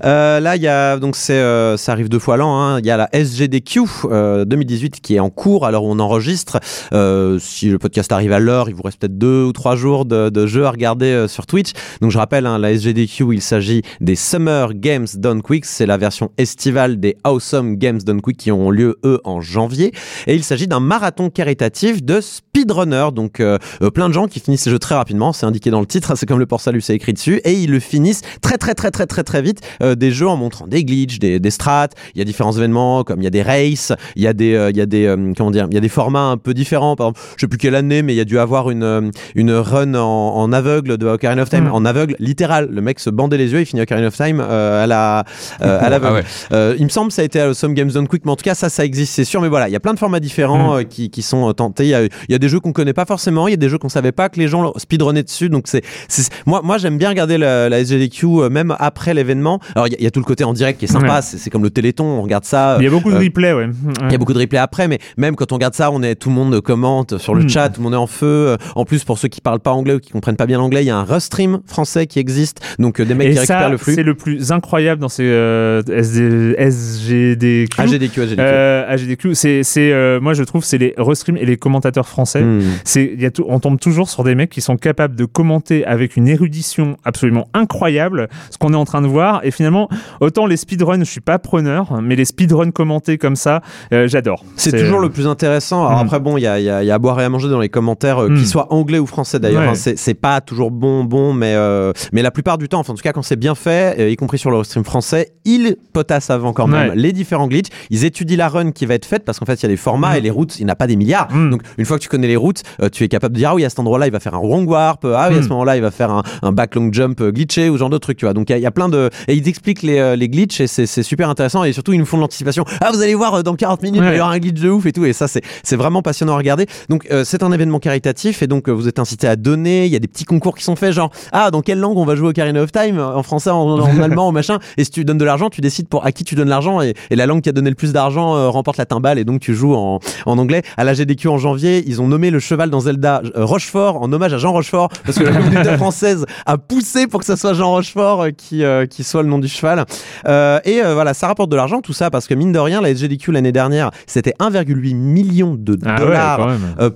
Euh, là, il y a donc c'est euh, ça arrive deux fois l'an. hein. Il y a la SGDQ euh, 2018 qui est en cours. Alors on enregistre. Euh, si le podcast arrive à l'heure, il vous reste peut-être deux ou trois jours de, de jeux à regarder euh, sur Twitch. Donc je rappelle, hein, la SGDQ, il s'agit des Summer Games Done Quick. C'est la version estivale des Awesome Games Done Quick qui ont lieu eux en janvier. Et il s'agit d'un marathon caritatif de speedrunner. Donc euh, euh, plein de gens qui finissent ces jeux très rapidement. C'est indiqué dans le titre. C'est comme le port salut, c'est écrit dessus. Et ils le finissent très très très très très très vite. euh, des jeux en montrant des glitches, des, des strats. Il y a différents événements comme il y a des races, il y a des il y a des comment dire, il y a des formats un peu différents. Par exemple, je sais plus quelle année, mais il y a dû avoir une une run en, en aveugle de Ocarina of Time, Mm. en aveugle littéral. Le mec se bandait les yeux, il finit Ocarina of Time à la à l'aveugle. Ah ouais. Il me semble que ça a été à Some Games Done Quick, mais en tout cas ça ça existe, c'est sûr. Mais voilà, il y a plein de formats différents Mm. qui, qui sont tentés. Il y a, il y a des jeux qu'on connaît pas forcément, il y a des jeux qu'on savait pas que les gens speedrunnaient dessus. Donc c'est moi moi j'aime bien regarder la, la SGDQ euh, même après l'événement. Alors il y, a- il y a tout le côté en direct qui est sympa, Ouais. c'est comme le Téléthon, on regarde ça. Il y a beaucoup de euh, replays, ouais. il y a beaucoup de replays après, mais même quand on regarde ça, on est tout le monde commente sur le Mm. chat, tout le monde est en feu. Euh, En plus, pour ceux qui parlent pas anglais ou qui comprennent pas bien l'anglais, il y a un Rustream français qui existe, donc des mecs Et qui ça, récupèrent le flux. c'est le plus incroyable dans ces euh, SD, SGDQ. AGDQ, AGDQ. Euh, AGDQ, c'est, euh, moi je trouve, c'est les restream et les commentateurs français. Hmm. C'est, il y a tout, on tombe toujours sur des mecs qui sont capables de commenter avec une érudition absolument incroyable ce qu'on est en train de voir. Et finalement, autant les speedruns, je suis pas preneur, mais les speedruns commentés comme ça, euh, j'adore. C'est toujours le plus intéressant. Alors Mm. après, bon, il y a, il y a- il y a à boire et à manger dans les commentaires, euh, qu'ils soient anglais ou français d'ailleurs. Ouais. hein. c'est c'est pas toujours bon, bon, mais euh, mais la plupart du temps, enfin en tout cas quand c'est bien fait, euh, y compris sur le stream français, ils potassent avant quand même Ouais. les différents glitches. Ils étudient la run qui va être faite parce qu'en fait il y a des formats et les routes, il n'y en a pas des milliards. Donc une fois que tu connais les routes, euh, tu es capable de dire ah oui à cet endroit-là il va faire un wrong warp, ah oui à ce moment-là il va faire un, un back long jump euh, glitché ou ce genre de trucs, tu vois. Donc il y, a- il y a plein de et ils expliquent les, euh, les glitches et c'est super intéressant et surtout ils nous font de l'anticipation. Ah vous allez voir dans 40 minutes il va y Ouais. avoir un glitch de ouf et tout et ça c'est c'est vraiment passionnant à regarder. Donc euh, c'est un événement caritatif et donc euh, vous êtes incité à donner. Il y a des petits concours qui sont faits genre ah dans quelle langue on va jouer au Ocarina of Time en français, en, en allemand, en machin? Et si tu donnes de l'argent, tu décides pour à qui tu donnes l'argent et, et la langue qui a donné le plus d'argent euh, remporte la timbale et donc tu joues en, en anglais. À la GDQ en janvier, ils ont nommé le cheval dans Zelda euh, Rochefort en hommage à Jean Rochefort parce que la communauté française a poussé pour que ce soit Jean Rochefort euh, qui euh, qui soit le nom du cheval. Et voilà, ça rapporte de l'argent tout ça parce que mine de rien, la SGDQ l'année dernière, c'était 1,8 million de Ah ouais, dollars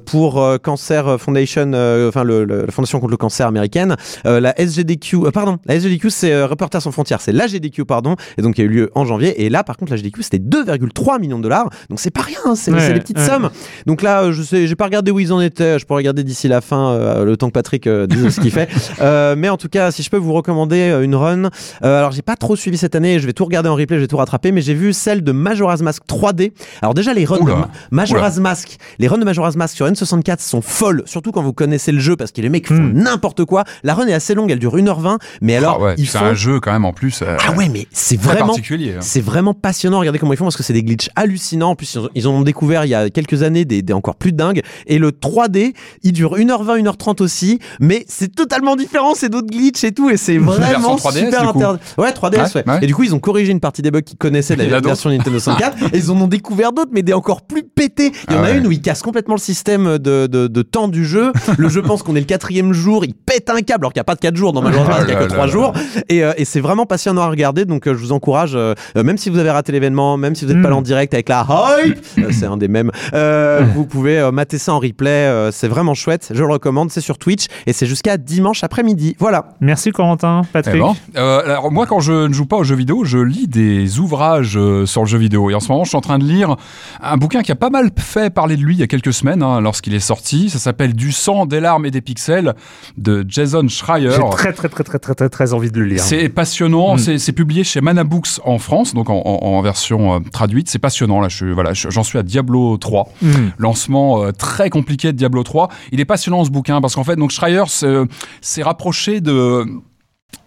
pour Cancer Foundation, enfin le, le- la Fondation contre le cancer américaine. La SGDQ, pardon, la SGDQ c'est Reporters sans frontières, c'est la GDQ pardon, et donc il y a eu lieu en janvier. Et là par contre la GDQ c'était 2,3 millions de dollars, donc c'est pas rien, hein, c'est Ouais, des petites ouais. sommes. Donc là je sais, j'ai pas regardé où ils en étaient, je pourrais regarder d'ici la fin, euh, le temps que Patrick euh, dise ce qu'il fait. Euh, mais en tout cas, si je peux vous recommander une run, alors j'ai pas trop suivi cette année, je vais tout regarder en replay, je vais tout rattraper, mais j'ai vu celle de Majora's Mask 3D. Alors déjà les runs Oula. de Ma- Majora's Mask, les runs de Majora's Mask sur N64 sont folles, surtout quand vous connaissez le jeu parce que les mecs font Hmm. n'importe quoi. La run est assez longue, elle dure 1h20, mais alors Ah ouais, c'est font un jeu quand même en plus. Ah ouais, mais c'est vraiment particulier. hein. c'est vraiment passionnant. Regardez comment ils font parce que c'est des glitches hallucinants. En plus, ils en ont découvert il y a quelques années des, des encore plus dingues. Et le 3D, il dure 1h20, 1h30 aussi. Mais c'est totalement différent. C'est d'autres glitches et tout. Et c'est vraiment version 3DS, super intéressant. Ouais, 3DS, ouais, Ouais, ouais. Et du coup, ils ont corrigé une partie des bugs qu'ils connaissaient de la a version Nintendo 64. et ils en ont découvert d'autres, mais des encore plus pétés. Il y en Ah a une où ils cassent complètement le système de, de, de temps du jeu. Le jeu pense qu'on est le quatrième jour. Il pète un câble alors qu'il n'y a pas de 4 jours dans Majora's Mask, il n'y a Ah que là 3 là jours. Et, euh, et c'est vraiment passionnant à regarder. Donc, euh, je vous encourage, euh, même si vous avez raté l'événement, même si vous n'êtes pas Mm. là en direct avec la hype, euh, c'est un des mêmes, euh, vous pouvez euh, mater ça en replay. euh, c'est vraiment chouette. Je le recommande. C'est sur Twitch et c'est jusqu'à dimanche après-midi. Voilà. Merci Corentin, Eh Patrick. ben, euh, alors moi, quand je ne joue pas aux jeux vidéo, je lis des ouvrages euh, sur le jeu vidéo. Et en ce moment, je suis en train de lire un bouquin qui a pas mal fait parler de lui il y a quelques semaines, hein, lorsqu'il est sorti. Ça s'appelle Du sang, des larmes et des pixels de Jason Schreier. J'ai très très très très très très très envie de le lire. C'est passionnant, Mm. c'est publié chez Mana Books en France, donc en, en- en version euh, traduite. C'est passionnant, là, je, suis- voilà, je- j'en suis à Diablo 3. Mm. Lancement euh, très compliqué de Diablo 3. Il est passionnant ce bouquin parce qu'en fait, donc Schreier se- s'est rapproché de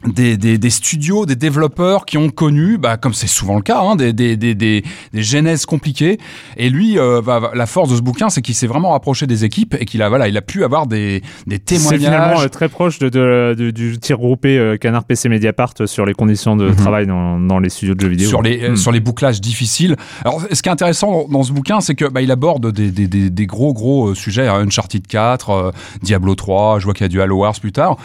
des, des, des studios, des développeurs qui ont connu, bah, comme c'est souvent le cas, hein, des, des, des, des, des genèses compliquées. Et lui, euh, la force de ce bouquin, c'est qu'il s'est vraiment rapproché des équipes et qu'il a, voilà, il a pu avoir des, des C'est finalement témoignages. euh, très proche de, de- de- du tir groupé euh, Canard PC Mediapart sur les conditions de Mhm. travail dans, dans les studios de jeux vidéo. sur les Mm. sur les bouclages difficiles. Alors ce qui est intéressant dans, ce bouquin, c'est que bah, il aborde des, des, des, des gros gros sujets, hein, Uncharted 4, euh, Diablo 3, je vois qu'il y a du Halo Wars plus tard.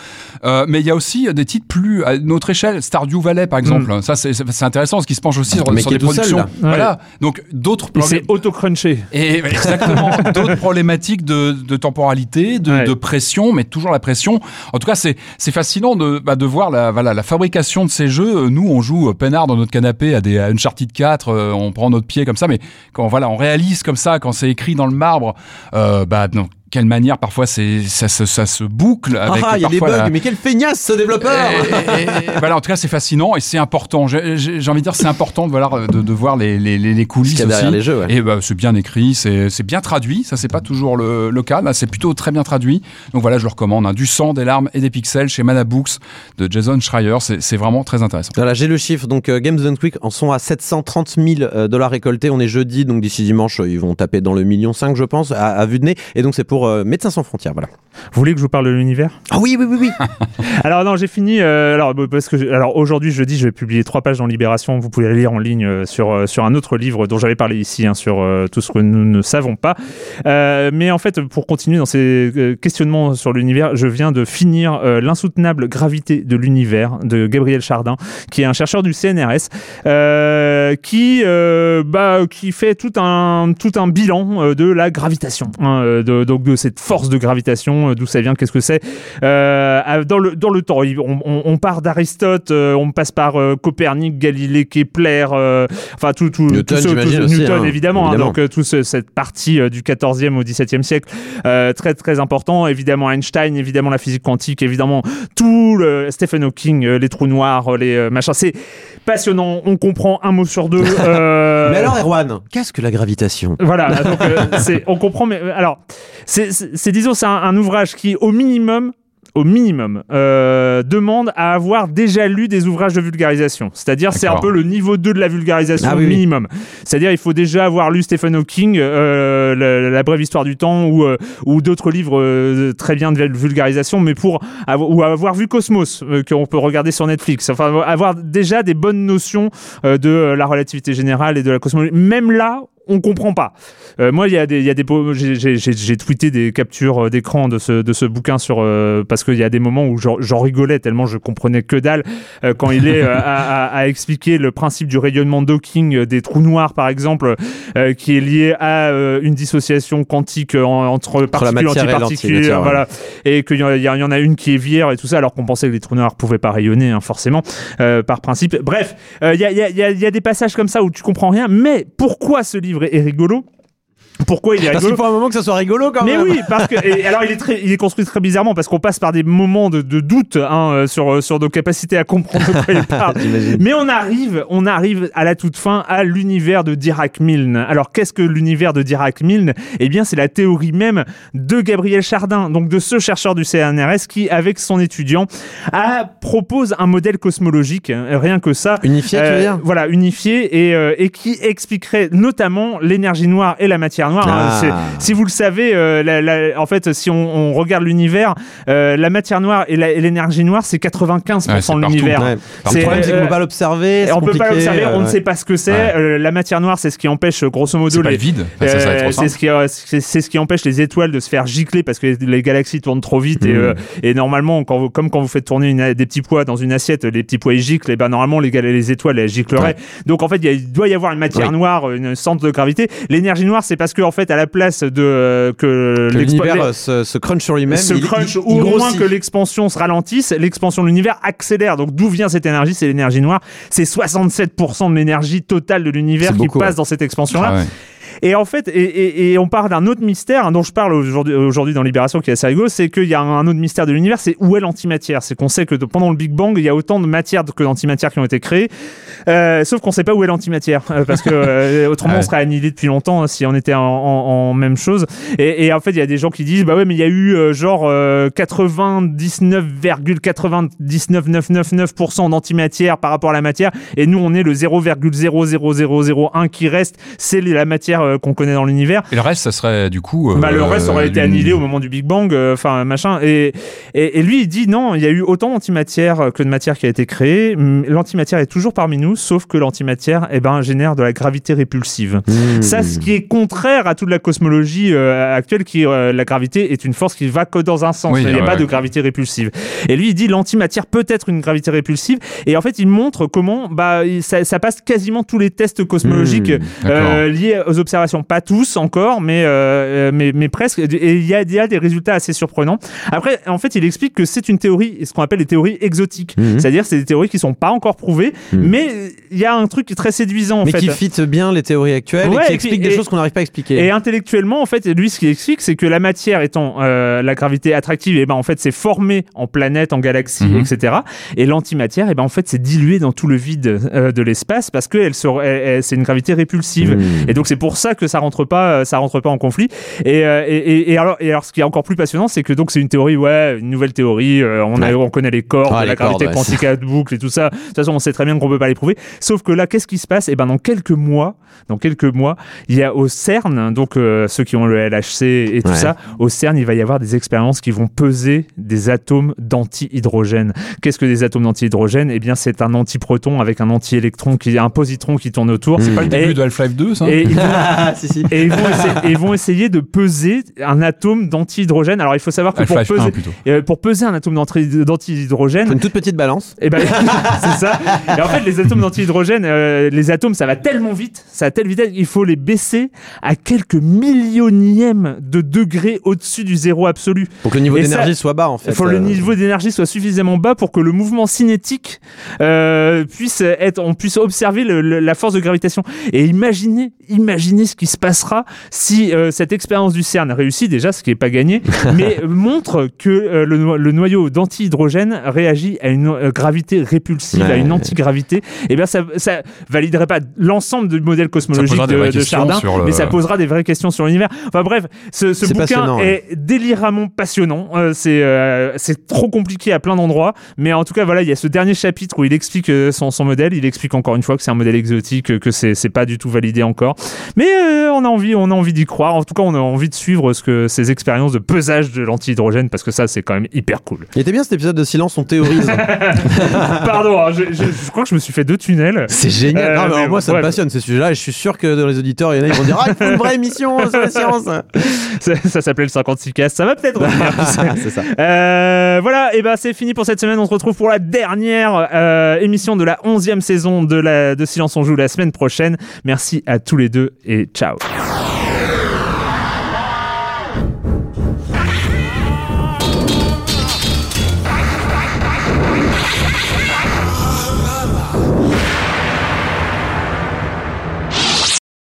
Mais il y a aussi des titres plus à notre échelle, Stardew Valley par exemple. Ça c'est intéressant parce qu'il se penche aussi sur, Mais sur qui des seul, productions. là. Voilà. Donc d'autres Et c'est auto-crunché. et exactement, d'autres problématiques de, de temporalité, de, Ouais. de pression, mais toujours la pression. En tout cas, c'est c'est fascinant de, bah, de voir la, voilà, la fabrication de ces jeux. Nous, on joue euh, peinard dans notre canapé à des à Uncharted 4, euh, on prend notre pied comme ça, mais quand voilà, on réalise comme ça, quand c'est écrit dans le marbre, euh, bah non, quelle manière parfois c'est ça, se- ça se boucle avec Ah, il y a des bugs, la- mais quel feignasse ce développeur et- et- et- voilà, en tout cas, c'est fascinant et c'est important. J'ai envie de dire, c'est important de, voilà, de, de voir les, les, les, les coulisses y a aussi. les jeux, ouais. Et bah, c'est bien écrit, c'est bien traduit. Ça, c'est pas toujours le, le cas. Là, c'est plutôt très bien traduit. Donc voilà, je le recommande. hein. Du sang, des larmes et des pixels chez Mana Books de Jason Schreier. C'est vraiment très intéressant. Voilà, j'ai le chiffre. Donc, euh, Games Done Quick en sont à 730 000 euh, dollars récoltés. On est jeudi, donc d'ici dimanche, euh, ils vont taper dans le million 5, je pense, à, à vue de nez. Et donc, c'est pour euh, Médecins sans frontières. Voilà. Vous voulez que je vous parle de l'univers? Ah oui, oui, oui, oui. Alors non, j'ai fini. euh, alors bah, parce que alors aujourd'hui jeudi, je vais publier trois pages dans Libération. Vous pouvez les lire en ligne euh, sur sur un autre livre dont j'avais parlé ici, hein, sur tout ce que nous ne savons pas. Mais en fait, pour continuer dans ces questionnements sur l'univers, je viens de finir l'insoutenable gravité de l'univers de Gabriel Chardin, qui est un chercheur du CNRS, qui bah qui fait tout un tout un bilan de la gravitation, hein, de, donc de cette force de gravitation, euh, d'où ça vient, qu'est-ce que c'est. Euh, dans le dans le temps, on, on- on part d'Aristote, euh, on passe par Copernic, Galilée, Kepler, enfin tout tout Newton, tout ce- tout aussi, Newton hein, évidemment, hein, évidemment. donc toute ce- cette partie du 14e au 17e siècle très très important. Évidemment Einstein, évidemment la physique quantique, évidemment tout le Stephen Hawking, les trous noirs, les machins. C'est passionnant. On comprend un mot sur deux. euh, Mais alors, Erwan, qu'est-ce que la gravitation? Voilà, donc euh, c'est, on comprend, mais euh, alors, c'est, disons, c'est un, un ouvrage qui, au minimum, au minimum, euh, demande à avoir déjà lu des ouvrages de vulgarisation. C'est-à-dire, c'est un peu le niveau 2 de la vulgarisation Ah oui, oui. minimum. C'est-à-dire, il faut déjà avoir lu Stephen Hawking, euh, la, la brève histoire du temps, ou, euh, ou d'autres livres très bien de vulgarisation, mais pour avoir, ou avoir vu Cosmos, qu'on peut regarder sur Netflix. Enfin, avoir déjà des bonnes notions de la relativité générale et de la cosmologie. Même là, on comprend pas. Euh, moi, il y a des, il y a des, j'ai- tweeté des captures euh, d'écran de ce, de ce bouquin sur, euh, parce qu'il y a des moments où j'en rigolais tellement je comprenais que dalle euh, quand il est à, à- à expliquer le principe du rayonnement euh, des trous noirs, par exemple, qui est lié à une dissociation quantique en- entre particules antiparticules, ouais. voilà, et qu'il y, en a- il y en a une qui est vierge et tout ça, alors qu'on pensait que les trous noirs pouvaient pas rayonner, hein, forcément, par principe. Bref, il y, a, y a des passages comme ça où tu comprends rien, mais pourquoi ce livre? Est rigolo Pourquoi il est Parce rigolo qu'il faut un moment que ça soit rigolo quand mais même. oui, parce que et alors il est très, il est construit très bizarrement parce qu'on passe par des moments de, de doute hein, euh, sur sur nos capacités à comprendre de quoi il parle. Mais on arrive, on arrive à la toute fin à l'univers de Dirac Milne. Alors qu'est-ce que l'univers de Dirac Milne? Eh bien, c'est la théorie même de Gabriel Chardin, donc de ce chercheur du CNRS qui, avec son étudiant, a, propose un modèle cosmologique, hein, rien que ça. Unifié, tu veux Euh, dire? Voilà, unifié et, euh, et qui expliquerait notamment l'énergie noire et la matière noire. hein. Ah. C'est- si vous le savez, euh, la- la- en fait, si on, on regarde l'univers, euh, la matière noire et l'énergie noire, c'est 95% Ouais, c'est de l'univers. Ouais. Le problème, c'est qu'on euh, peut pas l'observer. On peut pas l'observer, on ne sait pas ce que c'est. Ouais. Euh, la matière noire, c'est ce qui empêche, grosso modo, les, le vide. Enfin, euh, c'est ce qui euh, ce empêche les étoiles de se faire gicler parce que les galaxies tournent trop vite et, Mm. euh, et normalement quand vous, comme quand vous faites tourner une- des petits pois dans une assiette les petits pois ils giclent et ben normalement les, étoiles elles gicleraient donc en fait il, doit y avoir une matière Oui. noire une centre de gravité l'énergie noire c'est parce que en fait à la place de euh, que, l'univers euh, se, se crunch sur lui-même. se il- crunch il- ou il au moins que l'expansion se ralentisse, l'expansion de l'univers accélère. Donc d'où vient cette énergie? C'est l'énergie noire. C'est 67% de l'énergie totale de l'univers qui beaucoup, passe ouais. dans cette expansion-là. Ah ouais. Et en fait, et, et- et on parle d'un autre mystère hein, dont je parle aujourd'hui aujourd'hui dans Libération qui est assez rigolo, c'est qu'il y a un autre mystère de l'univers, c'est où est l'antimatière. C'est qu'on sait que de- pendant le Big Bang, il y a autant de matière que d'antimatière qui ont été créées, euh, sauf qu'on sait pas où est l'antimatière, euh, parce que euh, autrement Ouais. on serait annihilé depuis longtemps hein, si on était en, en- en même chose. Et, et en fait, il y a des gens qui disent, bah ouais, mais il y a eu euh, genre euh, 99,99999% d'antimatière par rapport à la matière, et nous on est le 0,00001 qui reste, c'est la matière euh, qu'on connaît dans l'univers. Et le reste, ça serait du coup. euh, Bah, le reste aurait été une- annihilé au moment du Big Bang, euh, enfin machin. Et, et, et lui, il dit non, il y a eu autant d'antimatière que de matière qui a été créée. L'antimatière est toujours parmi nous, sauf que l'antimatière eh ben, génère de la gravité répulsive. Hmm. Ça, ce qui est contraire à toute la cosmologie euh, actuelle, qui euh, la gravité est une force qui va que dans un sens. Oui, il n'y a ouais, pas de gravité répulsive. Et lui, il dit l'antimatière peut être une gravité répulsive. Et en fait, il montre comment bah, ça, ça passe quasiment tous les tests cosmologiques Mmh, euh, liés aux observations. Pas tous encore, mais, euh, mais, mais presque. Et il y, a, il y a des résultats assez surprenants. Après, en fait, il explique que c'est une théorie, ce qu'on appelle les théories exotiques. Mhm. C'est-à-dire, c'est des théories qui sont pas encore prouvées, Mhm. mais il y a un truc très séduisant en Mais fait. qui fit bien les théories actuelles Ouais, et qui et explique des choses qu'on n'arrive pas à expliquer. Et intellectuellement, en fait, lui, ce qu'il explique, c'est que la matière étant euh, la gravité attractive, et ben en fait, c'est formé en planètes, en galaxies, Mhm. etc. Et l'antimatière, et ben en fait, c'est dilué dans tout le vide euh, de l'espace parce que elle se- elle- elle- c'est une gravité répulsive. Et donc c'est pour ça que ça rentre pas, euh, ça rentre pas en conflit. Et, euh, et, et- et alors, et alors, ce qui est encore plus passionnant, c'est que donc c'est une théorie, ouais, une nouvelle théorie. euh, on, a, Ouais. on connaît les cordes, Ah, la les gravité cordes, ouais. quantique à boucle et tout ça. De toute façon, on sait très bien qu'on peut pas les prouver. Sauf que là, qu'est-ce qui se passe? Et ben dans quelques mois, dans quelques mois, il y a au CERN, donc euh, ceux qui ont le LHC et tout Ouais. ça, au CERN, il va y avoir des expériences qui vont peser des atomes d'anti-hydrogène. Qu'est-ce que des atomes d'anti-hydrogène? Eh bien, c'est un antiproton avec un anti-électron qui, un positron qui tourne autour. C'est pas le début Et- de Half-Life 2, ça et ils vont, Ah, si, si. et ils vont essayer, et ils vont essayer de peser un atome d'anti-hydrogène. Alors il faut savoir que pour Half-Life 1 peser, plutôt. euh, pour peser un atome d'anti- d'anti-hydrogène, Une toute petite balance. et ben c'est ça. Et en fait, les atomes d'anti-hydrogène, euh, les atomes, ça va tellement vite, ça a telle vitesse, il faut les baisser à quelques millionièmes de degrés au-dessus du zéro absolu. Pour que le niveau d'énergie soit bas, en fait. Il faut que le Euh, niveau d'énergie soit suffisamment bas pour que le mouvement cinétique euh, puisse être, on puisse observer le- le- la force de gravitation. Et imaginez, imaginez ce qui se passera si euh, cette expérience du CERN réussit déjà, ce qui n'est pas gagné, mais montre que euh, le, le noyau d'anti-hydrogène réagit à une euh, gravité répulsive, à une antigravité. Et bien, ça, ça validerait pas l'ensemble du modèle cosmologique de, Chardin, le- mais ça posera des vraies questions sur l'univers. Enfin bref, ce, ce C'est bouquin passionnant, ouais. est déliramment passionnant. Euh, c'est euh, c'est trop compliqué à plein d'endroits, mais en tout cas voilà, il y a ce dernier chapitre où il explique euh, son, son modèle. Il explique encore une fois que c'est un modèle exotique, euh, que c'est pas du tout validé encore. Mais euh, on a envie, on a envie d'y croire. En tout cas, on a envie de suivre ce que ces expériences de pesage de l'anti-hydrogène parce que ça c'est quand même hyper cool. Il était bien cet épisode de silence, on théorise. Pardon, hein, je, je- je crois que je me suis fait deux tunnels. C'est génial. Euh, non, mais mais alors, moi, ça me passionne ces sujets-là et je suis sûr que dans les auditeurs, il y en a, ils vont dire Ah, il faut une vraie émission sur la science. Ça, ça s'appelait le 56 cas. Ça va peut-être qui c'est ça. Euh, voilà, et ben c'est fini pour cette semaine. On se retrouve pour la dernière émission de la 11e saison de, la, de Silence on joue la semaine prochaine. Merci à tous les deux et ciao.